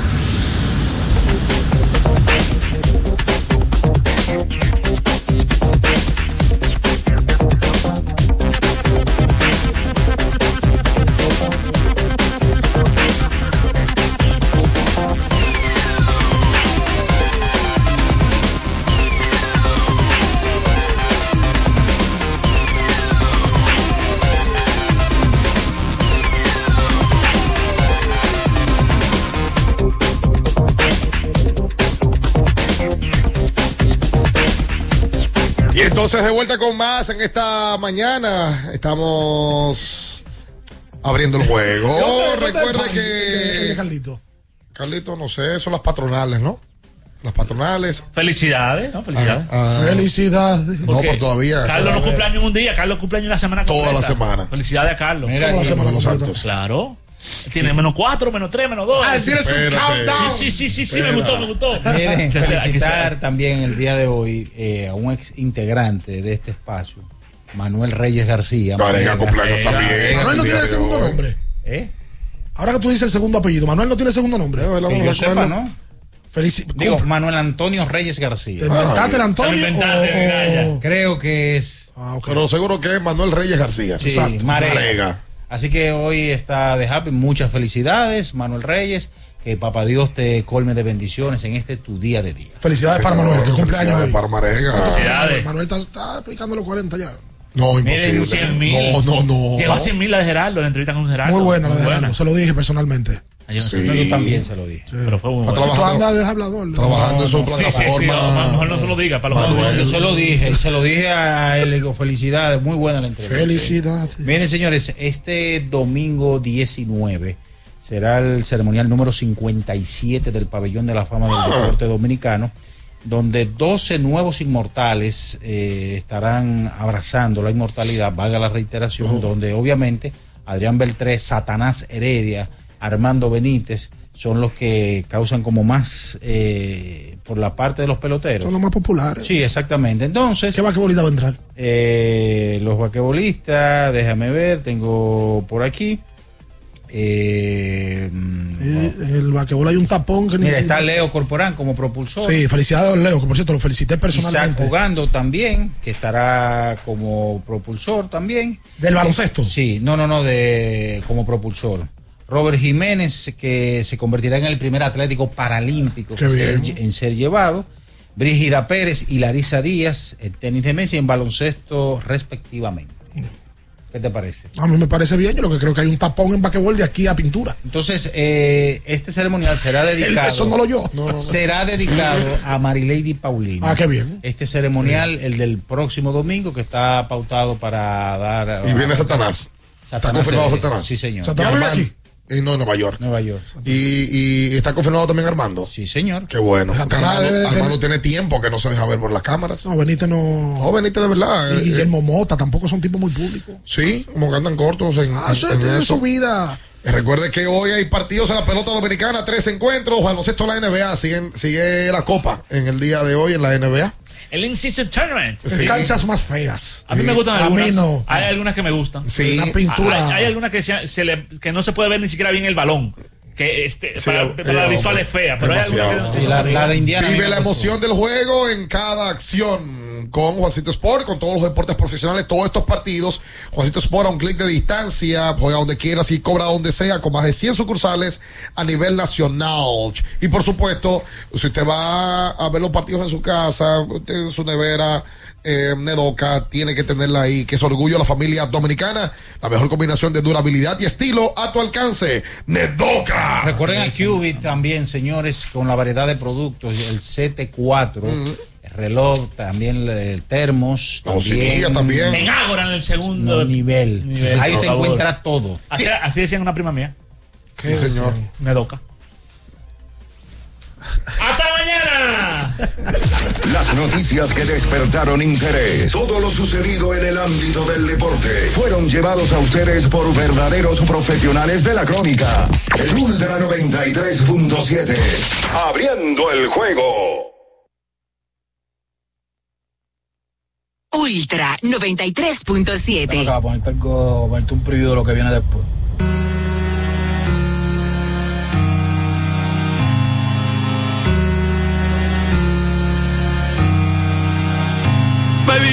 [SPEAKER 12] entonces de vuelta con más en esta mañana. Estamos abriendo el juego.
[SPEAKER 11] ¿Dónde- dónde
[SPEAKER 12] Recuerde
[SPEAKER 11] pan?
[SPEAKER 12] que.
[SPEAKER 11] Carlito.
[SPEAKER 12] Carlito, no sé, son las patronales, ¿no? Las patronales.
[SPEAKER 13] Felicidades, ¿no? Felicidades.
[SPEAKER 12] Ah,
[SPEAKER 11] Felicidades.
[SPEAKER 12] No, por todavía.
[SPEAKER 13] Carlos no cumpleaños un día, Carlos cumpleaños una semana
[SPEAKER 12] Toda
[SPEAKER 13] completa.
[SPEAKER 12] la semana.
[SPEAKER 13] Felicidades a Carlos.
[SPEAKER 5] Mira Toda la semana
[SPEAKER 12] Los. Santos.
[SPEAKER 13] Claro. Tiene menos cuatro, menos tres, menos dos.
[SPEAKER 11] Ah, él tiene su
[SPEAKER 12] Espérate.
[SPEAKER 11] countdown.
[SPEAKER 13] Sí, sí, sí, sí, sí, me gustó, me gustó.
[SPEAKER 5] Miren, felicitar también el día de hoy eh, a un ex integrante de este espacio, Manuel Reyes García.
[SPEAKER 12] Varega, cumpleaños también.
[SPEAKER 11] Manuel no
[SPEAKER 12] el
[SPEAKER 11] tiene
[SPEAKER 12] de
[SPEAKER 11] segundo
[SPEAKER 12] hoy.
[SPEAKER 11] nombre.
[SPEAKER 5] ¿Eh?
[SPEAKER 11] Ahora que tú dices el segundo apellido, Manuel no tiene segundo nombre.
[SPEAKER 5] Que yo sepa, ¿no?
[SPEAKER 11] Felici
[SPEAKER 5] Digo, Manuel Antonio Reyes García.
[SPEAKER 11] ¿Te inventaste el Antonio?
[SPEAKER 13] Te lo inventaste,
[SPEAKER 11] o- o-
[SPEAKER 5] Creo que es.
[SPEAKER 11] Ah.
[SPEAKER 12] Pero seguro que es Manuel Reyes García.
[SPEAKER 5] Sí,
[SPEAKER 12] Exacto.
[SPEAKER 5] Marega. Así que hoy está de happy. Muchas felicidades, Manuel Reyes. Que papá Dios te colme de bendiciones en este tu día de día.
[SPEAKER 11] Felicidades para Manuel, que cumple
[SPEAKER 12] felicidades para Marega.
[SPEAKER 13] Felicidades.
[SPEAKER 11] Manuel está, está aplicando los 40 ya.
[SPEAKER 12] No,
[SPEAKER 13] Miren,
[SPEAKER 12] imposible.
[SPEAKER 13] 100 mil.
[SPEAKER 12] No, no, no.
[SPEAKER 13] Llegó a 100 mil la de Gerardo, la entrevista con Gerardo.
[SPEAKER 11] Muy buena la de Gerardo, se lo dije personalmente.
[SPEAKER 12] Sí.
[SPEAKER 5] también se lo dije.
[SPEAKER 13] Pero fue muy bueno.
[SPEAKER 12] Trabajando,
[SPEAKER 11] hablador. ¿no?
[SPEAKER 12] trabajando en su
[SPEAKER 13] Sí, sí, sí,
[SPEAKER 12] plataforma.
[SPEAKER 13] a lo mejor no se lo diga, para los.
[SPEAKER 5] Yo se lo dije, se lo dije a él, le digo felicidades, muy buena la entrevista.
[SPEAKER 11] Felicidades.
[SPEAKER 5] Miren, señores, este domingo 19 será el ceremonial número 57 del Pabellón de la Fama del Deporte Dominicano, donde 12 nuevos inmortales eh, estarán abrazando la inmortalidad, valga la reiteración, donde obviamente Adrián Beltré, Satanás Heredia, Armando Benítez son los que causan como más eh, por la parte de los peloteros.
[SPEAKER 11] Son los más populares.
[SPEAKER 5] Sí, exactamente. Entonces,
[SPEAKER 11] ¿Qué vaquebolita va a entrar?
[SPEAKER 5] eh, los vaquebolistas, déjame ver, tengo por aquí. Eh,
[SPEAKER 11] Eh, En el vaquebol hay un tapón que ni
[SPEAKER 5] mira, está Leo Corporán como propulsor.
[SPEAKER 11] Sí, felicidades Leo, que por cierto lo felicité
[SPEAKER 5] Isaac
[SPEAKER 11] personalmente.
[SPEAKER 5] Jugando también, que estará como propulsor también.
[SPEAKER 11] ¿Del baloncesto?
[SPEAKER 5] Sí, no, no, no, de como propulsor. Robert Jiménez, que se convertirá en el primer atlético paralímpico ser- en ser llevado. Brígida Pérez y Larisa Díaz, en tenis de mesa y en baloncesto respectivamente. ¿Qué te parece?
[SPEAKER 11] A mí me parece bien, yo lo que creo que hay un tapón en vaquebol de aquí a pintura.
[SPEAKER 5] Entonces, eh, este ceremonial será dedicado.
[SPEAKER 11] Eso no lo yo.
[SPEAKER 5] Será dedicado a Marilady Paulino.
[SPEAKER 11] Ah, qué bien.
[SPEAKER 5] Este ceremonial, el del próximo domingo, que está pautado para dar.
[SPEAKER 12] Y viene Satanás. Está
[SPEAKER 5] Satanás
[SPEAKER 12] confirmado
[SPEAKER 5] Heredia.
[SPEAKER 12] Satanás.
[SPEAKER 5] Sí, señor.
[SPEAKER 11] Satanás aquí.
[SPEAKER 12] Eh, no, en Nueva York.
[SPEAKER 5] Nueva York.
[SPEAKER 12] Y, y está confirmado también Armando.
[SPEAKER 5] Sí, señor.
[SPEAKER 12] Qué bueno. Armando,
[SPEAKER 11] de
[SPEAKER 12] tiene tiempo que no se deja ver por las cámaras.
[SPEAKER 11] No, Benítez no.
[SPEAKER 12] No, veniste de verdad.
[SPEAKER 11] Y
[SPEAKER 12] eh,
[SPEAKER 11] Guillermo Mota tampoco son tipos muy públicos.
[SPEAKER 12] Sí, como que andan cortos en,
[SPEAKER 11] Ah,
[SPEAKER 12] en-
[SPEAKER 11] eso
[SPEAKER 12] en
[SPEAKER 11] tiene
[SPEAKER 12] eso.
[SPEAKER 11] su vida.
[SPEAKER 12] Eh, Recuerde que hoy hay partidos en la pelota dominicana, tres encuentros, baloncesto en la NBA, siguen, sigue la copa en el día de hoy en la NBA.
[SPEAKER 13] El In-Season Tournament.
[SPEAKER 12] Sí.
[SPEAKER 11] Canchas más feas.
[SPEAKER 13] A mí me gustan
[SPEAKER 11] A
[SPEAKER 13] algunas.
[SPEAKER 11] mí no.
[SPEAKER 13] Hay algunas que me gustan.
[SPEAKER 12] Sí.
[SPEAKER 11] La pintura.
[SPEAKER 13] Hay, hay algunas que, se, se le- que no se puede ver ni siquiera bien el balón. Que este,
[SPEAKER 12] Sí,
[SPEAKER 13] para,
[SPEAKER 12] eh,
[SPEAKER 13] para la visual
[SPEAKER 12] hombre,
[SPEAKER 13] es fea, pero hay que-
[SPEAKER 5] la, la de Indiana.
[SPEAKER 12] Vive la emoción del juego en cada acción con Juancito Sport, con todos los deportes profesionales, todos estos partidos. Juancito Sport a un clic de distancia, juega donde quieras y cobra donde sea, con más de 100 sucursales a nivel nacional. Y por supuesto, si usted va a ver los partidos en su casa, usted en su nevera, eh, Nedoca, tiene que tenerla ahí, que es orgullo de la familia dominicana, la mejor combinación de durabilidad y estilo a tu alcance. Nedoca.
[SPEAKER 5] Recuerden a Cubit también, señores, con la variedad de productos, el CT4, el reloj, también el termos,
[SPEAKER 12] La
[SPEAKER 5] también,
[SPEAKER 12] también.
[SPEAKER 13] En Ágora, en el segundo
[SPEAKER 5] No, nivel.
[SPEAKER 13] nivel,
[SPEAKER 5] Ahí te encuentra todo.
[SPEAKER 13] Así, así decían una prima mía.
[SPEAKER 12] Sí, señor.
[SPEAKER 13] Me doca. ¡Hasta mañana!
[SPEAKER 6] Las noticias que despertaron interés, todo lo sucedido en el ámbito del deporte, fueron llevados a ustedes por verdaderos profesionales de la crónica. El Ultra 93.7, abriendo el juego.
[SPEAKER 45] Ultra 93.7.
[SPEAKER 46] Acá, ponerte, algo, ponerte un preview de lo que viene después.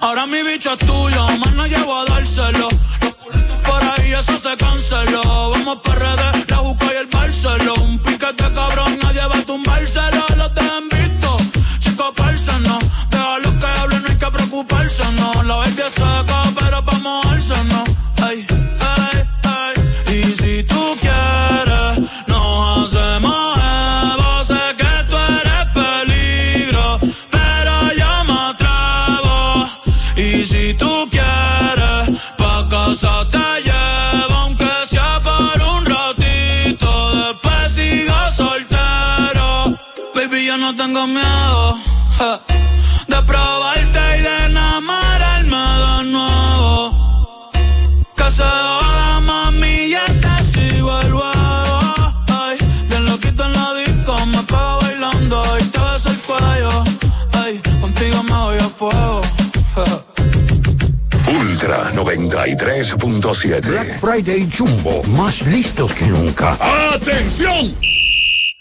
[SPEAKER 47] Ahora mi bicho es tuyo, más no llevo a dárselo. Los por ahí, eso se canceló. Vamos para redes, no tengo miedo ja, de probarte y de enamorarme de nuevo. Que se joda, mami, ya te sigo el huevo. Ay, bien loquito en la disco, me pego bailando y te beso el cuello. Ay, contigo me voy a fuego. ja.
[SPEAKER 6] Ultra 93.7.
[SPEAKER 48] Black Friday Jumbo, más listos que nunca.
[SPEAKER 27] ¡Atención!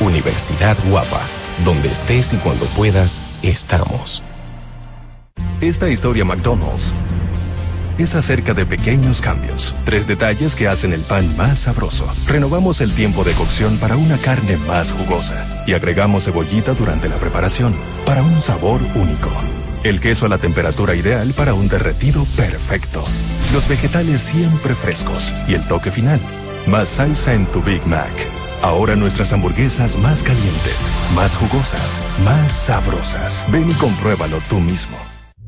[SPEAKER 49] Universidad Guapa, donde estés y cuando puedas, estamos.
[SPEAKER 50] Esta historia McDonald's
[SPEAKER 27] es acerca de pequeños cambios, tres detalles que hacen el pan más sabroso. Renovamos el tiempo de cocción para una carne más jugosa y agregamos cebollita durante la preparación para un sabor único. El queso a la temperatura ideal para un derretido perfecto. Los vegetales siempre frescos y el toque final. Más salsa en tu Big Mac. Ahora nuestras hamburguesas más calientes, más jugosas, más sabrosas. Ven y compruébalo tú mismo.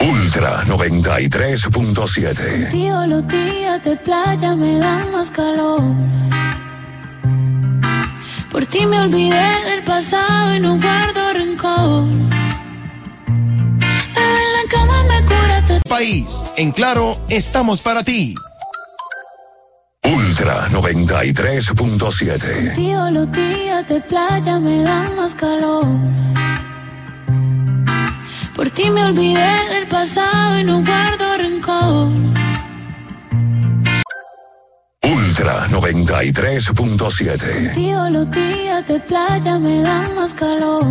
[SPEAKER 6] Ultra 93.7.
[SPEAKER 1] Tío, los días de playa me dan más calor. Por ti me olvidé del pasado y no guardo rencor. En la cama me cura tu
[SPEAKER 51] País. En Claro, estamos para ti.
[SPEAKER 6] Ultra 93.7.
[SPEAKER 1] Tío, los días de playa me dan más calor. Por ti me olvidé del pasado y no guardo rencor.
[SPEAKER 6] Ultra 93.7.
[SPEAKER 1] Tío, los días de playa me dan más calor.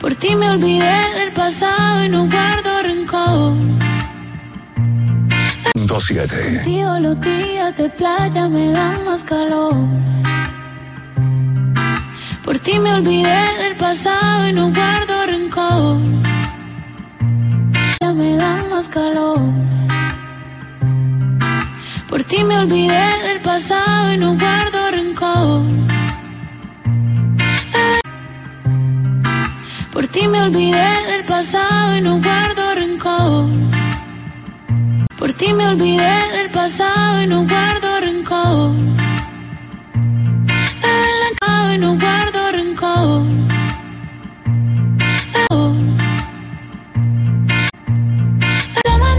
[SPEAKER 1] Por ti me olvidé del pasado y no guardo rencor.
[SPEAKER 6] 7.
[SPEAKER 1] Tío, los días de playa me dan más calor. Por ti me olvidé del pasado y no guardo rencor. Ya me dan más calor. Por ti me olvidé del pasado y no guardo rencor. Por ti me olvidé del pasado y no guardo rencor. Por ti me olvidé del pasado y no guardo rencor no guardo rencor.